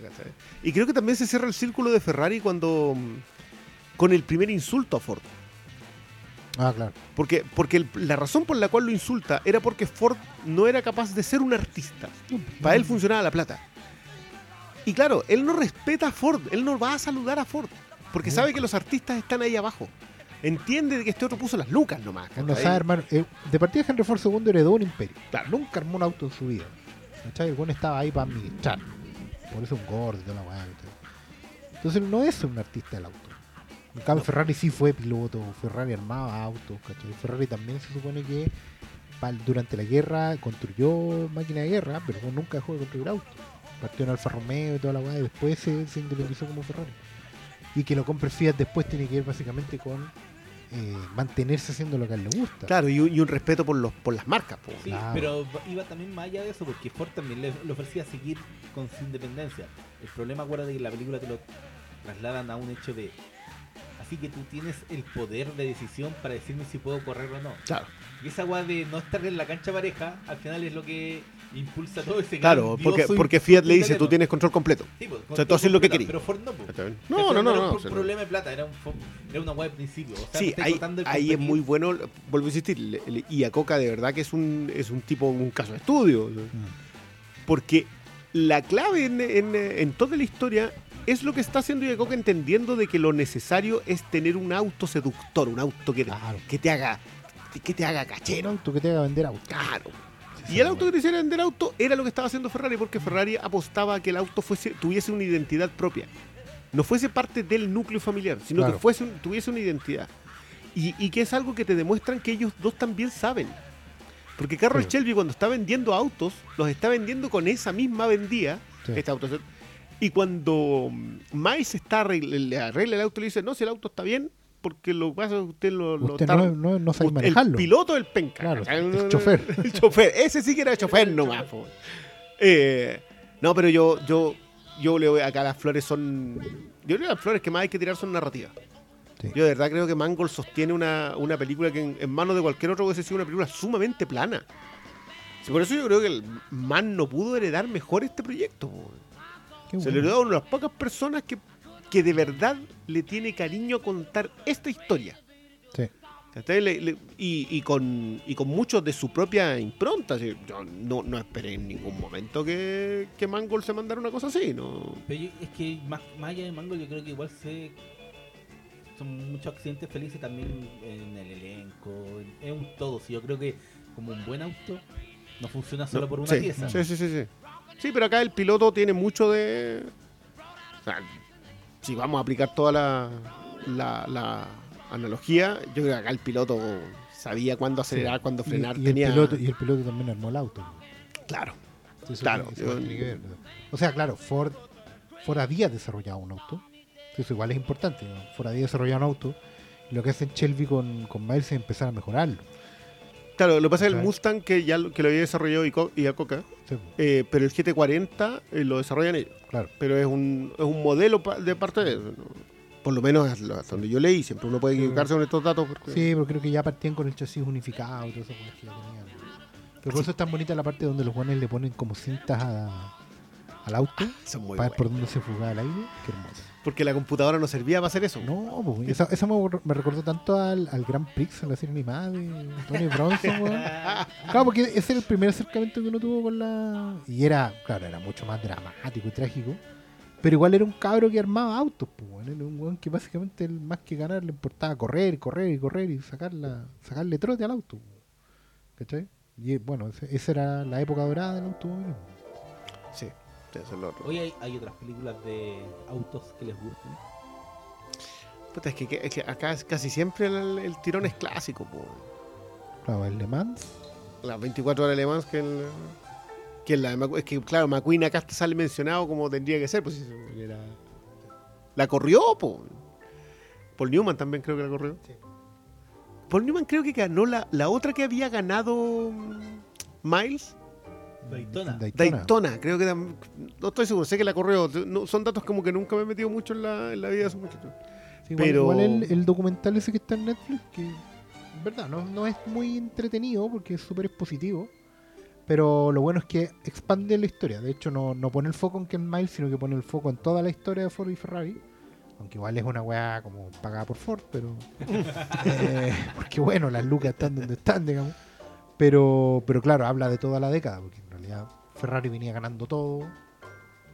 Y creo que también se cierra el círculo de Ferrari cuando mm, con el primer insulto a Ford. Ah, claro. Porque, porque el- la razón por la cual lo insulta era porque Ford no era capaz de ser un artista. Para él funcionaba la plata. Y claro, él no respeta a Ford, él no va a saludar a Ford, porque sabe que los artistas están ahí abajo. Entiende de que este otro puso las lucas nomás. ¿cachai? sabe, hermano. eh, de partida Henry Ford II heredó un imperio. Claro. Nunca armó un auto en su vida. ¿Cachai? El estaba ahí para administrar. Por eso un gordo y toda la weá. Entonces no es un artista del auto. En cambio, Ferrari sí fue piloto. Ferrari armaba autos. ¿cachai? Ferrari también se supone que durante la guerra construyó máquina de guerra, pero nunca dejó de construir autos. Partió en Alfa Romeo y toda la weá. Y después se, se independizó como Ferrari. Y que lo compre Fiat después tiene que ver básicamente con eh, mantenerse haciendo lo que a él le gusta. Claro, y un, y un respeto por, los, por las marcas. po. Sí, Claro. pero iba también más allá de eso, porque Ford también le, le ofrecía seguir con su independencia. El problema, acuérdate que en la película te lo trasladan a un hecho de. Así que tú tienes el poder de decisión para decirme si puedo correr o no. Claro, Y esa weá de no estar en la cancha pareja, al final es lo que impulsa todo ese claro porque, porque Fiat le dice, tú tienes control completo. Sí, pues, o sea, tú haces lo que querís. Pero Ford no, pues. No, no, final no, era no. un no. problema de plata, era, un, era una weá de principio. O sea, Sí, ahí, ahí es muy bueno, vuelvo a insistir, le- le- y Acoca de verdad que es un, es un tipo, un caso de estudio. Mm. Porque la clave en, en- en toda la historia es lo que está haciendo Iacocca entendiendo de que lo necesario es tener un auto seductor, un auto que, Claro. que te haga que te haga Un cachero. auto que te haga vender auto. Claro. Sí, Y el auto que te hiciera vender auto era lo que estaba haciendo Ferrari, porque Ferrari apostaba a que el auto fuese, tuviese una identidad propia. No fuese parte del núcleo familiar, sino Claro. que fuese un- tuviese una identidad. Y, y que es algo que te demuestran que ellos dos también saben. Porque Carroll Sí. Shelby cuando está vendiendo autos, los está vendiendo con esa misma vendida. Sí. Este auto. Y cuando mm, Miles está arregla, le arregla el auto, le dice, no, si el auto está bien, porque lo que pasa es que usted lo, lo Usted está... no, no, no sabe Usted- manejarlo. El piloto del penca. El chofer. El chofer. Ese sí que era chofer nomás. Eh, no, pero yo, yo, yo le voy acá las flores son. Yo creo que las flores que más hay que tirar son narrativas. Sí. Yo de verdad creo que Mangold sostiene una, una película que en, en manos de cualquier otro hubiese sido una película sumamente plana. Sí, por eso yo creo que el man no pudo heredar mejor este proyecto. Qué Se le bueno. heredó a una de las pocas personas que, que de verdad le tiene cariño a contar esta historia. Sí. ¿Cachai? Le- le- y, y con, y con muchos de su propia impronta. así, Yo no, no esperé en ningún momento que, que Mangold se mandara una cosa así. ¿no? Pero yo- es que más, más allá de Mango, yo creo que igual se. Son muchos accidentes felices también en el elenco. Es un todo. Sí, yo creo que como un buen auto no funciona solo No, por una sí, pieza. Sí, sí, sí, sí. Sí, pero acá el piloto tiene mucho de. o sea, si vamos a aplicar toda la, la, la analogía, yo creo que acá el piloto sabía cuándo acelerar, cuándo Y- frenar. y, tenía. el piloto, y el piloto también armó el auto. Claro. Claro, tiene- eso yo- tiene que ver, ¿no? O sea, claro, Ford, Ford había desarrollado un auto. Eso igual es importante. ¿no? Ford había desarrollado un auto. Y lo que hacen Shelby con, con Miles es empezar a mejorarlo. Claro, lo que pasa es que el. Mustang que ya lo, que lo había desarrollado Iacocca, Sí, eh, pero el GT40 eh, lo desarrollan ellos. claro. Pero es un, es un modelo pa- de parte de ellos. ¿no? Por lo menos hasta donde yo leí, siempre uno puede equivocarse con estos datos. Porque... Sí, pero creo que ya partían con el chasis unificado y todo eso que ya tenían. Pero por eso es tan bonita la parte donde los guanes le ponen como cintas a- al auto Son muy para ver por dónde se fugaba el aire. Qué hermoso. Porque la computadora no servía para hacer eso. No, pues, esa, esa me, me recordó tanto al, al Grand Prix, en la serie animada de Tony Bronson, weón. Claro, porque ese era el primer acercamiento que uno tuvo con la. Y era, claro, era mucho más dramático y trágico. Pero igual era un cabro que armaba autos, pues, weón. Era un weón que básicamente él, más que ganar le importaba correr, correr y correr y sacarla, sacarle trote al auto. ¿Cachai? Y bueno, esa era la época dorada del automovilismo. Sí, sí, eso es lo otro. Hoy hay, hay otras películas de autos que les gusten. Puta, es, que, que- es que acá es casi siempre el, el tirón es clásico. po. Claro, el Le Mans. Las 24 horas de Le Mans que el, que la es que claro, McQueen acá sale mencionado como tendría que ser, pues era- la corrió, po. Paul Newman también creo que la corrió. Sí. Paul Newman creo que ganó la, la otra que había ganado mm, Miles, Daytona. Daytona, creo que tam- no estoy seguro, sé que la corrió, no, son datos como que nunca me he metido mucho en la, en la vida de esos muchachos. Sí, Pero- igual el, el documental ese que está en Netflix, que en verdad no, no es muy entretenido porque es súper expositivo, pero lo bueno es que expande la historia. De hecho, no, no pone el foco en Ken Miles, sino que pone el foco en toda la historia de Ford y Ferrari. Aunque igual es una weá como pagada por Ford, pero. eh, porque bueno, las lucas están donde están, digamos. Pero, pero claro, habla de toda la década, porque realidad Ferrari venía ganando todo.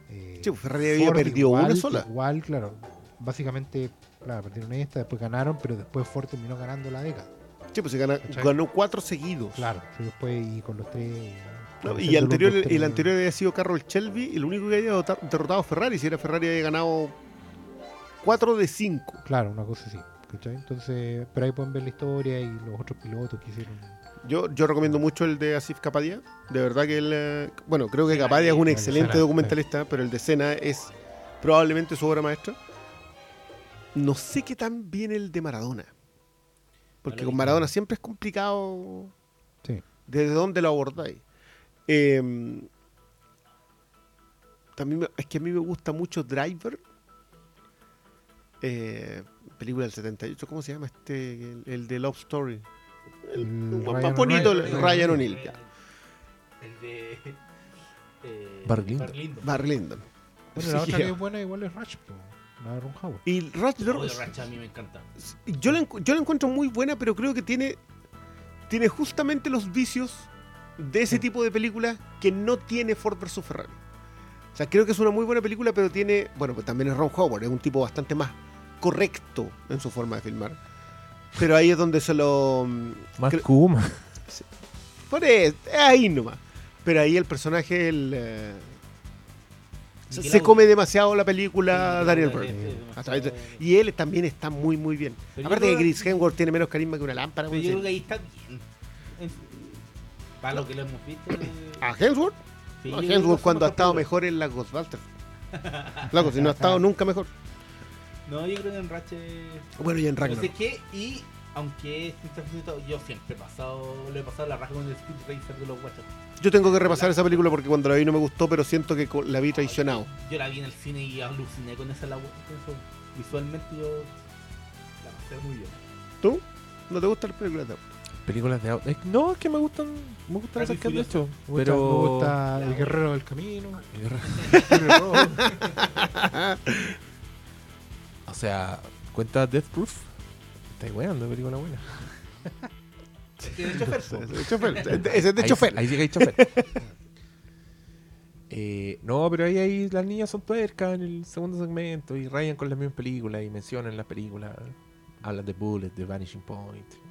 eh, Sí, pues Ferrari había Ford perdido igual, una sola. Igual, claro. Básicamente, claro, perdieron esta, después ganaron, pero después Ford terminó ganando la década. Sí, pues se gana- ganó cuatro seguidos. Claro, sí, después y con los tres. No, y el anterior, el anterior había sido Carroll Shelby y el único que había derrota- derrotado a Ferrari. Si era Ferrari había ganado 4 de 5. Claro, una cosa así. ¿cachai? Entonces, pero ahí pueden ver la historia y los otros pilotos que hicieron. Yo, yo recomiendo mucho el de Asif Kapadia. De verdad que él. eh, Bueno, creo que Kapadia es un excelente documentalista, pero el de Senna es probablemente su obra maestra. No sé qué tan bien el de Maradona. Porque con Maradona siempre es complicado Sí. desde dónde lo abordáis. Eh, también me- es que a mí me gusta mucho Driver. Eh, película del 78, ¿cómo se llama este? El, el de Love Story. El, Mm, más Ryan bonito, O'Neal. el Ryan O'Neill. ya. El de. Eh, Barry Lyndon. Lyndon. Barry Lyndon. Bueno, la Sí, otra que ya. es buena igual es Rush, po, la de Ron Howard. Y Rush, Oh, de Ratchet a mí me encanta. yo, la, encu- yo la encuentro muy buena, pero creo que tiene, tiene justamente los vicios de ese tipo de películas que no tiene Ford vs Ferrari. O sea, creo que es una muy buena película, pero tiene. Bueno, pues también es Ron Howard, es un tipo bastante más correcto en su forma de filmar. Pero ahí es donde se lo. mm, Más cre- Kuma. Por eso, es ahí nomás. Pero ahí el personaje, el, eh, se- Miguel se Audio. come demasiado la película Sí, Daniel sí, sí, bueno. Y él también está muy, muy bien. Pero yo Aparte que creo- Chris Hemsworth tiene menos carisma que una lámpara. Pero weón, yo sí. creo que ahí está bien. En- Para lo que lo hemos visto. eh, ¿A Hemsworth? sí, No, yo creo que Hemsworth fue cuando ha estado película. mejor en la Ghostbusters. Loco, si no ha estado nunca mejor. No, yo creo que en Ratchet. Bueno, y en No Ragnarok. sé qué, y aunque yo siempre he pasado, lo he pasado la raja con el Speed Racer de los guachos. Yo tengo que repasar esa película porque cuando la vi no me gustó, pero siento que la vi traicionado. Yo la vi en el cine y aluciné con esa la con eso. Visualmente yo la pasé muy bien. ¿Tú? ¿No te gustan las películas de auto? Películas de auto. Eh, No, es que me gustan. Me gustan esas que han hecho. Me gusta- Pero. me gusta El Guerrero del Camino. o sea, cuenta Death Proof. Estáis weando, película buena. Ese es de chofer. De Ahí- que hay chofer. Eh, no, pero ahí, ahí las niñas son tuercas en el segundo segmento y rayan con las mismas películas y mencionan las películas. Hablan de Bullet, de Vanishing Point. y-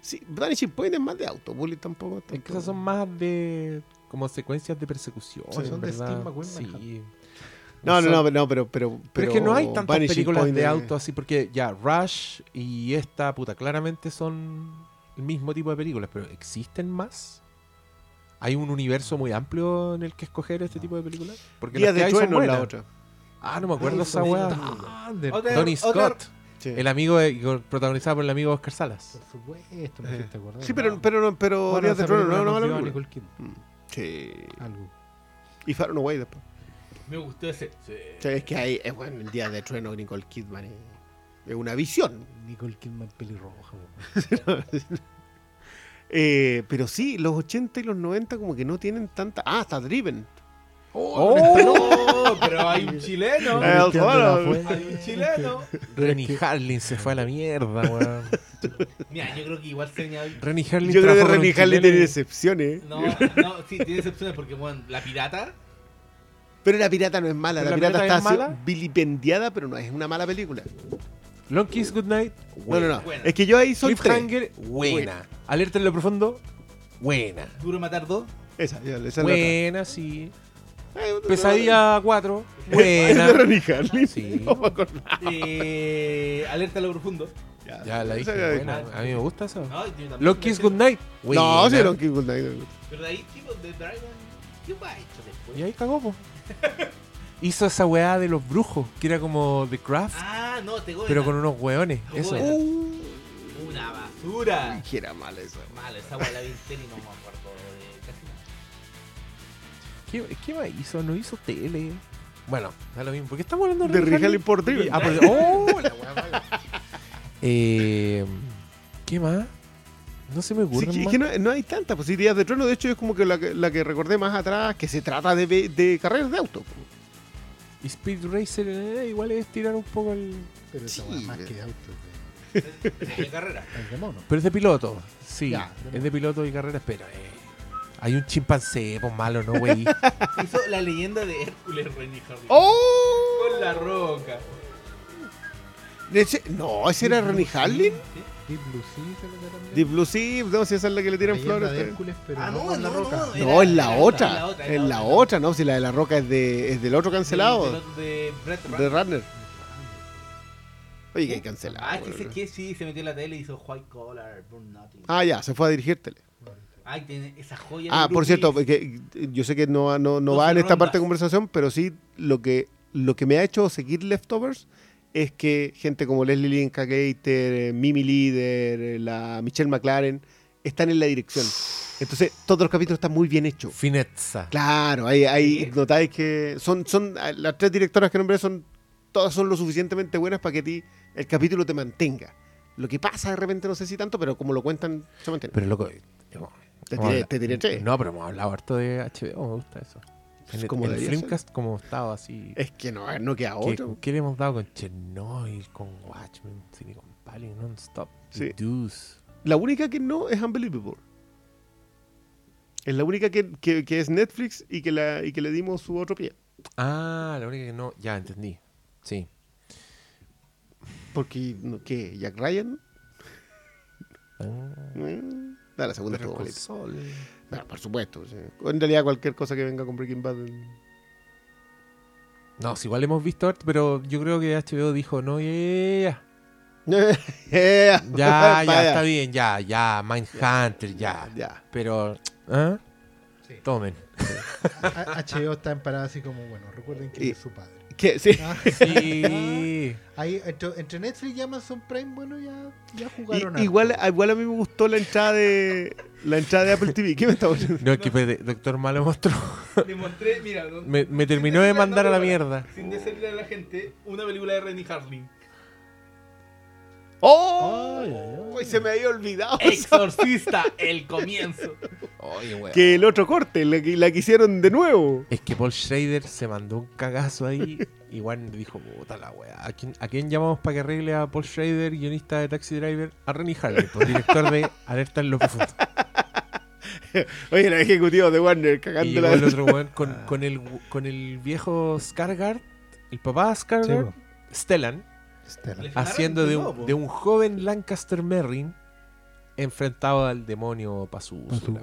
Sí, Vanishing Point es más de auto. Bullet tampoco. Es que esas son más de. como secuencias de persecución. Sí, son de ¿verdad? Steve McQueen, Sí. No, no, son- no, pero- no, pero, pero, Pero es que no hay tantas Vanishing películas Point de auto así, porque ya Rush y esta, puta, claramente son el mismo tipo de películas, pero ¿existen más? ¿Hay un universo muy amplio en el que escoger este tipo de películas? Porque Días las que de hay son trueno es la otra. Ah, no me acuerdo Ay, esa weá. Tony Scott, Sí, el amigo de- protagonizado por el amigo Oscar Salas. Por supuesto, me Eh. hiciste acordar. Sí, pero, pero, no- pero Bueno, Días de trueno no dio a película. Nicole Kidman. Mm, Sí. Me gustó ese. Sí. O sea, es que hay, es bueno, el día de trueno Nicole Kidman es, es una visión. Nicole Kidman pelirroja. weón. Eh, pero sí, los 80 y los 90 como que no tienen tanta... Ah, está Driven. Oh, pero hay un chileno. Eh, El bueno. Hay un chileno. Rennie Harlin se fue a la mierda, weón. Mira, yo creo que igual se añade. Rennie Harlin Yo creo que Renny Harlin tiene excepciones. No, no, sí, tiene excepciones porque, bueno, la pirata. Pero la pirata no es mala. ¿Pero La la pirata pirata está es mala? vilipendiada, pero no es una mala película. Long Kiss Goodnight, No, no, no. Buena. Es que yo ahí soy. Cliffhanger, buena. Alerta en lo profundo, buena. Duro matar dos. Esa, ya, esa es. Buena, sí. Ay, otra- Pesadilla 4, ¿Es de buena. Harlin? Sí. No me. Eh, alerta a lo profundo. Ya la dije, ya- buena. A mí me gusta eso. No, Long Kiss Goodnight, No, buena. sí, Long Kiss Goodnight. Pero de ahí, tipo, de Dragon. ¿Qué va hecho después? Y ahí cagó, po. Hizo esa weá de los brujos, que era como The Craft, Ah, no, te pero con unos weones. Te Eso. goberna. Uh, Una basura. que era mala esa. Malo, esa weá la vi y no me acuerdo de casi nada. ¿Qué, ¿Qué más hizo? No hizo tele. Bueno, da lo mismo. ¿Por qué estamos hablando De Harlin por Driven. Ah, por- ¡Oh! la weá mala. Eh, ¿Qué más? No se me Sí, ocurre es que no, no hay tantas posibilidades de trono. De hecho, es como que la, que la que recordé más atrás, que se trata de, carreras de auto. Y Speed Racer eh, igual es tirar un poco el... Pero Sí, es más que de auto. De carrera. de- Es de mono. Pero es de piloto, sí. Ya, de es de piloto y carreras, pero eh, hay un chimpancé, pues malo, ¿no, güey? Hizo la leyenda de Hércules Renny Harlin. ¡Oh! Con la roca. Ese- no, ese era Renny Harlin. ¿Sí? Deep Blue Sea, se. Deep Blue Sea, no, si esa es la que le tiran flores. de. Hércules, pero Ah, no, no, con la no, roca. no, No, es la otra. era la otra, Es la otra, ¿no? Si la de la roca es, de, es del otro cancelado. De, de, de Brett De Ratner. Runner. Oye, que hay cancelado. Ah, que sé que sí, se metió en la tele y hizo White Collar, Burn Nothing. Ah, ya, se fue a dirigir tele. Ay, tiene esa joya. Ah, de por cierto, que, yo sé que no, no, no va en esta parte de conversación, pero sí lo que, lo que me ha hecho seguir Leftovers es que gente como Leslie Lynn Gator, eh, Mimi Leader, eh, la Michelle McLaren, están en la dirección. Entonces, todos los capítulos están muy bien hechos. Finezza. Claro, ahí, ahí Sí. notáis que son, son las tres directoras que nombré son todas son lo suficientemente buenas para que a ti el capítulo te mantenga. Lo que pasa de repente no sé si tanto, pero como lo cuentan, se mantiene. Pero loco, eh, Te tiré, te tiré tres. No, pero hemos hablado harto de HBO, me gusta eso. En el, Como en el ser. Flimcast, como estaba así. Es que no, no queda ¿Qué, otro. qué le hemos dado con Chernobyl, con Watchmen, Silicon Valley, Non-Stop, Sí. Deuce? La única que no es Unbelievable. Es la única que, que- que es Netflix y que, la, y que le dimos su otro pie. Ah, la única que no. Ya entendí. Sí. Porque, ¿qué? ¿Jack Ryan? Ah, Mm, ah, la segunda estuvo bonita. Bueno, por supuesto. sí. En realidad, cualquier cosa que venga con Breaking Bad. No, si igual hemos visto harto, pero yo creo que HBO dijo, no, ya, Yeah. ya, ya, está bien, ya, ya, Mindhunter, ya. Ya. Pero, ¿ah? Sí. Tomen. A- HBO está en parada así como, bueno, recuerden que Y- es su padre. ¿Qué? Sí. Ah, Sí. ahí, entre, entre Netflix y Amazon Prime, bueno, ya, ya Y- jugaron. igual, harto. igual a mí me gustó la entrada de la entrada de Apple TV. ¿Qué me está poniendo? No, es que espérate, Doctor Malo mostró. Le mostré, mira, no- Me, terminó de mandar no, a la mierda. Sin decirle a la gente, una película de Renny Harling. ¡Oh! Ay, ay, ay. Uy, se me había olvidado. Exorcista, el comienzo. Oye, weón. Que el otro corte, la, que- la que hicieron de nuevo. Es que Paul Schrader se mandó un cagazo ahí. Igual dijo, puta la weá. ¿A quién, ¿A quién llamamos para que arregle a Paul Schrader, guionista de Taxi Driver? A Rennie Harley, pues, director de Alerta en lo profundo. Oye, la ejecutiva de Warner Y llegó el otro weón con, con, el, con el viejo Skargard, el papá Sí, Skargard. Stellan, Haciendo de un, de un joven Lancaster Merrin enfrentado al demonio Pazuzu.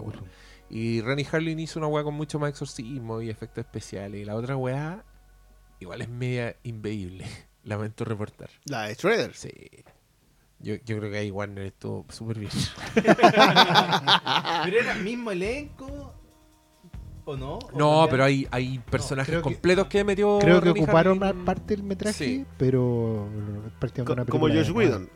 Y Rennie Harlin hizo una weá con mucho más exorcismo y efectos especiales. Y la otra weá, igual es media inveíble. Lamento reportar. La de Shredder. Sí. Yo, yo creo que ahí Warner estuvo súper bien. Pero era el mismo elenco. ¿O no? ¿O No, pero hay, hay personajes creo que- completos que, metió. Creo que ocuparon parte del metraje, Sí. pero es prácticamente Co- una como Josh Whedon.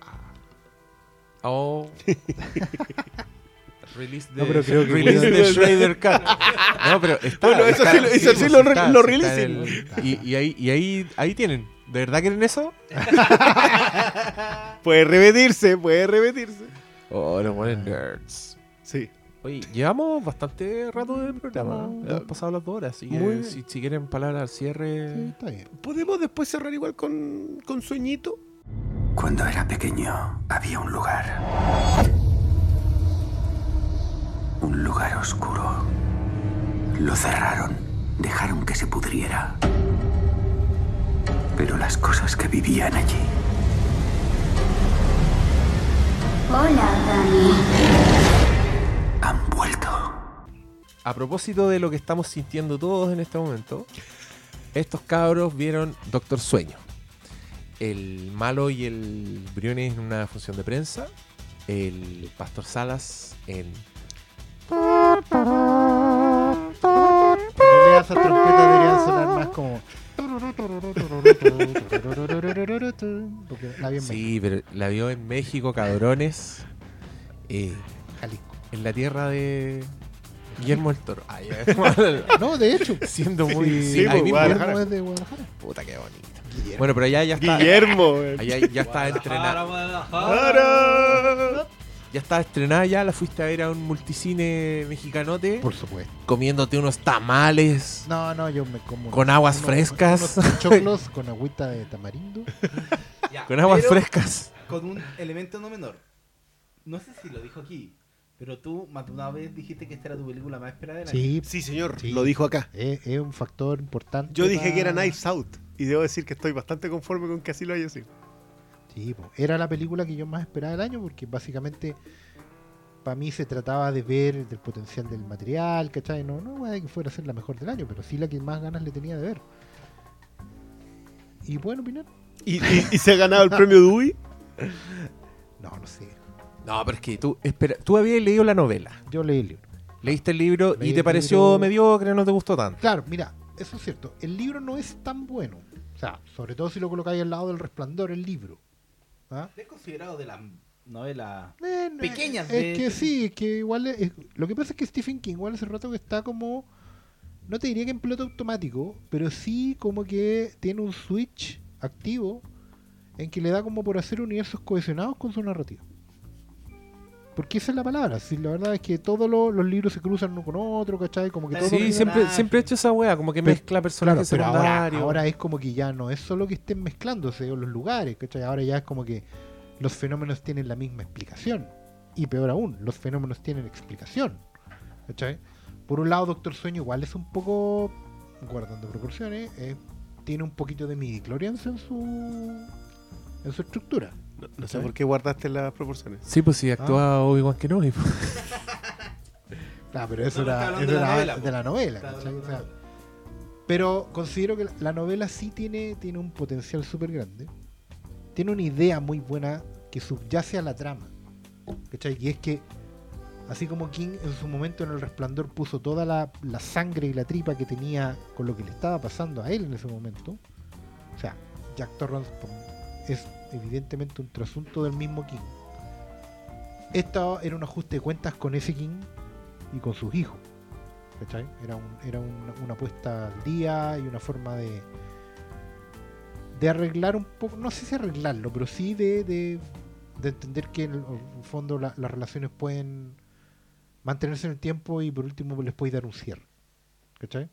Oh. Release de, No, pero creo que release de Shredder Cut. No, pero está. Bueno, eso está- sí lo- eso sí lo re- está, lo releasen. en el- Y, y ahí, y ahí, ahí tienen. ¿De verdad quieren eso? Puede repetirse, puede repetirse. Oh, los buenos nerds. Sí. Oye, llevamos bastante rato de programa. No. Hemos pasado las dos horas. Así que si quieren palabras al cierre. Sí, está bien. ¿Podemos después cerrar igual con, con sueñito? Cuando era pequeño había un lugar. Un lugar oscuro. Lo cerraron. Dejaron que se pudriera. Pero las cosas que vivían allí Hola, Dani. A propósito de lo que estamos sintiendo todos en este momento, estos cabros vieron Doctor Sueño. El malo y el Briones en una función de prensa. El Pastor Salas en. En realidad esas trompetas deberían sonar más como... Porque la vi en Sí, pero la vio en México, cabrones. eh, Jalisco. en la tierra de Guillermo el Toro. Ya. No, de hecho. Siendo muy. Sí, sí, pues, ahí mismo. Guadalajara. Guillermo es de Guadalajara. Puta, qué bonito. Bueno, pero allá ya está. Guillermo. eh. Allá ya está entrenada. Guadalajara. ¡Para! Ya está estrenada ya, la fuiste a ver a un multicine mexicanote, Por supuesto. comiéndote unos tamales. No, no, yo me como... Con aguas frescas. Unos choclos con agüita de tamarindo. Ya, Con aguas frescas. Con un elemento no menor. No sé si lo dijo aquí, pero tú más de una vez dijiste que esta era tu película más esperada del año. Sí, Sí, señor. Sí. Lo dijo acá. es, es un factor importante. Yo dije que era Knives Out. Y debo decir que estoy bastante conforme con que así lo haya sido. Sí, po. era la película que yo más esperaba del año porque básicamente para mí se trataba de ver del potencial del material, ¿cachai? No, no de que fuera a ser la mejor del año, pero sí la que más ganas le tenía de ver. ¿Y pueden opinar? ¿Y, y- y se ha ganado el premio Dewey? No, no sé. No, pero es que tú, espera, tú habías leído la novela. Yo leí el libro. Leíste el libro Leí y te el pareció libro. mediocre, no te gustó tanto. Claro, mira, eso es cierto. El libro no es tan bueno. O sea, sobre todo si lo colocáis al lado del resplandor, el libro. ¿Ah? ¿Es considerado de la novela? Eh, no, Pequeñas Es de- que sí, es que igual. es- lo que pasa es que Stephen King, igual hace rato que está como. No te diría que en piloto automático, pero sí como que tiene un switch activo en que le da como por hacer universos cohesionados con su narrativa. Porque esa es la palabra. Si la verdad es que todos los, los libros se cruzan uno con otro, ¿cachai? Como que todo Sí, siempre, siempre he hecho esa wea, como que Pero- mezcla personajes Claro, pero ahora, secundarios. ahora es como que ya no es solo que estén mezclándose los lugares, ¿cachai? Ahora ya es como que los fenómenos tienen la misma explicación. Y peor aún, los fenómenos tienen explicación. ¿Cachai? por un lado, Doctor Sueño igual es un poco, guardando proporciones, eh, tiene un poquito de midichlorians en su en su estructura. No, no sé por qué guardaste las proporciones. Sí, pues si actúa Obi-Wan Kenobi. pues. Claro, pero eso No, no, era, eso de la era novela, de la novela. Pero considero que la novela sí tiene, tiene un potencial súper grande. Tiene una idea muy buena que subyace a la trama. ¿cachai? Y es que, así como King en su momento en El Resplandor puso toda la, la sangre y la tripa que tenía con lo que le estaba pasando a él en ese momento, o sea, Jack Torrance es evidentemente un trasunto del mismo King. Esto era un ajuste de cuentas con ese King y con sus hijos. ¿cachai? Era, era un- una puesta al día y una forma de de arreglar un poco, no sé si arreglarlo, pero sí de, de, de entender que en el, fondo la- las relaciones pueden mantenerse en el tiempo y por último les puede dar un cierre. ¿Cachai?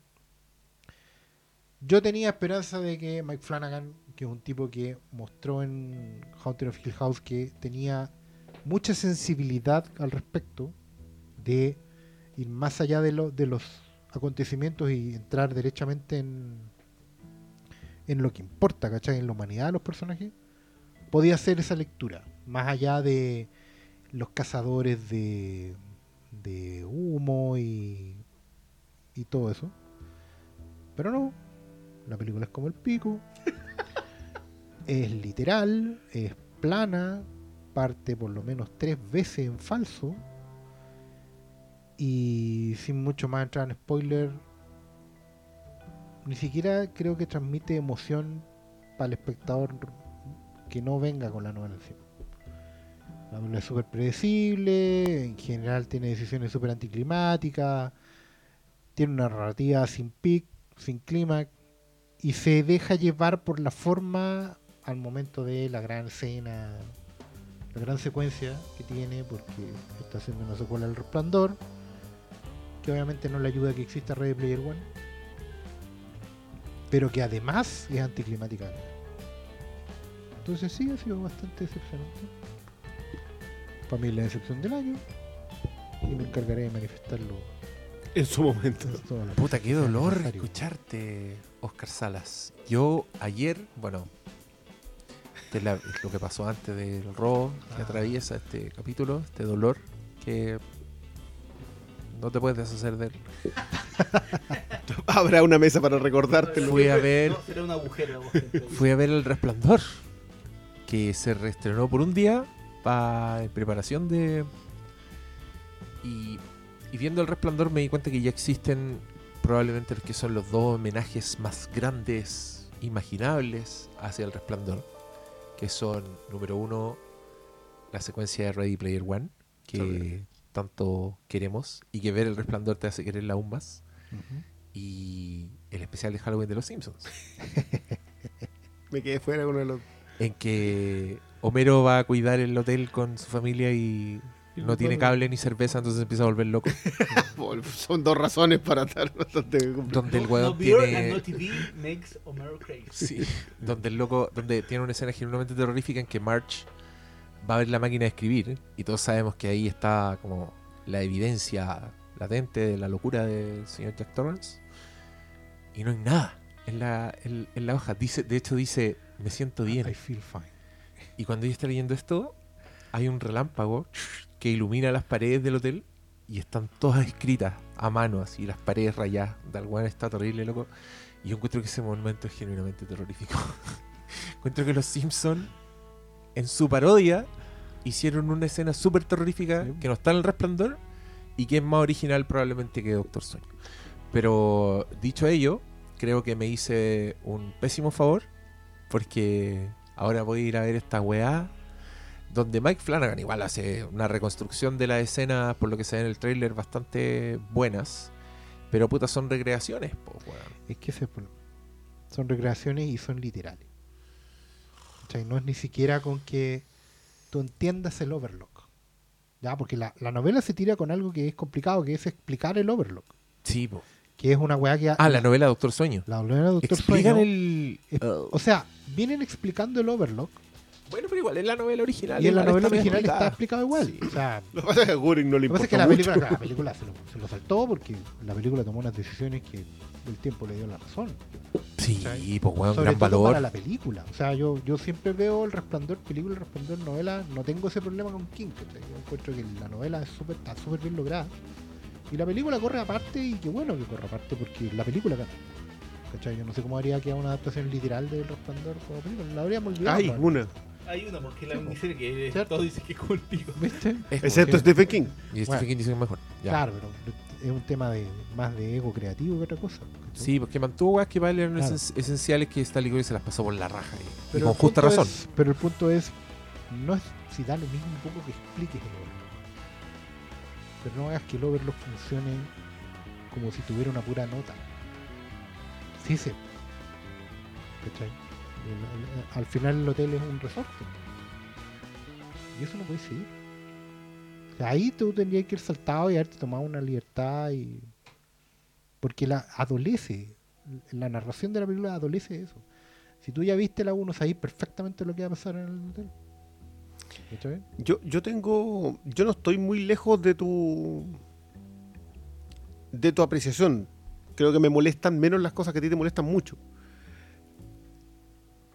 Yo tenía esperanza de que Mike Flanagan, que es un tipo que mostró en Haunted of Hill House que tenía mucha sensibilidad al respecto de ir más allá de, lo- de los acontecimientos y entrar derechamente en, en lo que importa, ¿cachai? En la humanidad de los personajes, podía hacer esa lectura, más allá de los cazadores de, de humo y, y todo eso. Pero no, la película es como el pico, es literal, es plana, parte por lo menos tres veces en falso. Y sin mucho más entrar en spoiler, ni siquiera creo que transmite emoción para el espectador que no venga con la novela encima. La novela es súper predecible, en general tiene decisiones súper anticlimáticas, tiene una narrativa sin pic, sin clímax, y se deja llevar por la forma al momento de la gran escena, la gran secuencia que tiene, porque está haciendo una secuela del resplandor, que obviamente no le ayuda a que exista Ready Player One, pero que además es anticlimática. Entonces sí, ha sido bastante decepcionante. Para mí es la decepción del año, y me encargaré de manifestarlo. En su momento. Puta, qué dolor necesario. escucharte, Oscar Salas. Yo ayer, bueno, este es, la- es lo que pasó antes del robo que Ah. atraviesa este capítulo, este dolor que no te puedes deshacer de él. Habrá una mesa para recordártelo. Fui a ver, No, será un agujero. fui a ver El Resplandor, que se reestrenó por un día pa- en preparación de... Y, y viendo El Resplandor me di cuenta que ya existen probablemente los que son los dos homenajes más grandes imaginables hacia El Resplandor, que son, número uno, la secuencia de Ready Player One, que tanto queremos, y que ver El Resplandor te hace quererla aún más, y el especial de Halloween de los Simpsons. Me quedé fuera con los. en que Homero va a cuidar el hotel con su familia y no tiene cable ni cerveza, entonces empieza a volver loco. Son dos razones para estar bastante donde el No weón beer and tiene. no TV makes Homero crazy. Sí, donde el loco, donde tiene una escena genuinamente terrorífica en que March va a ver la máquina de escribir y todos sabemos que ahí está como la evidencia latente de la locura del señor Jack Torrance y no hay nada en la, en, en la hoja. Dice, de hecho dice, me siento bien. I feel fine. Y cuando ella está leyendo esto, hay un relámpago que ilumina las paredes del hotel y están todas escritas a mano, así, las paredes rayadas. Weón está terrible, loco. Y yo encuentro que ese momento es genuinamente terrorífico. encuentro que los Simpsons, en su parodia, hicieron una escena súper terrorífica Sí. que no está en el resplandor y que es más original probablemente que Doctor Sueño. Pero dicho ello, creo que me hice un pésimo favor porque ahora voy a ir a ver esta weá donde Mike Flanagan igual hace una reconstrucción de la escena por lo que se ve en el tráiler bastante buenas pero puta son recreaciones po, weón. Es que ese son recreaciones y son literales. ¿Cachai? No es ni siquiera con que tú entiendas el overlock. Ya, porque la, la novela se tira con algo que es complicado, que es explicar el overlock. sí po. Que es una weá que. ah la novela Doctor Sueño la novela Doctor explican Sueño el es- o sea, vienen explicando el overlock Bueno, pero igual, es la novela original. Y en la novela original está explicada. explicado igual. O sea, Lo que pasa es que a Goring no le Lo que pasa es importa que la mucho. película, la película se, lo, se lo saltó porque la película tomó unas decisiones que el tiempo le dio la razón. Sí, ¿cachai? pues, weón, Sobre gran todo valor. para la película. O sea, yo, yo siempre veo El Resplandor, película El Resplandor, novela. No tengo ese problema con King. Yo encuentro que la novela es súper está súper bien lograda. Y la película corre aparte y qué bueno que corre aparte porque la película gana. ¿Cachai? Yo no sé cómo haría que haga una adaptación literal del Resplandor como película. La habríamos olvidado. Hay ¿no? una. Hay una, porque la miniserie que ¿Cierto? todo dice que es. ¿Viste? Es Excepto Stephen King. Y Stephen Bueno. King dice que es mejor. Ya. Claro, pero es un tema de más de ego creativo que otra cosa. Sí, porque mantuvo weas que para él eran Claro. esen- esenciales que esta Ligori se las pasó por la raja. Y, y Pero con el justa punto razón. es- pero el punto es, no es si da lo mismo un poco que expliques el Overlord. Pero no hagas que el Overlord funcione como si tuviera una pura nota. Sí, sí. ¿Cachai? Al final el hotel es un resorte. Y eso no puede seguir. Ahí tú tendrías que ir saltado y haberte tomado una libertad y... Porque la adolece. La narración de la película adolece eso. Si tú ya viste la 1, sabes perfectamente lo que va a pasar en el hotel. Yo, yo tengo. Yo no estoy muy lejos de tu. de tu apreciación. Creo que me molestan menos las cosas que a ti te molestan mucho.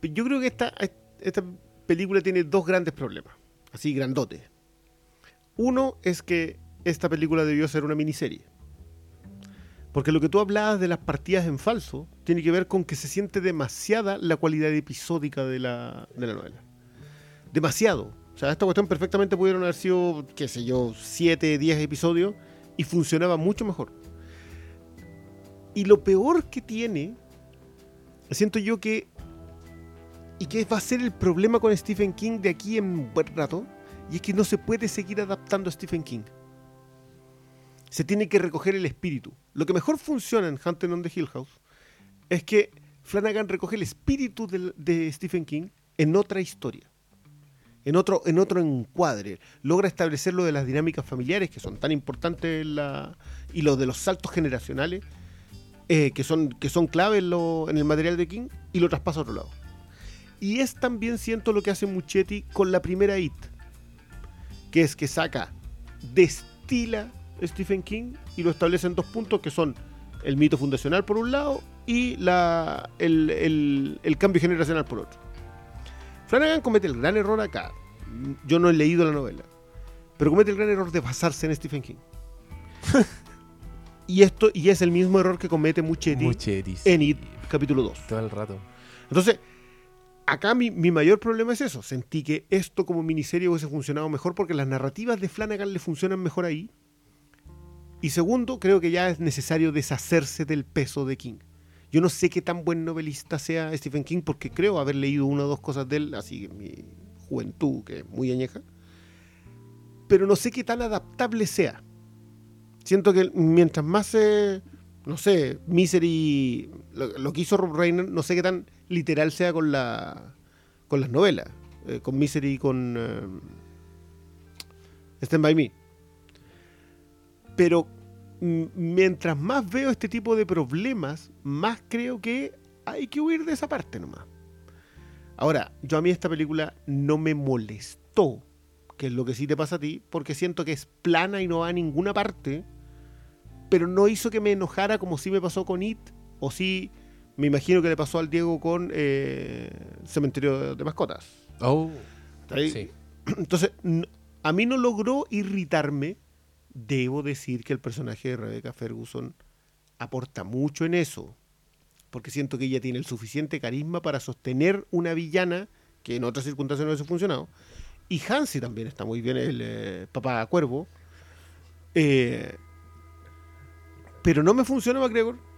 Yo creo que esta, esta película tiene dos grandes problemas. Así grandotes. Uno es que esta película debió ser una miniserie. Porque lo que tú hablabas de las partidas en falso tiene que ver con que se siente demasiada la cualidad episódica de la, de la novela. Demasiado. O sea, esta cuestión perfectamente pudieron haber sido, qué sé yo, 7, 10 episodios y funcionaba mucho mejor. Y lo peor que tiene, siento yo que, y que va a ser el problema con Stephen King de aquí en un buen rato, y es que no se puede seguir adaptando a Stephen King. Se tiene que recoger el espíritu. Lo que mejor funciona en Hunting on the Hill House es que Flanagan recoge el espíritu de Stephen King en otra historia en otro, en otro encuadre. Logra establecer lo de las dinámicas familiares, que son tan importantes, y lo de los saltos generacionales, eh, que, son, que clave en el material de King, y lo traspasa a otro lado. Y es también siento lo que hace Muchetti con la primera It, que es que saca, destila Stephen King y lo establece en dos puntos que son el mito fundacional por un lado y la, el, el- el cambio generacional por otro. Flanagan comete el gran error acá. Yo no he leído la novela. Pero comete el gran error de basarse en Stephen King. y esto y es el mismo error que comete Muchetti en It capítulo 2. Todo el rato. Entonces, acá mi, mi mayor problema es eso. Sentí que esto como miniserie hubiese funcionado mejor porque las narrativas de Flanagan le funcionan mejor ahí. Y segundo, creo que ya es necesario deshacerse del peso de King. Yo no sé qué tan buen novelista sea Stephen King porque creo haber leído una o dos cosas de él, así en mi juventud, que es muy añeja. Pero no sé qué tan adaptable sea. Siento que mientras más se no sé, Misery, lo, lo que hizo Rob Reiner, no sé qué tan literal sea con la con las novelas, eh, con Misery y con eh, Stand By Me. Pero mientras más veo este tipo de problemas, más creo que hay que huir de esa parte nomás. Ahora, yo a mí esta película no me molestó, que es lo que sí te pasa a ti, porque siento que es plana y no va a ninguna parte pero no hizo que me enojara como sí me pasó con It, o sí me imagino que le pasó al Diego con eh, Cementerio de Mascotas. Oh. Sí. Entonces, a mí no logró irritarme. Debo decir que el personaje de Rebecca Ferguson aporta mucho en eso, porque siento que ella tiene el suficiente carisma para sostener una villana que en otras circunstancias no hubiese funcionado. Y Hansi también está muy bien, el eh, papá cuervo. Eh, pero no me funciona McGregor.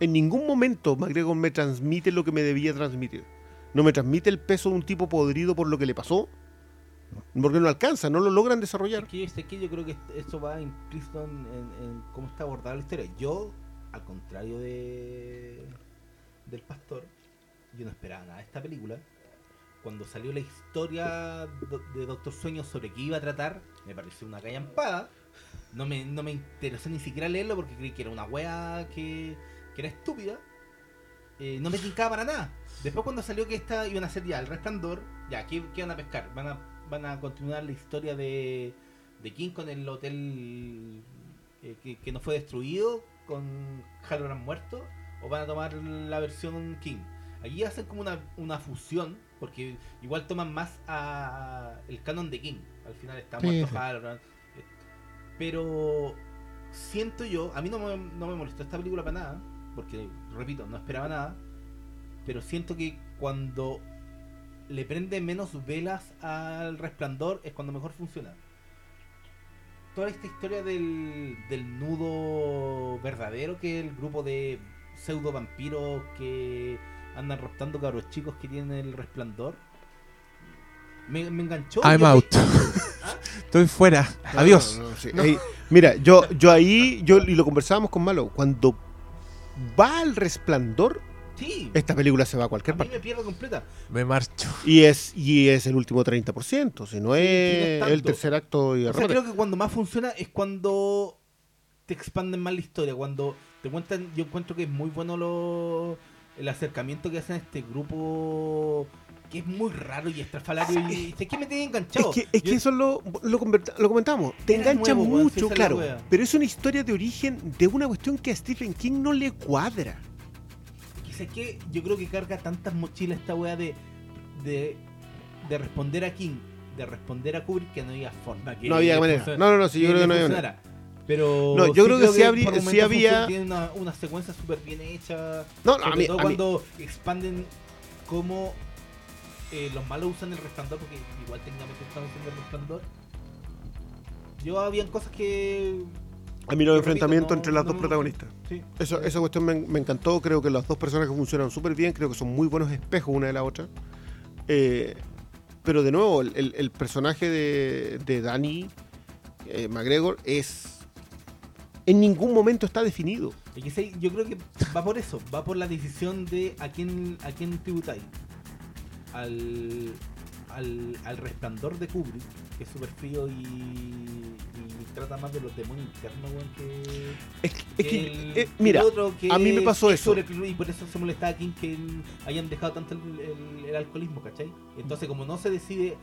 En ningún momento McGregor me transmite lo que me debía transmitir. No me transmite el peso de un tipo podrido por lo que le pasó. Porque no alcanza, no lo logran desarrollar. Es que, es que yo creo que esto va implícito en, cómo está abordada la historia. Yo, al contrario de del pastor, yo no esperaba nada de esta película. Cuando salió la historia de Doctor Sueño sobre qué iba a tratar, me pareció una callampada. No me, no me interesó ni siquiera leerlo porque creí que era una wea que, que era estúpida. eh, no me tincaba para nada. Después cuando salió que esta iban a hacer ya el resplandor, ya, ¿qué, qué van a pescar? Van a, van a continuar la historia de, de King con el hotel eh, que, que no fue destruido, con Halloran muerto, o van a tomar la versión King. Aquí hacen como una, una fusión, porque igual toman más a el canon de King. Al final está Sí, muerto sí. Halloran. Pero siento yo, a mí no me, no me molestó esta película para nada, porque repito, no esperaba nada, pero siento que cuando le prende menos velas al resplandor es cuando mejor funciona. Toda esta historia del, del nudo verdadero, que es el grupo de pseudo vampiros que andan raptando cabros chicos que tienen el resplandor, me, me enganchó. I'm out. Estoy fuera. No, Adiós. no, no, sí. Ahí- mira, yo, yo ahí, yo y lo conversábamos con Malo, cuando va al resplandor, Sí, esta película se va a a cualquier mí parte. me pierdo completa. Me marcho. Y es, y es el último 30%, si no Sí, es el tercer acto y O sea, creo que cuando más funciona es cuando te expanden más la historia, cuando te cuentan, yo encuentro que es muy bueno lo, el acercamiento que hacen a este grupo que es muy raro y estrafalario y es que me tiene enganchado. Es que, es que eso lo, lo, comentamos. Te engancha nuevo, mucho, es claro. Pero es una historia de origen de una cuestión que a Stephen King no le cuadra. sé que yo creo que carga tantas mochilas esta wea de, de, de responder a King, de responder a Kubrick que no había forma. Que No había manera. No, no, no, sí, yo creo que no había manera. Pero No, yo creo que sí habría- sí había- Tiene una, una secuencia súper bien hecha. No, no, a Sobre mí, todo a mí- cuando expanden cómo eh, los malos usan el resplandor, porque igual técnicamente están usando el resplandor. Yo habían cosas que. a mí los enfrentamientos no- entre las no dos protagonistas. Sí. Eso, esa cuestión me, me encantó. Creo que las dos personas que funcionan súper bien. Creo que son muy buenos espejos una de la otra. Eh, pero de nuevo, el, el- personaje de, de Danny eh, McGregor es. En ningún momento está definido. Yo creo que va por eso, va por la decisión de a quién, a quién tributáis. Al, al, al resplandor de Kubrick, que es súper frío y, y trata más de los demonios internos, weón, que. Es, que- es que, el- eh, mira, el otro que a mí me pasó es eso. sobre- y por eso se molestaba a King que hayan dejado tanto el, alcoholismo, ¿cachai? Entonces, como no se decide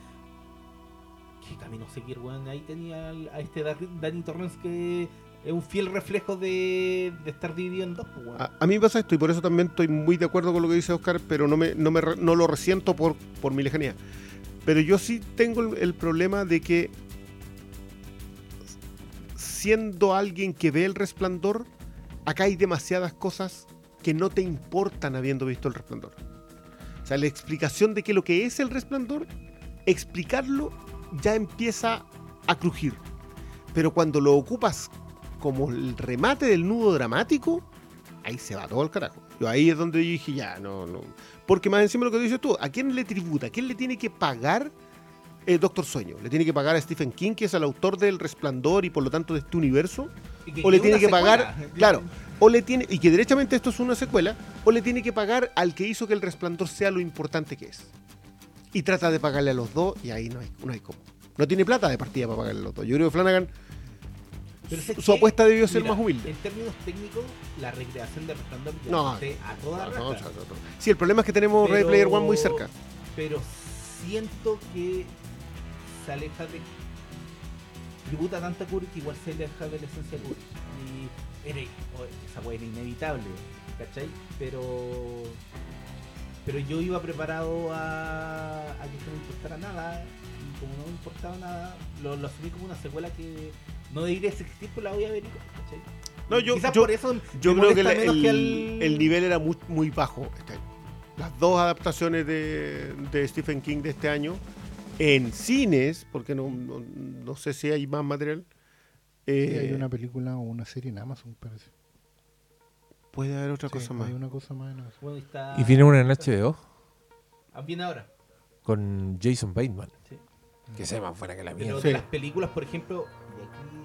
qué camino seguir, weón, ahí tenía a este Danny Torrance que es un fiel reflejo de, de estar dividido en dos, pues, weón. A, a mí me pasa esto y por eso también estoy muy de acuerdo con lo que dice Oscar, pero no, me, no, me, no lo resiento por, por mi lejanía. Pero yo sí tengo el, el problema de que siendo alguien que ve el resplandor, acá hay demasiadas cosas que no te importan habiendo visto el resplandor. O sea, la explicación de que lo que es el resplandor, explicarlo ya empieza a crujir. Pero cuando lo ocupas como el remate del nudo dramático, ahí se va todo el carajo. Yo ahí es donde yo dije, ya, no, no. Porque más encima lo que dices tú, ¿a quién le tributa? ¿A quién le tiene que pagar el Doctor Sueño? ¿Le tiene que pagar a Stephen King, que es el autor del Resplandor y por lo tanto de este universo? O le tiene que pagar, claro, o le tiene, y que derechamente esto es una secuela, o le tiene que pagar al que hizo que el Resplandor sea lo importante que es. Y trata de pagarle a los dos y ahí no hay, no hay cómo. No tiene plata de partida para pagarle a los dos. Yo creo que Flanagan Pero su apuesta debió ser mira, más humilde. En términos técnicos, la recreación de Resplandor No, a toda No. Sí, el problema es que tenemos Red Player One muy cerca. Pero siento que se aleja de. tributa tanto a Kubrick que igual se aleja de la esencia de Kubrick. Y era, esa weá era inevitable, ¿cachai? Pero. Pero yo iba preparado a, a que no me importara nada. Y como no me importaba nada, lo, lo asumí como una secuela que no debería existir, pues la voy a ver, igual, ¿cachai? No, yo, Quizás yo, por eso yo creo que el, molesta menos que el- al- el nivel era muy, muy bajo este año. Las dos adaptaciones de, de Stephen King de este año en cines, porque no, no, no sé si hay más material. Sí, eh, hay una película o una serie en Amazon, parece. Puede haber otra Sí, cosa más. Hay una cosa más en Amazon. Bueno, está... Y viene una en HBO Ah, Viene ahora. con Jason Bateman. Sí. Que sea más buena que la Pero mía. de Sí. las películas, por ejemplo, aquí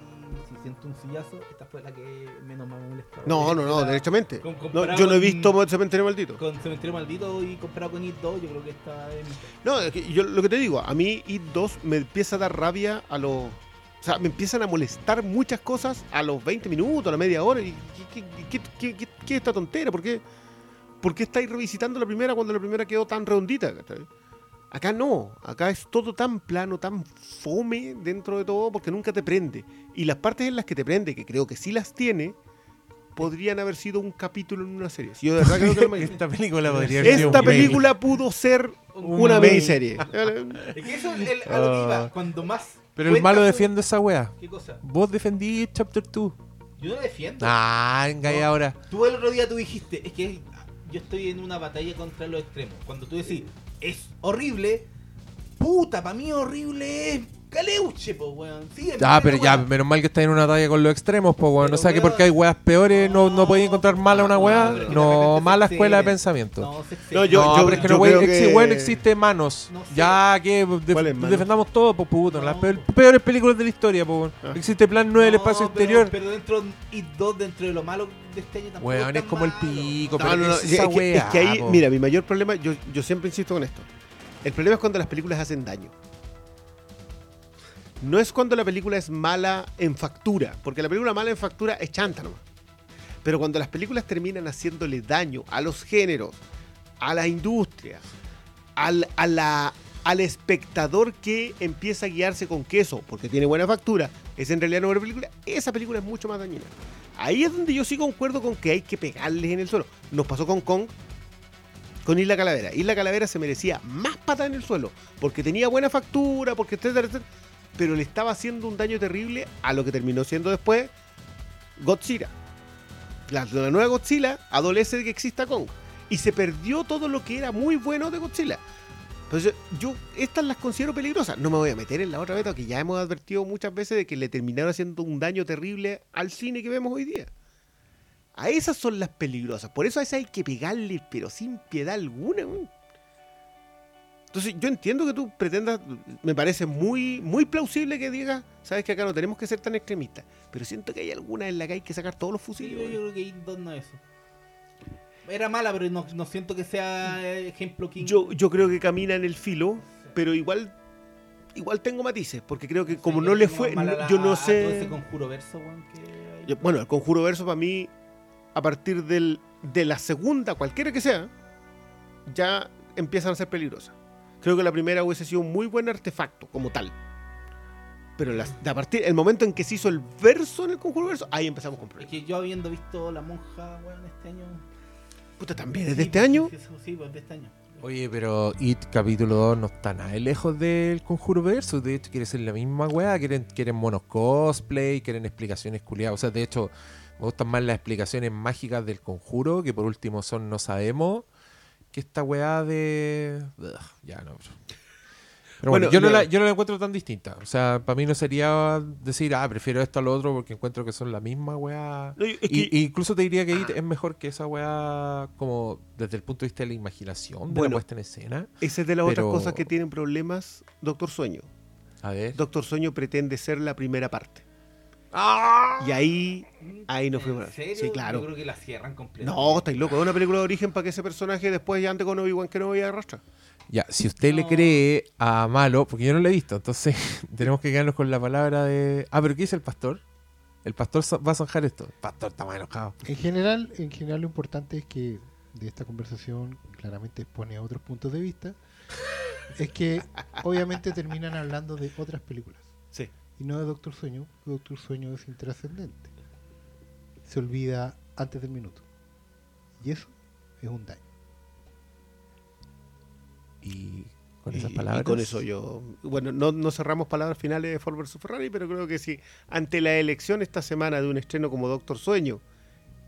siento un sillazo, esta fue la que menos me molestó. No, no, no, La- derechamente. con- No, yo no he con- visto Cementerio Maldito. Con Cementerio Maldito y comparado con It 2, yo creo que esta es mi- No, es que yo lo que te digo, a mí It 2 me empieza a dar rabia a los... O sea, me empiezan a molestar muchas cosas a los 20 minutos, a la media hora. Y, ¿qué, qué, qué- qué- qué- qué es esta tontera? ¿Por qué, ¿por qué estáis revisitando la primera cuando la primera quedó tan redondita? ¿cachai? Acá no, acá es todo tan plano, tan fome dentro de todo, porque nunca te prende. Y las partes en las que te prende, que creo que sí las tiene, podrían haber sido un capítulo en una serie. Yo de verdad creo que no me- Esta película podría haber sido Esta mail. película pudo ser una mail. miniserie. Es que eso es el, a lo que iba, Ah. cuando más. Pero el malo defiende esa wea. ¿Qué cosa? Vos defendí Chapter 2. Yo no defiendo. Ah, venga No. ahora. Tú el otro día tú dijiste, es que yo estoy en una batalla contra los extremos. Cuando tú decís, es horrible, puta, para mí horrible es caleuche, po, weón. Sí, es Ah, pero ya, weón. menos mal que está en una talla con los extremos, pues weón. Pero, No sé que weón, porque hay weas peores no, no podéis encontrar mala una no, wea. No, se mala escuela de pensamiento. No, se excede. No, yo- no, pero es que no, yo exi- que- weón, existe manos. No sé. Ya que def- defendamos todo, pues puto. Las No. peor- peores películas de la historia, pues weón. Ah. Existe Plan 9 del No, espacio pero- exterior. Pero dentro y dos dentro de lo malo de este año tampoco Weón, es como el pico, No, pero no, no, es es, esa que, es wea, que ahí, po. mira, mi mayor problema, yo, yo siempre insisto con esto. El problema es cuando las películas hacen daño. No es cuando la película es mala en factura, porque la película mala en factura es chanta nomás. Pero cuando las películas terminan haciéndole daño a los géneros, a la industria, al, a al espectador que empieza a guiarse con queso, porque tiene buena factura, es en realidad una buena película, esa película es mucho más dañina. Ahí es donde yo sí concuerdo con que hay que pegarles en el suelo. Nos pasó con Kong, con Isla Calavera. Isla Calavera se merecía más patada en el suelo, porque tenía buena factura, porque etcétera, etcétera, pero le estaba haciendo un daño terrible a lo que terminó siendo después Godzilla. La, nueva Godzilla adolece de que exista Kong. Y se perdió todo lo que era muy bueno de Godzilla. Entonces, yo estas las considero peligrosas. No me voy a meter en la otra beta que ya hemos advertido muchas veces de que le terminaron haciendo un daño terrible al cine que vemos hoy día. A esas son las peligrosas. Por eso a esas hay que pegarle, pero sin piedad alguna. Entonces, yo entiendo que tú pretendas, me parece muy, muy plausible que digas, sabes que acá no tenemos que ser tan extremistas, pero siento que hay alguna en la que hay que sacar todos los Sí, fusiles. yo, creo que It 2 no es eso. Era mala, pero no, no siento que sea ejemplo King. Yo, yo creo que camina en el filo, pero igual igual tengo matices, porque creo que como no le fue, yo no Ese sé... conjuro verso, que yo- bueno, el Conjuro Verso para mí, a partir del, de la segunda, cualquiera que sea, ya empiezan a ser peligrosas. Creo que la primera hubiese sido un muy buen artefacto, como tal. Pero las, de a partir el momento en que se hizo el verso en el Conjuro Verso, ahí empezamos con Es problemas. que yo habiendo visto La Monja, weón, este año. Puta, también es Sí, de este pues, año. Sí, sí, sí, pues, de este año. Oye, pero It capítulo 2 no está nada lejos del conjuro verso. De hecho, quiere ser la misma weá. Quieren, quieren monos cosplay, quieren explicaciones culiadas. O sea, de hecho, me gustan más las explicaciones mágicas del conjuro, que por último son no sabemos, que esta weá de. Ugh, ya no. Pero bueno, Bueno, yo, no la, yo no la encuentro tan distinta. O sea, para mí no sería decir, ah, prefiero esto a lo otro porque encuentro que son la misma weá. No, es Y, que- y incluso te diría que It es mejor que esa weá, como desde el punto de vista de la imaginación, de la Bueno. puesta en escena. esa es de las pero- otras cosas que tienen problemas Doctor Sueño. A ver. Doctor Sueño pretende ser la primera parte. ¡Ah! Y ahí, ahí nos fuimos. ¿En serio? Sí, claro. Yo creo que la cierran completa. No, estáis loco. Es una película de origen para que ese personaje después ya ande con Obi-Wan que no voy a arrastrar. Ya, si usted le cree a Malo, porque yo no lo he visto, entonces tenemos que quedarnos con la palabra de. Ah, pero ¿qué dice el pastor? El pastor va a zanjar esto. El pastor está más enojado. En general, en general lo importante es que de esta conversación claramente expone a otros puntos de vista. Es que obviamente terminan hablando de otras películas. Sí. Y no de Doctor Sueño. Doctor Sueño es intrascendente. Se olvida antes del minuto. Y eso es un daño. Y con esas y palabras. con eso yo. Bueno, no, no cerramos palabras finales de Ford vs Ferrari, pero creo que sí. Ante la elección esta semana de un estreno como Doctor Sueño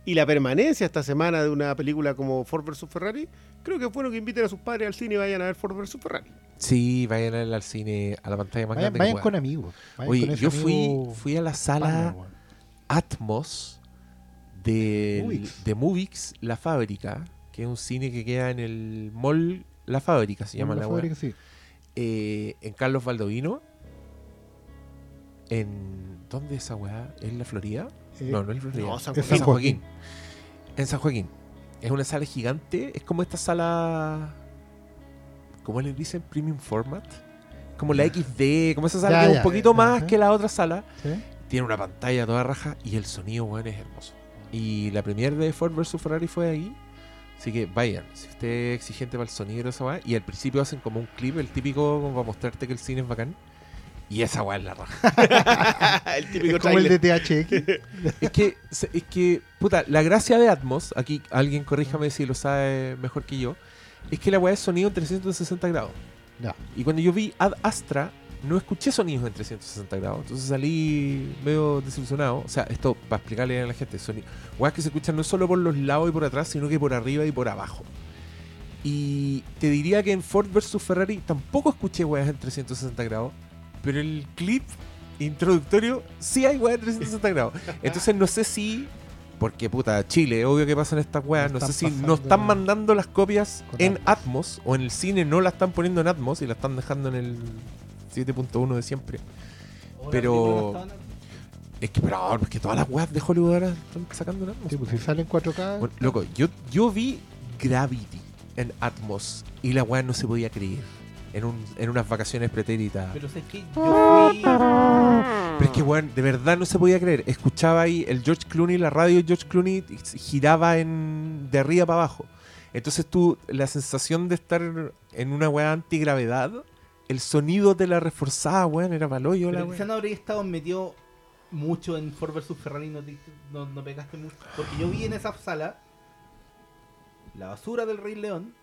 y la permanencia esta semana de una película como Ford vs Ferrari, creo que es bueno que inviten a sus padres al cine y vayan a ver Ford vs Ferrari. Sí, vayan al al cine, a la pantalla más Vayan, grande. vayan con amigos. vayan Oye, con yo fui, amigo fui a la sala. Atmos de, Movix. de Movix, La Fábrica, que es un cine que queda en el mall La Fábrica, se llama la la fábrica, sí. eh, en Carlos Baldovino. En. ¿Dónde es esa weá? ¿Es la Florida? Eh, no, no es la Florida. no, San Joaquín. San Joaquín. En San Joaquín. Es una sala gigante. Es como esta sala. ¿Cómo les dicen? Premium format. Como la XD. Como esa sala Ya, que es un poquito más que la otra sala. ¿sí? Tiene una pantalla toda raja y el sonido, weón, es hermoso. Y la premier de Ford vs Ferrari fue ahí. Así que vayan, si usted es exigente para el sonido esa weá, y al principio hacen como un clip, el típico como para mostrarte que el cine es bacán. Y esa weá es la raja. el típico Es como el de THX. es que, es que, puta, la gracia de Atmos, aquí alguien corríjame si lo sabe mejor que yo, es que la weá es sonido en 360 grados. Ya. Y cuando yo vi Ad Astra, no escuché sonidos en 360 grados. Entonces salí medio desilusionado. O sea, esto para explicarle a la gente. Sonido, weas que se escuchan no solo por los lados y por atrás, sino que por arriba y por abajo. Y te diría que en Ford vs Ferrari tampoco escuché weas en 360 grados. Pero el clip introductorio sí hay weas en 360 grados. Entonces no sé si. Porque puta, Chile, obvio que pasan estas weas. No No sé si están no están mandando las copias en Atmos. Atmos o en el cine no la están poniendo en Atmos y la están dejando en el 7.1 de siempre. Pero- no Es que, pero ahora, porque todas las weas de Hollywood ahora están sacando en Atmos. Sí, pues, si sale en 4K. Bueno, loco, yo, yo vi Gravity en Atmos y la wea no se podía creer. En, un, en unas vacaciones pretéritas. Pero sé que yo fui. Pero es que, weón, de verdad no se podía creer. Escuchaba ahí el George Clooney, la radio de George Clooney giraba en, de arriba para abajo. Entonces tú, la sensación de estar en una weá antigravedad, el sonido de la reforzada, weón, era paloyo la weá. no habría estado metido mucho en Ford vs Ferrari no, te- no, no pegaste mucho. Porque yo vi en esa sala la basura del Rey León.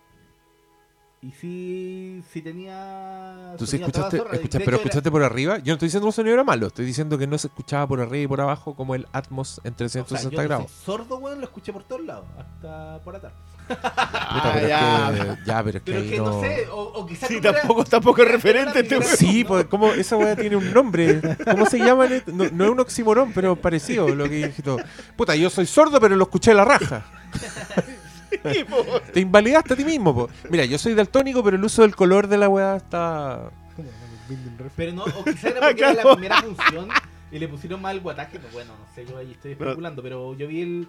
Y sí, sí tenía. Tú sí escuchaste, zorra. Pero era- escuchaste por arriba. Yo no estoy diciendo que el sonido era malo, estoy diciendo que no se escuchaba por arriba y por abajo como el Atmos en o sea, 360 yo grados. soy sordo, weón, lo escuché por todos lados. Hasta por atrás. Puta, pero ya. es que, ya, pero es que, Pero ahí que no, no- sé, o, o quizás. Sí, no era- tampoco, tampoco es referente este weón. Sí, pues, ¿cómo? esa weá tiene un nombre. ¿Cómo se llama? No, no es un oxímoron, pero parecido lo que dijiste. tú. Puta, yo soy sordo, pero lo escuché a la raja. Te invalidaste a ti mismo, po. Mira, yo soy daltónico, pero el uso del color de la weá está. Pero no, o quizás era porque era la primera función y le pusieron mal el guataje. pero Bueno, no sé, yo ahí estoy especulando, pero yo vi el.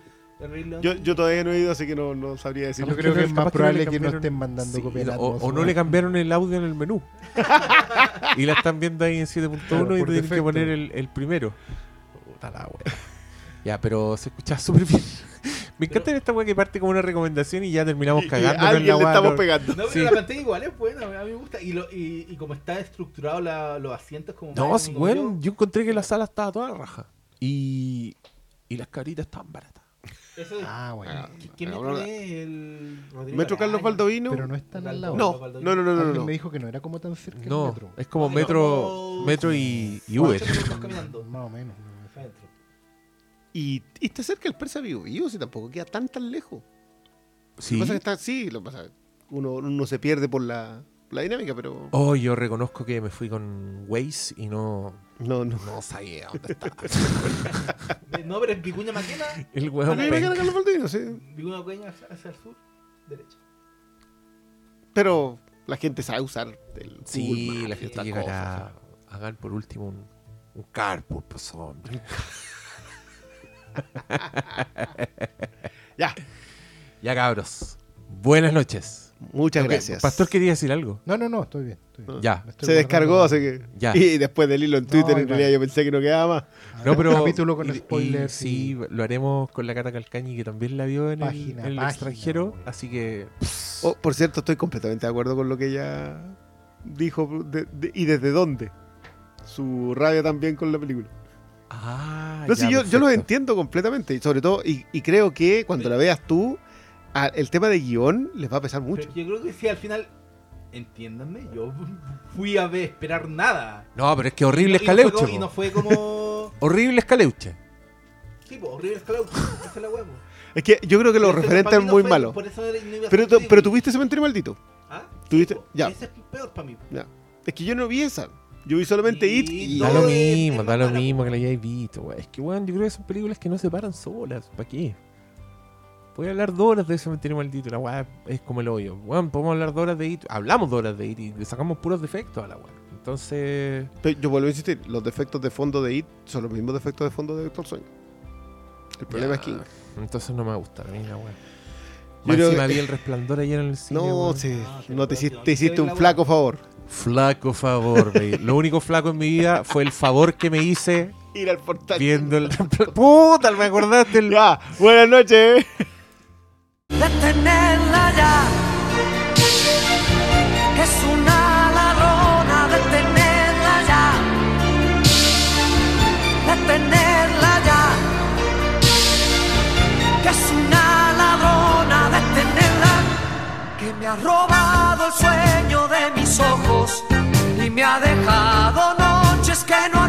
Yo, yo todavía no he ido, así que no, no sabría decir. Yo creo que es más probable que no estén mandando Sí, copias o, o no le cambiaron el audio en el menú. y la están viendo ahí en 7.1 Claro, y tienen que poner el, el primero. Puta la wea. Ya, pero se escucha súper bien. Me encanta esta weá que parte como una recomendación y ya terminamos cagando alguien la le estamos no- pegando. No, pero Sí. la pantalla igual es buena, a mí me gusta. Y, lo, y, y como está estructurado la- los asientos como... No, más sí, weón, yo, yo encontré que la sala estaba toda raja. Y, y las caritas estaban baratas. Eso es... Ah, bueno. ¿Qué, qué Ah, metro bueno. es el... Rodrigo Metro Carlos? Baldovino. Pero no están al lado. No, no, no, no, no, me dijo que no era como tan cerca No, el metro. es como metro, metro y, y Uber. Más o menos. Y, y está cerca el Persa Vivo Vivo, si tampoco queda tan tan lejos. Lo Sí. que pasa es que está, sí, lo que pasa uno, uno se pierde por la, la dinámica, pero Oh, yo reconozco que me fui con Waze y no, no, no. no sabía dónde estaba. Eh, No, pero es Vicuña Maquena. El me queda penca. Carlos Baldovino, sí. Vicuña Maquena hacia, el sur, derecha. Pero la gente sabe usar el Google Sí, Maps la gente llegará. cosas. Hagan por último un, un carpool, pues hombre. Ya, Ya cabros. Buenas noches. muchas gracias. Pastor quería decir algo. No, no, no, estoy bien. estoy bien. Ya. Se descargó, así que. Ya. Y después del hilo en Twitter, No, en realidad yo pensé que no quedaba más. No, pero. capítulo con y- y spoilers. sí, lo haremos con la Cata Calcañi, que también la vio en el, Página, en el página, extranjero. Así que. Oh, por cierto, estoy completamente de acuerdo con lo que ella dijo. de- de- ¿Y desde dónde? Su rabia también con la película. Ah, No, ya, sí, yo, yo lo perfecto. entiendo completamente. Y sobre todo, y, y creo que cuando la veas tú, a- el tema de guion les va a pesar mucho. Pero yo creo que sí, al final, entiéndanme, yo fui a ver, esperar nada. No, pero es que horrible Y no- y no fue escaleuche. como- Y no fue como. Horrible escaleuche. Sí, pues, horrible. Esa es la huevo. Es que yo creo que los referentes son muy malos. Pero, pero tuviste Cementerio Maldito. ¿Ah? tuviste- Sí, ya. Ese es peor para mí. Ya. Es que yo no vi esa. Yo vi solamente It y. Da lo mismo, da lo mismo que la hayáis visto, weón. Es que, weón, yo creo que son películas que no se paran solas. ¿Para qué? Voy a hablar dos horas de Cementerio Maldito. La weá es como el hoyo. Weón, podemos hablar dos horas de IT. Hablamos dos horas de IT y le sacamos puros defectos a la weá. Entonces. Pero Yo vuelvo a insistir, los defectos de fondo de It son los mismos defectos de fondo de Doctor Sueño. El problema ya, es King. Entonces no me gusta a mí la weá. Yo encima que- vi el resplandor ayer en el cine. No, sí, Ah, no te hiciste, te hiciste un la flaco favor. Flaco favor, baby. Lo único flaco en mi vida fue el favor que me hice Ir al portal. viendo el. ¡Puta! Me acordaste el. Ya, buenas noches. La detenerla ya. Es una ladrona, detenerla ya. Detenerla ya. Que es una ladrona, detenerla. Que me ha robado el sueño de mis ojos y me ha dejado noches que no